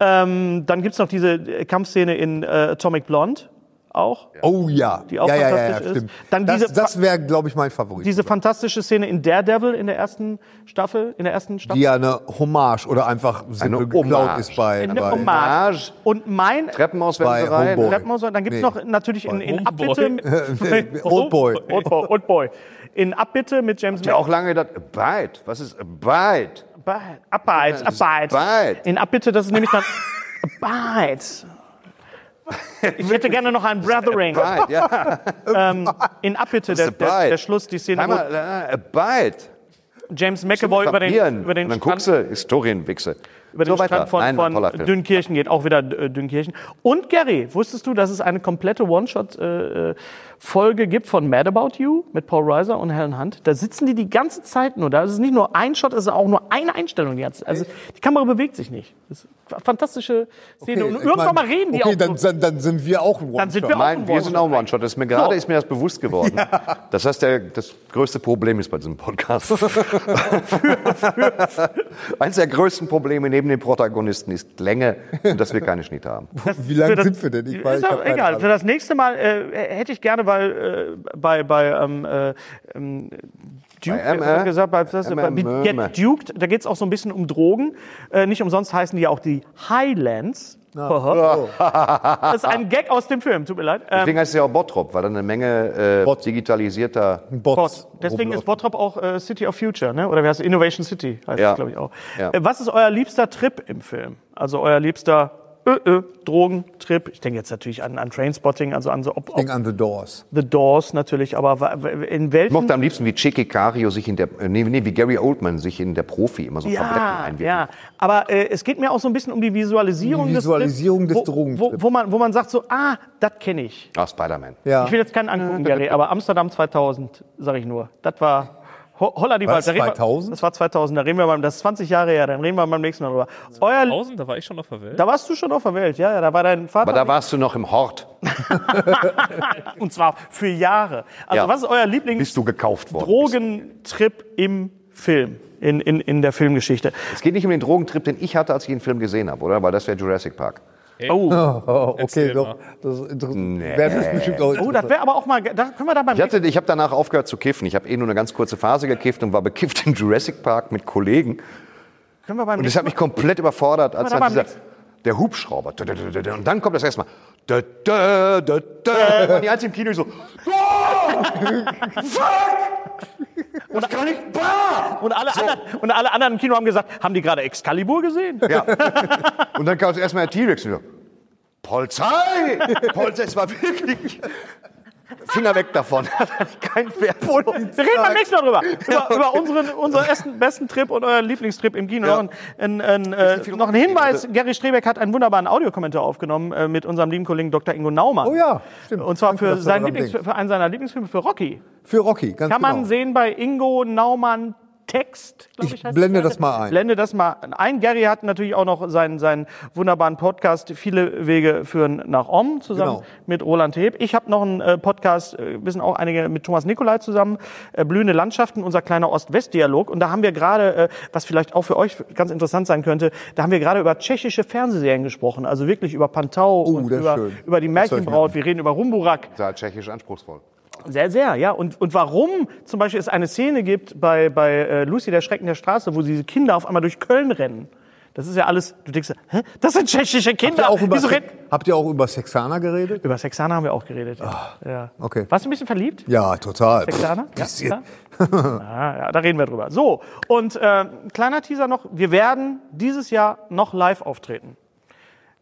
Ähm, dann gibt's noch diese äh, Kampfszene in äh, Atomic Blonde auch. Oh ja. Die auch ja, ja, ja, fantastisch ja, ist. stimmt. Dann das diese- das wäre, glaube ich, mein Favorit. Diese fantastische Szene in Daredevil in der ersten Staffel, in der ersten Staffel. die ja eine Hommage oder einfach simpel Eine geklaut Hommage. ist bei. Eine bei Hommage. Und mein Treppenauswärterei. Treppenhaus, dann gibt's Nee. noch natürlich in, in Homeboy. Abbitte. Oldboy. Oldboy. Oldboy. In Abbitte mit James Ja, auch lange gedacht, Abide. Was ist Abide? Abide, Abide, Abide. Abide. In Abbitte, das ist nämlich dann Abide. (laughs) Ich hätte gerne noch ein Brothering. Abide, ja. (laughs) Ähm, in Abbitte, der, der, der Schluss, die Szene, Einmal, äh, Abide. James McAvoy über den, über den Und dann guckst du, Historienwichse. über den So. Strand von, Nein, von Film. Dünnkirchen geht, auch wieder äh, Dünnkirchen. Und Gary, wusstest du, dass es eine komplette One-Shot-Folge gibt von Mad About You mit Paul Reiser und Helen Hunt? Da sitzen die die ganze Zeit nur da. Es ist nicht nur ein Shot, es ist auch nur eine Einstellung. Die ganze, also die Kamera bewegt sich nicht. Das ist eine fantastische Szene. und ich irgendwann mein, mal reden die okay, auch. dann, dann, dann sind wir auch ein Dann sind One-Shot. wir auch Nein, ein wir sind auch ein One-Shot. Das ist mir gerade So. ist mir das bewusst geworden. (laughs) Das heißt, der, das größte Problem ist bei diesem Podcast. (laughs) (laughs) Eines der größten Probleme neben den Protagonisten ist Länge und dass wir keine Schnitte haben. Wie lange das- sind wir denn? Ich weiß, ist ich egal. Ahnung. Für das nächste Mal äh, hätte ich gerne, weil äh, bei, bei ähm, äh, ähm, Duke, Bei äh, gesagt, bei, das, bei Get. Duked, da geht es auch so ein bisschen um Drogen. Äh, nicht umsonst heißen die ja auch die Highlands. (laughs) Das ist ein Gag aus dem Film, tut mir leid. Ähm, Deswegen heißt es ja auch Bottrop, weil da eine Menge äh, Bot. digitalisierter. Bots. Bot. Deswegen ist Bottrop auch äh, City of Future, ne? oder wie heißt es? Innovation City heißt Ja. es, glaube ich, auch. Ja. Äh, was ist euer liebster Trip im Film? Also euer liebster äh, äh, Drogentrip? Ich denke jetzt natürlich an, an Trainspotting, also an so ob, ob Ding an the Doors. The Doors natürlich, aber in Ich welchen... mochte am liebsten, wie Chicky Cario sich in der, äh, nee, nee, wie Gary Oldman sich in der Profi immer so Tabletten ja, einwirkt. ja, aber äh, es geht mir auch so ein bisschen um die Visualisierung, Die Visualisierung des, des Trips, wo, Drogentrips. wo, wo, man, wo man sagt so, ah, das kenne ich. Ah, Spider-Man. Ja. Ich will jetzt keinen angucken, Gary, aber Amsterdam 2000, sage ich nur. Das war Holla die Wald. Da reden wir- 2000? Das war 2000, da reden wir beim, das ist 20 Jahre her, dann reden wir beim nächsten Mal drüber. Euer, 1000, da war ich schon auf der Welt. da warst du schon auf der Welt, ja, ja, da war dein Vater. Aber da warst du noch im Hort, (laughs) und zwar für Jahre. Also Ja. was ist euer Lieblings... bis du gekauft worden bist. Drogentrip im Film, in, in, in der Filmgeschichte. Es geht nicht um den Drogentrip, den ich hatte, als ich den Film gesehen habe, oder? Weil das wäre Jurassic Park. Oh, Oh, okay, doch. Das ist interessant. Wäre das bestimmt auch oh das wäre aber auch mal, da können wir da beim Ich, hatte, ich habe danach aufgehört zu kiffen. Ich habe eh nur eine ganz kurze Phase gekifft und war bekifft im Jurassic Park mit Kollegen. können wir beim Und das hat mich komplett überfordert, als dann da dieser, der Hubschrauber. Und dann kommt das erstmal. Dö, dö, dö, dö. Und die einzigen im Kino so. Oh, fuck! Das kann nicht wahr! Und alle, anderen, und alle anderen im Kino haben gesagt, haben die gerade Excalibur gesehen? Ja. (laughs) Und dann kam erstmal der T-Rex und so. Polizei! Polizei, es war wirklich. Finger weg davon. (laughs) Kein Wert. Wir reden beim nächsten Mal drüber. Über, über unseren, unseren ersten, besten Trip und euren Lieblingstrip im Kino. Ja. Noch, ein, ein, äh, noch ein Hinweis. Gary Strebeck hat einen wunderbaren Audiokommentar aufgenommen äh, mit unserem lieben Kollegen Dr. Ingo Naumann. Oh ja, stimmt. Und zwar Danke, für, seinen Lieblings, für einen seiner Lieblingsfilme, für Rocky. Für Rocky, ganz Kann man genau. sehen bei Ingo Naumann Text, glaube ich. Ich heißt blende das mal ein. Blende das mal ein. Gary hat natürlich auch noch seinen, seinen wunderbaren Podcast Viele Wege führen nach Om zusammen Genau. mit Roland Heb. Ich habe noch einen äh, Podcast, äh, wissen auch einige, mit Thomas Nikolai zusammen, äh, Blühende Landschaften, unser kleiner Ost-West-Dialog. Und da haben wir gerade, was vielleicht auch für euch ganz interessant sein könnte, da haben wir gerade über tschechische Fernsehserien gesprochen. Also wirklich über Pantau und Oh, ist über, schön. über die Märchenbraut. Wir reden über Rumburak. Sehr tschechisch anspruchsvoll. Sehr, sehr, ja. Und, und warum zum Beispiel es eine Szene gibt bei, bei äh, Lucy, der Schrecken der Straße, wo diese Kinder auf einmal durch Köln rennen. Das ist ja alles, du denkst, hä? das sind tschechische Habt Kinder. ihr, auch über, Wieso Se- habt ihr auch über Sexana geredet? Über Sexana haben wir auch geredet. Ja. ja. okay. Warst du ein bisschen verliebt? Ja, total. Sexana? Ja, Bisschen. (laughs) ja. Ah, ja, da reden wir drüber. So, und äh, kleiner Teaser noch. Wir werden dieses Jahr noch live auftreten.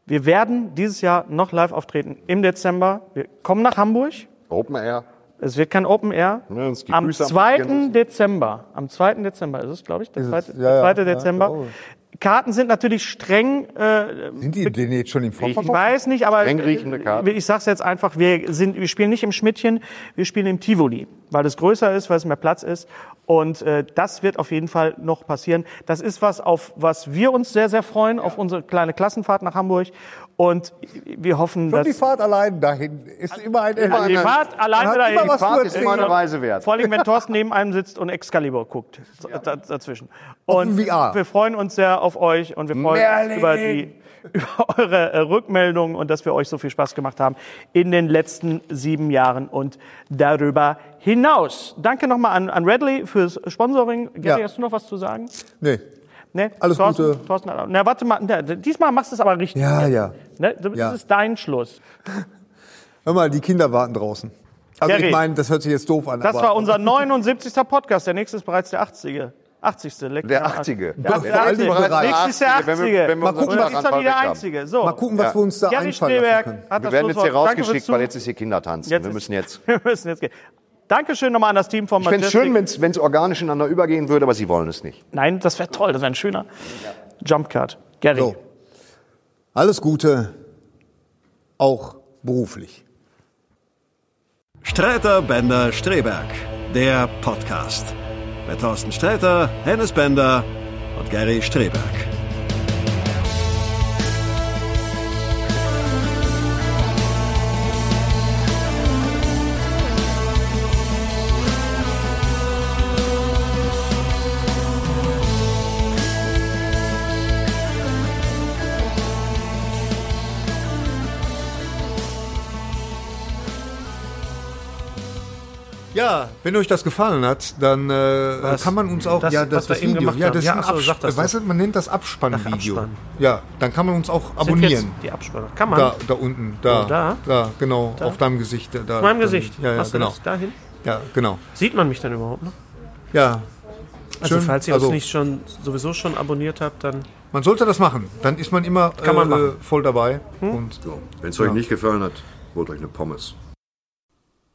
Wir werden dieses Jahr noch live auftreten im Dezember. Wir kommen nach Hamburg. Open Air. Es wird kein Open Air. Ja, am Füße am 2. Probieren. Dezember. Am 2. Dezember ist es, glaube ich. Der Ist 2. es? Ja, ja. 2. Ja, Dezember. ich. Karten sind natürlich streng. Äh, Sind die denn jetzt schon im ich Vorverkauf? weiß nicht, aber Streng riechende Karten. ich sag's jetzt einfach, wir, sind, wir spielen nicht im Schmidtchen, wir spielen im Tivoli, weil es größer ist, weil es mehr Platz ist. Und äh, das wird auf jeden Fall noch passieren. Das ist was, auf was wir uns sehr, sehr freuen, auf unsere kleine Klassenfahrt nach Hamburg. Und wir hoffen, Schon dass... die Fahrt allein dahin ist immer ein Also die. Fahrt alleine hat dahin. immer was Fahrt ist immer eine. Reise wert. Vor allem, wenn Thorsten neben einem sitzt und Excalibur guckt da- dazwischen. Und wir freuen uns sehr auf euch und wir freuen uns Merlin! über, die, (laughs) über eure äh, Rückmeldungen und dass wir euch so viel Spaß gemacht haben in den letzten sieben Jahren und darüber hinaus. Danke nochmal an, an Redley fürs Sponsoring. Gary, Ja. hast du noch was zu sagen? Nee. Nee? Alles Thorsten, Gute. Thorsten, na, warte mal. Na, diesmal machst du es aber richtig. Ja, ja. Ne? Das Ja. ist dein Schluss. (laughs) Hör mal, die Kinder warten draußen. Also Gary. ich meine, das hört sich jetzt doof an. Das war unser 79. Podcast. Der nächste ist bereits der 80. 80. Leck- Der 80. Der Vor allem 80. bereits Nächstes der 80. Wenn wir- 80. wenn wir Mal gucken, was- das ist wieder der Einzige. So. Mal gucken, was Ja. wir uns da Gary einfallen lassen können. Wir werden jetzt hier rausgeschickt, weil jetzt ist hier Kindertanzen. Jetzt wir müssen jetzt. (laughs) Wir müssen jetzt gehen. Dankeschön nochmal an das Team von Ich fände es Majestic. schön, wenn es organisch ineinander übergehen würde, aber sie wollen es nicht. Nein, das wäre toll. Das wäre ein schöner Jumpcut. Gary. So. Alles Gute, auch beruflich. Streiter Bender Streberg, der Podcast. Mit Thorsten Sträter, Hennes Bender und Gary Streberg. Ja, wenn euch das gefallen hat, dann äh, kann man uns auch Das, ja das, das eben Video, gemacht ja das Ja, ist ein ach so, Abs- sag das weißt du, man nennt das Abspannvideo. Abspann. Ja, dann kann man uns auch Sind abonnieren. jetzt die Abspanner. Kann man? Da, da unten, da, Oh, da? da, genau, Da? auf deinem Gesicht. Da, Auf meinem Gesicht. Ja, ja, Hast du genau. das dahin? Ja, genau. Sieht man mich dann überhaupt noch? Ja. Also Schön. falls ihr Also- uns nicht schon sowieso schon abonniert habt, dann Man sollte das machen. Dann ist man immer Kann man äh, voll dabei. Hm? Und Wenn es euch nicht gefallen hat, holt euch eine Pommes.